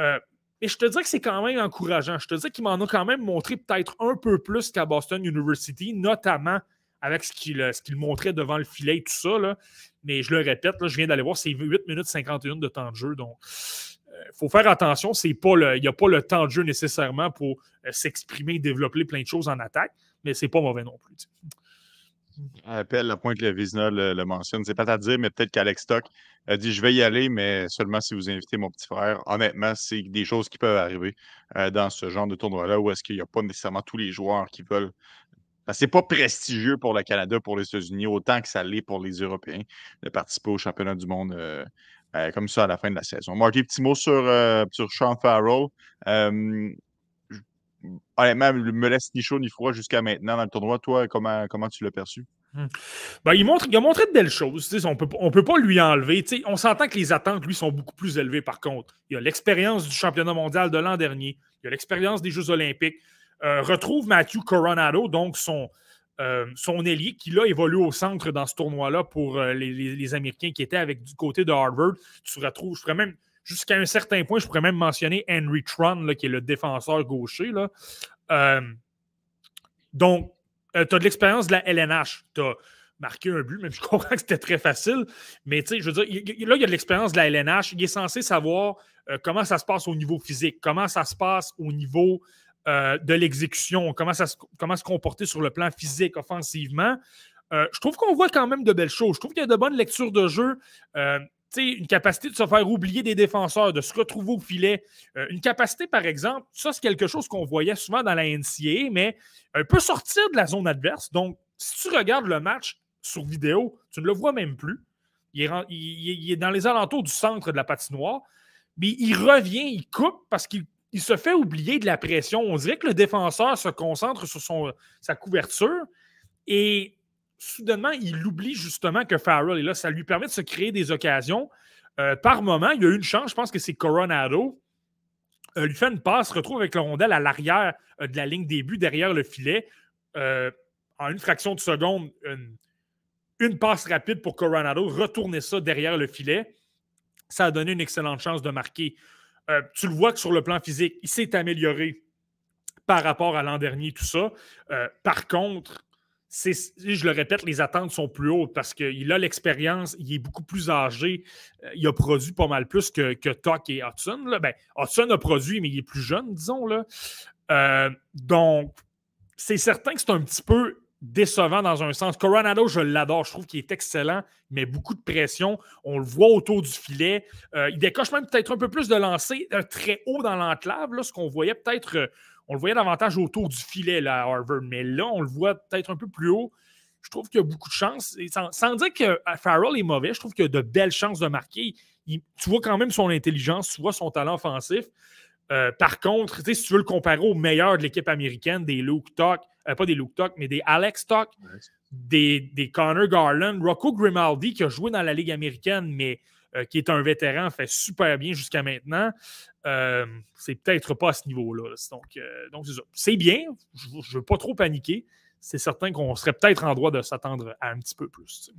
Speaker 3: euh, mais je te dirais que c'est quand même encourageant. Je te dirais qu'il m'en a quand même montré peut-être un peu plus qu'à Boston University, notamment avec ce qu'il montrait devant le filet et tout ça. Mais je le répète, je viens d'aller voir, c'est 8 minutes 51 de temps de jeu. Donc, il faut faire attention. il n'y a pas le temps de jeu nécessairement pour euh, s'exprimer, développer plein de choses en attaque, mais c'est pas mauvais non plus.
Speaker 1: Appelle la pointe le Vizina le, mentionne. C'est pas à dire, mais peut-être qu'Alex Stock a dit Je vais y aller, mais seulement si vous invitez mon petit frère. Honnêtement, c'est des choses qui peuvent arriver euh, dans ce genre de tournoi-là où est-ce qu'il n'y a pas nécessairement tous les joueurs qui veulent. C'est pas prestigieux pour le Canada, pour les États-Unis, autant que ça l'est pour les Européens de participer au championnat du monde euh, euh, comme ça à la fin de la saison. Marty, petit mot sur, euh, sur Sean Farrell. Honnêtement, me laisse ni chaud ni froid jusqu'à maintenant dans le tournoi. Toi, comment, comment tu l'as perçu?
Speaker 3: Hmm. Ben, il, montre, il a montré de belles choses. on ne peut pas lui enlever. on s'entend que les attentes, lui, sont beaucoup plus élevées par contre. Il a l'expérience du championnat mondial de l'an dernier. Il a l'expérience des Jeux olympiques. Retrouve Matthew Coronado, donc son, euh, son ailier qui là évolue au centre dans ce tournoi-là pour euh, les, Américains qui étaient avec du côté de Harvard. Tu retrouves, je pourrais même, jusqu'à un certain point, je pourrais même mentionner Henry Tron, qui est le défenseur gaucher. Euh, donc, tu as de l'expérience de la LNH. Tu as marqué un but, même je comprends que c'était très facile. Mais tu sais, je veux dire, là, il y a de l'expérience de la LNH. Il est censé savoir comment ça se passe au niveau physique, comment ça se passe au niveau euh, de l'exécution, comment, se, comporter sur le plan physique, offensivement. Euh, je trouve qu'on voit quand même de belles choses. Je trouve qu'il y a de bonnes lectures de jeu. Euh, une capacité de se faire oublier des défenseurs, de se retrouver au filet. une capacité, par exemple, ça, c'est quelque chose qu'on voyait souvent dans la NCAA, mais un peu sortir de la zone adverse. Donc, si tu regardes le match sur vidéo, tu ne le vois même plus. Il est dans les alentours du centre de la patinoire, mais il revient, il coupe parce qu'il il se fait oublier de la pression. On dirait que le défenseur se concentre sur sa couverture et soudainement, il oublie justement que Farrell est là. Ça lui permet de se créer des occasions. Euh, par moment, il y a une chance, je pense que c'est Coronado. Euh, lui fait une passe, retrouve avec le rondelle à l'arrière euh, de la ligne début, derrière le filet. en une fraction de seconde, une, passe rapide pour Coronado, retourner ça derrière le filet. Ça a donné une excellente chance de marquer. Euh, tu le vois que sur le plan physique, il s'est amélioré par rapport à l'an dernier, tout ça. Euh, par contre, je le répète, les attentes sont plus hautes parce qu'il a l'expérience, il est beaucoup plus âgé, euh, il a produit pas mal plus que, que Tuck et Hudson. Là. Ben, Hudson a produit, mais il est plus jeune, disons. Là. Donc, c'est certain que c'est un petit peu décevant dans un sens. Coronado, je l'adore. Je trouve qu'il est excellent. Met beaucoup de pression. On le voit autour du filet. Euh, il décoche même peut-être un peu plus de lancer très haut dans l'enclave, ce qu'on voyait peut-être on le voyait davantage autour du filet là, à Harvard, mais là, on le voit peut-être un peu plus haut. Je trouve qu'il y a beaucoup de chances. sans, dire que euh, Farrell est mauvais, je trouve qu'il y a de belles chances de marquer. tu vois quand même son intelligence, tu vois son talent offensif. Euh, par contre, si tu veux le comparer au meilleur de l'équipe américaine, des Luke Tuck, euh, pas des Luke Tuck, mais des Alex Tuck, des, des Connor Garland, Rocco Grimaldi qui a joué dans la Ligue américaine, mais qui est un vétéran, fait super bien jusqu'à maintenant. Euh, c'est peut-être pas à ce niveau-là. Donc, euh, donc c'est bien. Je ne veux pas trop paniquer. C'est certain qu'on serait peut-être en droit de s'attendre à un petit peu plus.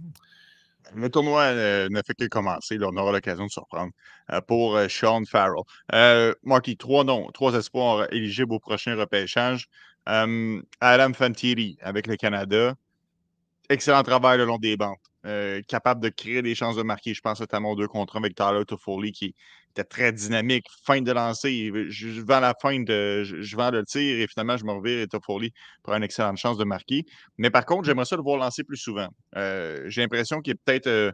Speaker 1: Le tournoi euh, ne fait que commencer. on aura l'occasion de surprendre pour Sean Farrell. Marky, trois noms, trois espoirs éligibles au prochain repêchage. Adam Fantieri avec le Canada. Excellent travail le long des bandes. capable de créer des chances de marquer. Je pense notamment deux contrats avec Tyler Toffoli qui, très dynamique. Fin de lancer, je, vends la fin de, je, vends le tir et finalement je me revire et Toffoli pour une excellente chance de marquer. Mais par contre, j'aimerais ça le voir lancer plus souvent. Euh, j'ai l'impression qu'il est peut-être, euh,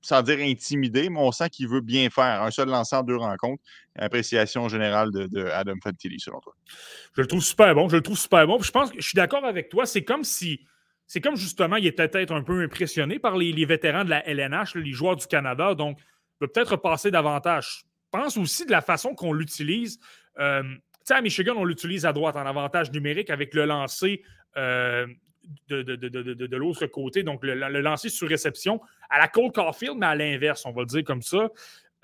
Speaker 1: sans dire intimidé, mais on sent qu'il veut bien faire. Un seul lanceur, deux rencontres. Appréciation générale de, Adam Fantilli, selon toi.
Speaker 3: Je le trouve super bon. Je le trouve super bon. je pense que je suis d'accord avec toi. C'est comme si. C'est comme justement, il était peut-être un peu impressionné par les, vétérans de la LNH, les joueurs du Canada. Donc, il veut peut-être passer davantage pense aussi de la façon qu'on l'utilise. Euh, tu sais, à Michigan, on l'utilise à droite en avantage numérique avec le lancer euh, de, l'autre côté, donc le, lancer sur réception à la Cole Caulfield, mais à l'inverse, on va le dire comme ça.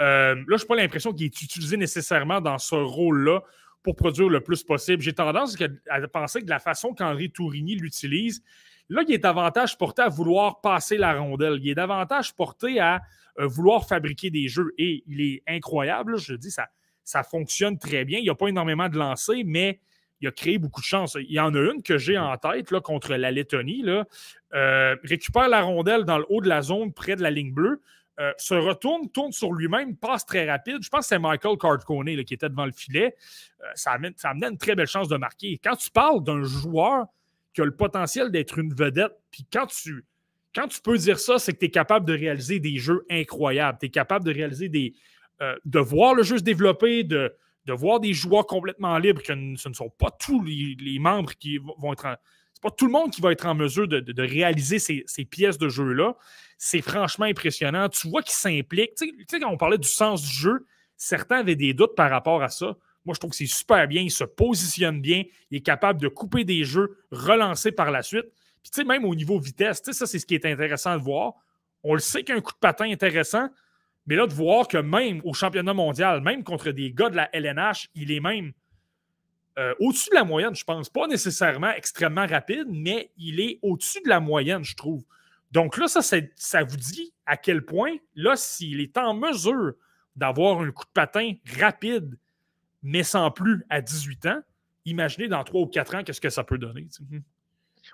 Speaker 3: Euh, là, je n'ai pas l'impression qu'il est utilisé nécessairement dans ce rôle-là pour produire le plus possible. J'ai tendance à penser que de la façon qu'Henri Tourigny l'utilise, là, il est davantage porté à vouloir passer la rondelle. Il est davantage porté à vouloir fabriquer des jeux. Et il est incroyable, je dis, ça, ça fonctionne très bien. Il n'y a pas énormément de lancers, mais il a créé beaucoup de chances. Il y en a une que j'ai en tête là, contre la Lettonie. Là. Euh, récupère la rondelle dans le haut de la zone près de la ligne bleue. Euh, se retourne, tourne sur lui-même, passe très rapide. Je pense que c'est Michael Cardcone qui était devant le filet. ça, amène, ça une très belle chance de marquer. Quand tu parles d'un joueur qui a le potentiel d'être une vedette, puis quand tu, quand tu peux dire ça, c'est que tu es capable de réaliser des jeux incroyables. Tu es capable de réaliser des. Euh, de voir le jeu se développer, de, de voir des joueurs complètement libres, que ce ne sont pas tous les, membres qui vont être en. C'est pas tout le monde qui va être en mesure de, réaliser ces, pièces de jeu-là. C'est franchement impressionnant. Tu vois qu'ils s'impliquent. Tu sais, quand on parlait du sens du jeu, certains avaient des doutes par rapport à ça. Moi, je trouve que c'est super bien. Il se positionne bien. Il est capable de couper des jeux, relancer par la suite. Puis, tu sais, même au niveau vitesse, tu ça, c'est ce qui est intéressant de voir. On le sait qu'un coup de patin intéressant, mais là, de voir que même au championnat mondial, même contre des gars de la LNH, il est même euh, au-dessus de la moyenne, je pense. Pas nécessairement extrêmement rapide, mais il est au-dessus de la moyenne, je trouve. Donc là, ça, ça vous dit à quel point, là, s'il est en mesure d'avoir un coup de patin rapide, mais sans plus à 18 ans, imaginez dans 3 ou 4 ans qu'est-ce que ça peut donner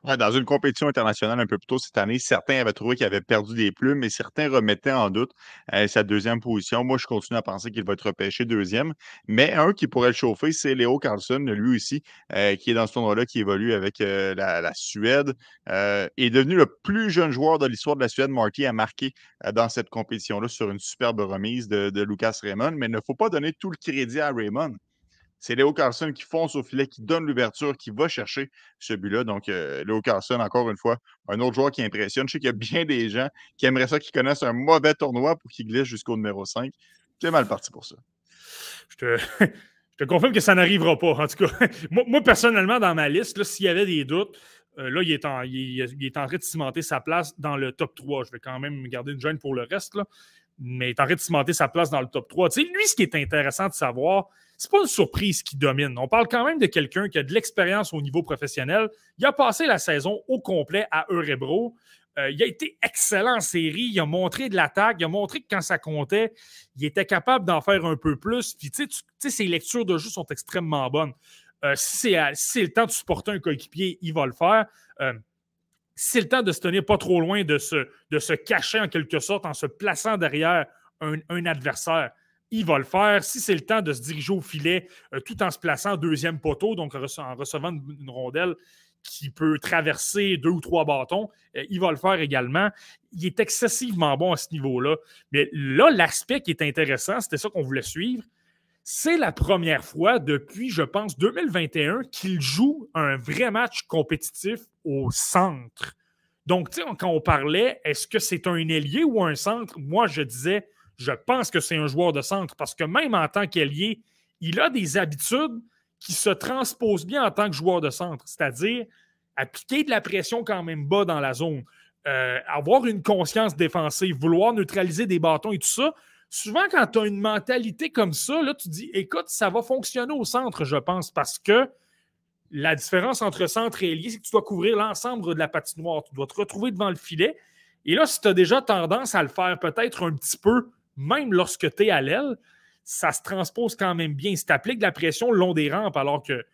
Speaker 1: dans une compétition internationale un peu plus tôt cette année, certains avaient trouvé qu'il avait perdu des plumes, mais certains remettaient en doute euh, sa deuxième position. Moi, je continue à penser qu'il va être repêché deuxième. Mais un qui pourrait le chauffer, c'est Léo Carlson, lui aussi, euh, qui est dans ce tournoi-là, qui évolue avec euh, la, Suède. est devenu le plus jeune joueur de l'histoire de la Suède. Marty a marqué dans cette compétition-là sur une superbe remise de, de Lucas Raymond. Mais il ne faut pas donner tout le crédit à Raymond c'est Léo Carlson qui fonce au filet, qui donne l'ouverture, qui va chercher ce but-là. Donc, euh, Léo Carlson, encore une fois, un autre joueur qui impressionne. Je sais qu'il y a bien des gens qui aimeraient ça, qui connaissent un mauvais tournoi pour qu'il glisse jusqu'au numéro 5. C'est mal parti pour ça.
Speaker 3: Je te, confirme que ça n'arrivera pas. En tout cas, moi, personnellement, dans ma liste, s'il y avait des doutes, euh, là, il est, en, train de cimenter sa place dans le top 3. Je vais quand même garder une gêne pour le reste, mais il est en train de cimenter sa place dans le top 3. Tu sais, lui, ce qui est intéressant de savoir, c'est pas une surprise qui domine. On parle quand même de quelqu'un qui a de l'expérience au niveau professionnel. Il a passé la saison au complet à Eurebro. Euh, il a été excellent en série. Il a montré de l'attaque. Il a montré que quand ça comptait, il était capable d'en faire un peu plus. Puis, tu sais, ses lectures de jeu sont extrêmement bonnes. Euh, si c'est le temps de supporter un coéquipier, il va le faire. Euh, c'est le temps de se tenir pas trop loin, de se, de se cacher en quelque sorte en se plaçant derrière un, adversaire, il va le faire. Si c'est le temps de se diriger au filet euh, tout en se plaçant deuxième poteau, donc en recevant une, rondelle qui peut traverser deux ou trois bâtons, euh, il va le faire également. Il est excessivement bon à ce niveau-là. Mais là, l'aspect qui est intéressant, c'était ça qu'on voulait suivre. C'est la première fois depuis, je pense, 2021 qu'il joue un vrai match compétitif au centre. Donc, tu sais, quand on parlait, est-ce que c'est un ailier ou un centre? Moi, je disais, je pense que c'est un joueur de centre parce que même en tant qu'ailier, il a des habitudes qui se transposent bien en tant que joueur de centre, c'est-à-dire appliquer de la pression quand même bas dans la zone, euh, avoir une conscience défensive, vouloir neutraliser des bâtons et tout ça. Souvent, quand tu as une mentalité comme ça, là, tu dis écoute, ça va fonctionner au centre, je pense, parce que la différence entre centre et ailier, c'est que tu dois couvrir l'ensemble de la patinoire. Tu dois te retrouver devant le filet. Et là, si tu as déjà tendance à le faire peut-être un petit peu même lorsque tu es à l'aile, ça se transpose quand même bien. Si tu appliques de la pression le long des rampes, alors que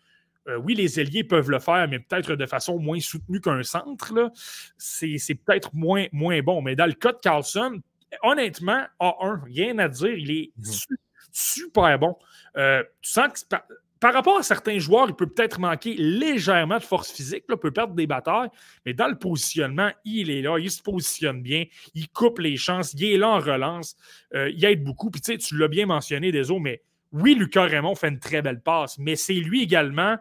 Speaker 3: euh, oui, les ailiers peuvent le faire, mais peut-être de façon moins soutenue qu'un centre, c'est peut-être moins, moins bon. Mais dans le cas de Carlson, honnêtement, A1, rien à dire, il est mhm. super bon. Euh, tu sens que par rapport à certains joueurs, il peut peut-être manquer légèrement de force physique, il peut perdre des batailles, mais dans le positionnement, il est là, il se positionne bien, il coupe les chances, il est là en relance, euh, il aide beaucoup. Puis tu sais, tu l'as bien mentionné, Deso, mais oui, Lucas Raymond fait une très belle passe, mais c'est lui également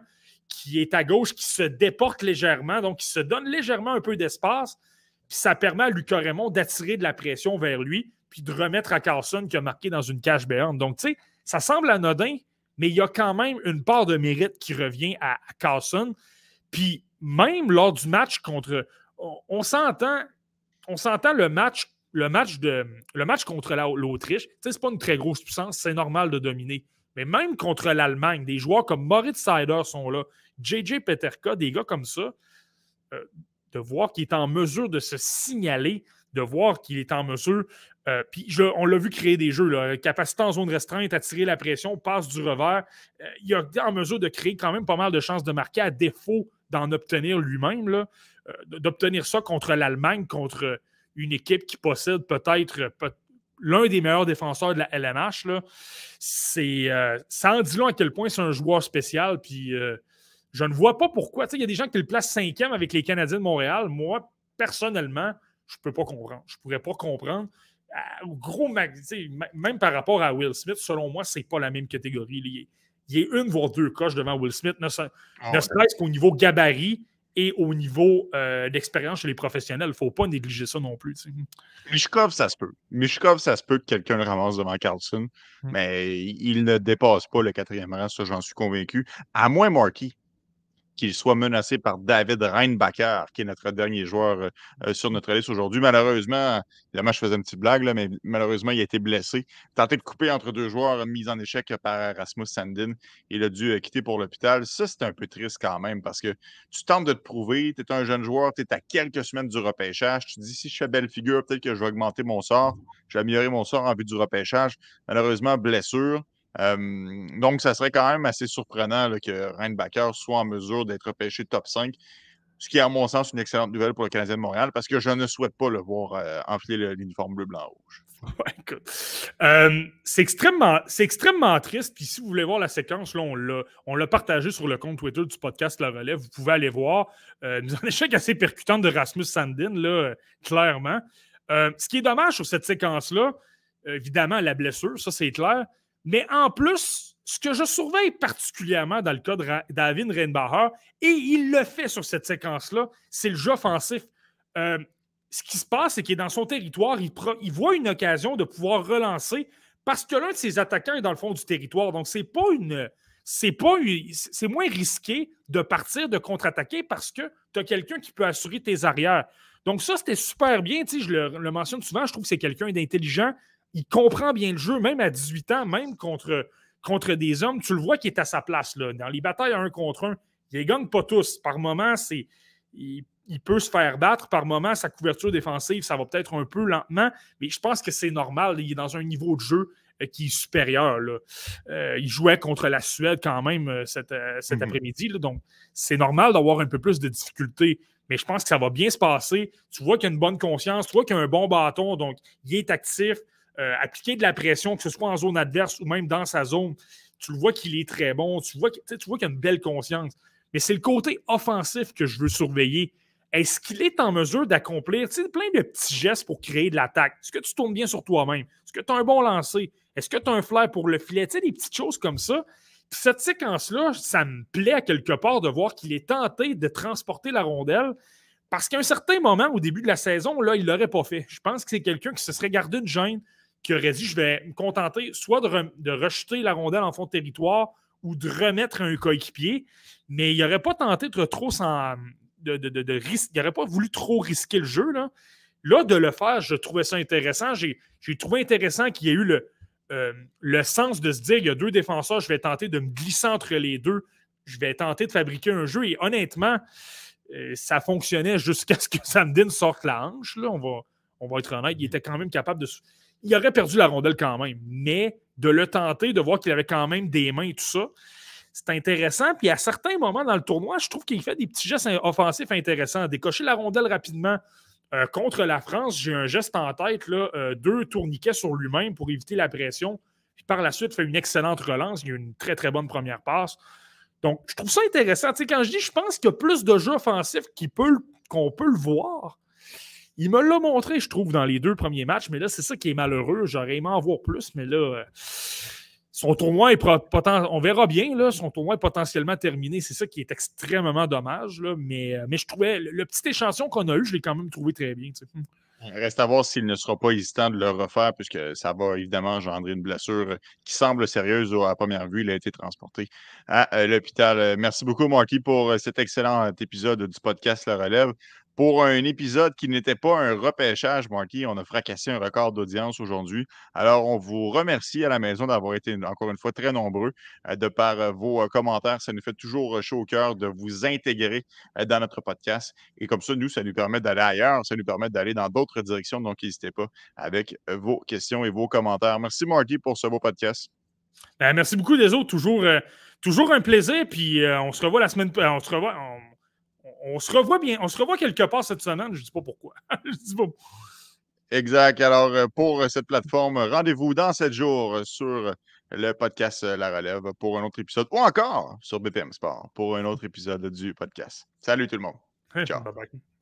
Speaker 3: qui est à gauche, qui se déporte légèrement, donc qui se donne légèrement un peu d'espace, puis ça permet à Lucas Raymond d'attirer de la pression vers lui, puis de remettre à Carlson qui a marqué dans une cage béante. Donc, tu sais, ça semble anodin, mais il y a quand même une part de mérite qui revient à, Carlson. Puis même lors du match contre. On, s'entend. Le match, le match, de, le match contre l'Autriche. Ce n'est pas une très grosse puissance, c'est normal de dominer. Mais même contre l'Allemagne, des joueurs comme Moritz Seider sont là, JJ Peterka, des gars comme ça, euh, de voir qu'il est en mesure de se signaler, de voir qu'il est en mesure euh, puis on l'a vu créer des jeux, là, capacité en zone restreinte, attirer la pression, passe du revers. Euh, il a en mesure de créer quand même pas mal de chances de marquer à défaut d'en obtenir lui-même. Euh, d'obtenir ça contre l'Allemagne, contre une équipe qui possède peut-être l'un des meilleurs défenseurs de la LNH. C'est, ça en dit long à quel point c'est un joueur spécial. Puis je ne vois pas pourquoi. Il y a des gens qui le placent cinquième avec les Canadiens de Montréal. Moi, personnellement, je ne peux pas comprendre. Je ne pourrais pas comprendre gros, même par rapport à Will Smith, selon moi, c'est pas la même catégorie. Il est, une voire deux coches devant Will Smith, ne, ah serait-ce qu'au niveau gabarit et au niveau euh, d'expérience chez les professionnels. Il ne faut pas négliger ça non plus.
Speaker 1: Mishkov, ça se peut. Mishkov, ça se peut que quelqu'un le ramasse devant Carlson, hum. mais il ne dépasse pas le quatrième rang, ça j'en suis convaincu. À moins Marky qu'il soit menacé par David Reinbacher, qui est notre dernier joueur euh, sur notre liste aujourd'hui. Malheureusement, évidemment, je faisais une petite blague, mais malheureusement, il a été blessé. Tenté de couper entre deux joueurs, mise en échec par Rasmus Sandin. Il a dû euh, quitter pour l'hôpital. Ça, c'est un peu triste quand même parce que tu tentes de te prouver, tu es un jeune joueur, tu es à quelques semaines du repêchage. Tu te dis, si je fais belle figure, peut-être que je vais augmenter mon sort, je vais améliorer mon sort en vue du repêchage. Malheureusement, blessure donc, ça serait quand même assez surprenant que Reinbacker soit en mesure d'être pêché top 5, ce qui est, à mon sens, une excellente nouvelle pour le Canadien de Montréal parce que je ne souhaite pas le voir euh, enfiler l'uniforme bleu-blanc-rouge.
Speaker 3: c'est extrêmement, triste. Puis si vous voulez voir la séquence, là, on l'a partagé sur le compte Twitter du podcast La Relève. Vous pouvez aller voir. Euh, nous un échec assez percutant de Rasmus Sandin, là, clairement. Ce qui est dommage sur cette séquence-là, évidemment, la blessure, ça c'est clair. Mais en plus, ce que je surveille particulièrement dans le cas de David Reinbacher, et il le fait sur cette séquence-là, c'est le jeu offensif. Euh, ce qui se passe, c'est qu'il est dans son territoire, il, voit une occasion de pouvoir relancer parce que l'un de ses attaquants est dans le fond du territoire. Donc, c'est pas une. C'est pas c'est moins risqué de partir, de contre-attaquer parce que tu as quelqu'un qui peut assurer tes arrières. Donc, ça, c'était super bien. je le mentionne souvent, je trouve que c'est quelqu'un d'intelligent, il comprend bien le jeu, même à 18 ans, même contre, contre des hommes. Tu le vois qu'il est à sa place. Là. Dans les batailles à un contre un, il ne gagne pas tous. Par moment, c'est. Il, peut se faire battre. Par moment, sa couverture défensive, ça va peut-être un peu lentement, mais je pense que c'est normal. Il est dans un niveau de jeu euh, qui est supérieur. Là. Euh, il jouait contre la Suède quand même euh, cet, cet mm-hmm. après-midi. Donc, c'est normal d'avoir un peu plus de difficultés mais je pense que ça va bien se passer. Tu vois qu'il a une bonne conscience, tu vois qu'il a un bon bâton, donc il est actif. Euh, appliquer de la pression, que ce soit en zone adverse ou même dans sa zone, tu le vois qu'il est très bon, tu vois, qu'il a une belle conscience. Mais c'est le côté offensif que je veux surveiller. Est-ce qu'il est en mesure d'accomplir plein de petits gestes pour créer de l'attaque? Est-ce que tu tournes bien sur toi-même? Est-ce que tu as un bon lancer? Est-ce que tu as un flair pour le filet? Des petites choses comme ça. cette séquence-là, ça me plaît à quelque part de voir qu'il est tenté de transporter la rondelle parce qu'à un certain moment, au début de la saison, là, il ne l'aurait pas fait. Je pense que c'est quelqu'un qui se serait gardé une gêne, qui aurait dit je vais me contenter soit de, rejeter la rondelle en fond de territoire ou de remettre un coéquipier, mais il n'aurait pas tenté de trop sans. De, de, risque, il pas voulu trop risquer le jeu. Là. là, de le faire, je trouvais ça intéressant. J'ai trouvé intéressant qu'il y ait eu le, euh, le sens de se dire il y a deux défenseurs, je vais tenter de me glisser entre les deux, je vais tenter de fabriquer un jeu. Et honnêtement, euh, ça fonctionnait jusqu'à ce que Sandin sorte la hanche. Là, on, va, on va être honnête, il était quand même capable de il aurait perdu la rondelle quand même. Mais de le tenter, de voir qu'il avait quand même des mains et tout ça, c'est intéressant. Puis à certains moments dans le tournoi, je trouve qu'il fait des petits gestes offensifs intéressants. Décocher la rondelle rapidement. Euh, contre la France, j'ai un geste en tête, euh, deux tourniquets sur lui-même pour éviter la pression. Puis par la suite, fait une excellente relance. Il a une très, très bonne première passe. Donc, je trouve ça intéressant. Tu sais, quand je dis, je pense qu'il y a plus de jeux offensifs qu'on peut le voir. Il me l'a montré, je trouve, dans les deux premiers matchs, mais là, c'est ça qui est malheureux. J'aurais aimé en voir plus, mais là, euh, son tournoi est. On verra bien, là, son tournoi est potentiellement terminé. C'est ça qui est extrêmement dommage, là, mais, euh, je trouvais le, petit échantillon qu'on a eu, je l'ai quand même trouvé très bien. Hmm.
Speaker 1: Reste à voir s'il ne sera pas hésitant de le refaire, puisque ça va évidemment engendrer une blessure qui semble sérieuse à première vue. Il a été transporté à euh, l'hôpital. Merci beaucoup, Marky, pour cet excellent épisode du podcast La Relève pour un épisode qui n'était pas un repêchage, Marky. On a fracassé un record d'audience aujourd'hui. Alors, on vous remercie à la maison d'avoir été encore une fois très nombreux euh, de par euh, vos euh, commentaires. Ça nous fait toujours chaud au cœur de vous intégrer dans notre podcast. Et comme ça, nous, ça nous permet d'aller ailleurs, ça nous permet d'aller dans d'autres directions. Donc, n'hésitez pas avec vos questions et vos commentaires. Merci, Marky, pour ce beau podcast.
Speaker 3: Ben, merci beaucoup, des autres. Toujours, toujours un plaisir. Puis, on se revoit la semaine. On se revoit se revoit bien, on se revoit quelque part cette semaine, je ne dis pas pourquoi. je dis pas
Speaker 1: Exact. Alors, euh, pour euh, cette plateforme, rendez-vous dans sept jours sur le podcast euh, La Relève pour un autre épisode ou encore sur BPM Sport pour un autre épisode du podcast. Salut tout le monde. Ciao. bye bye.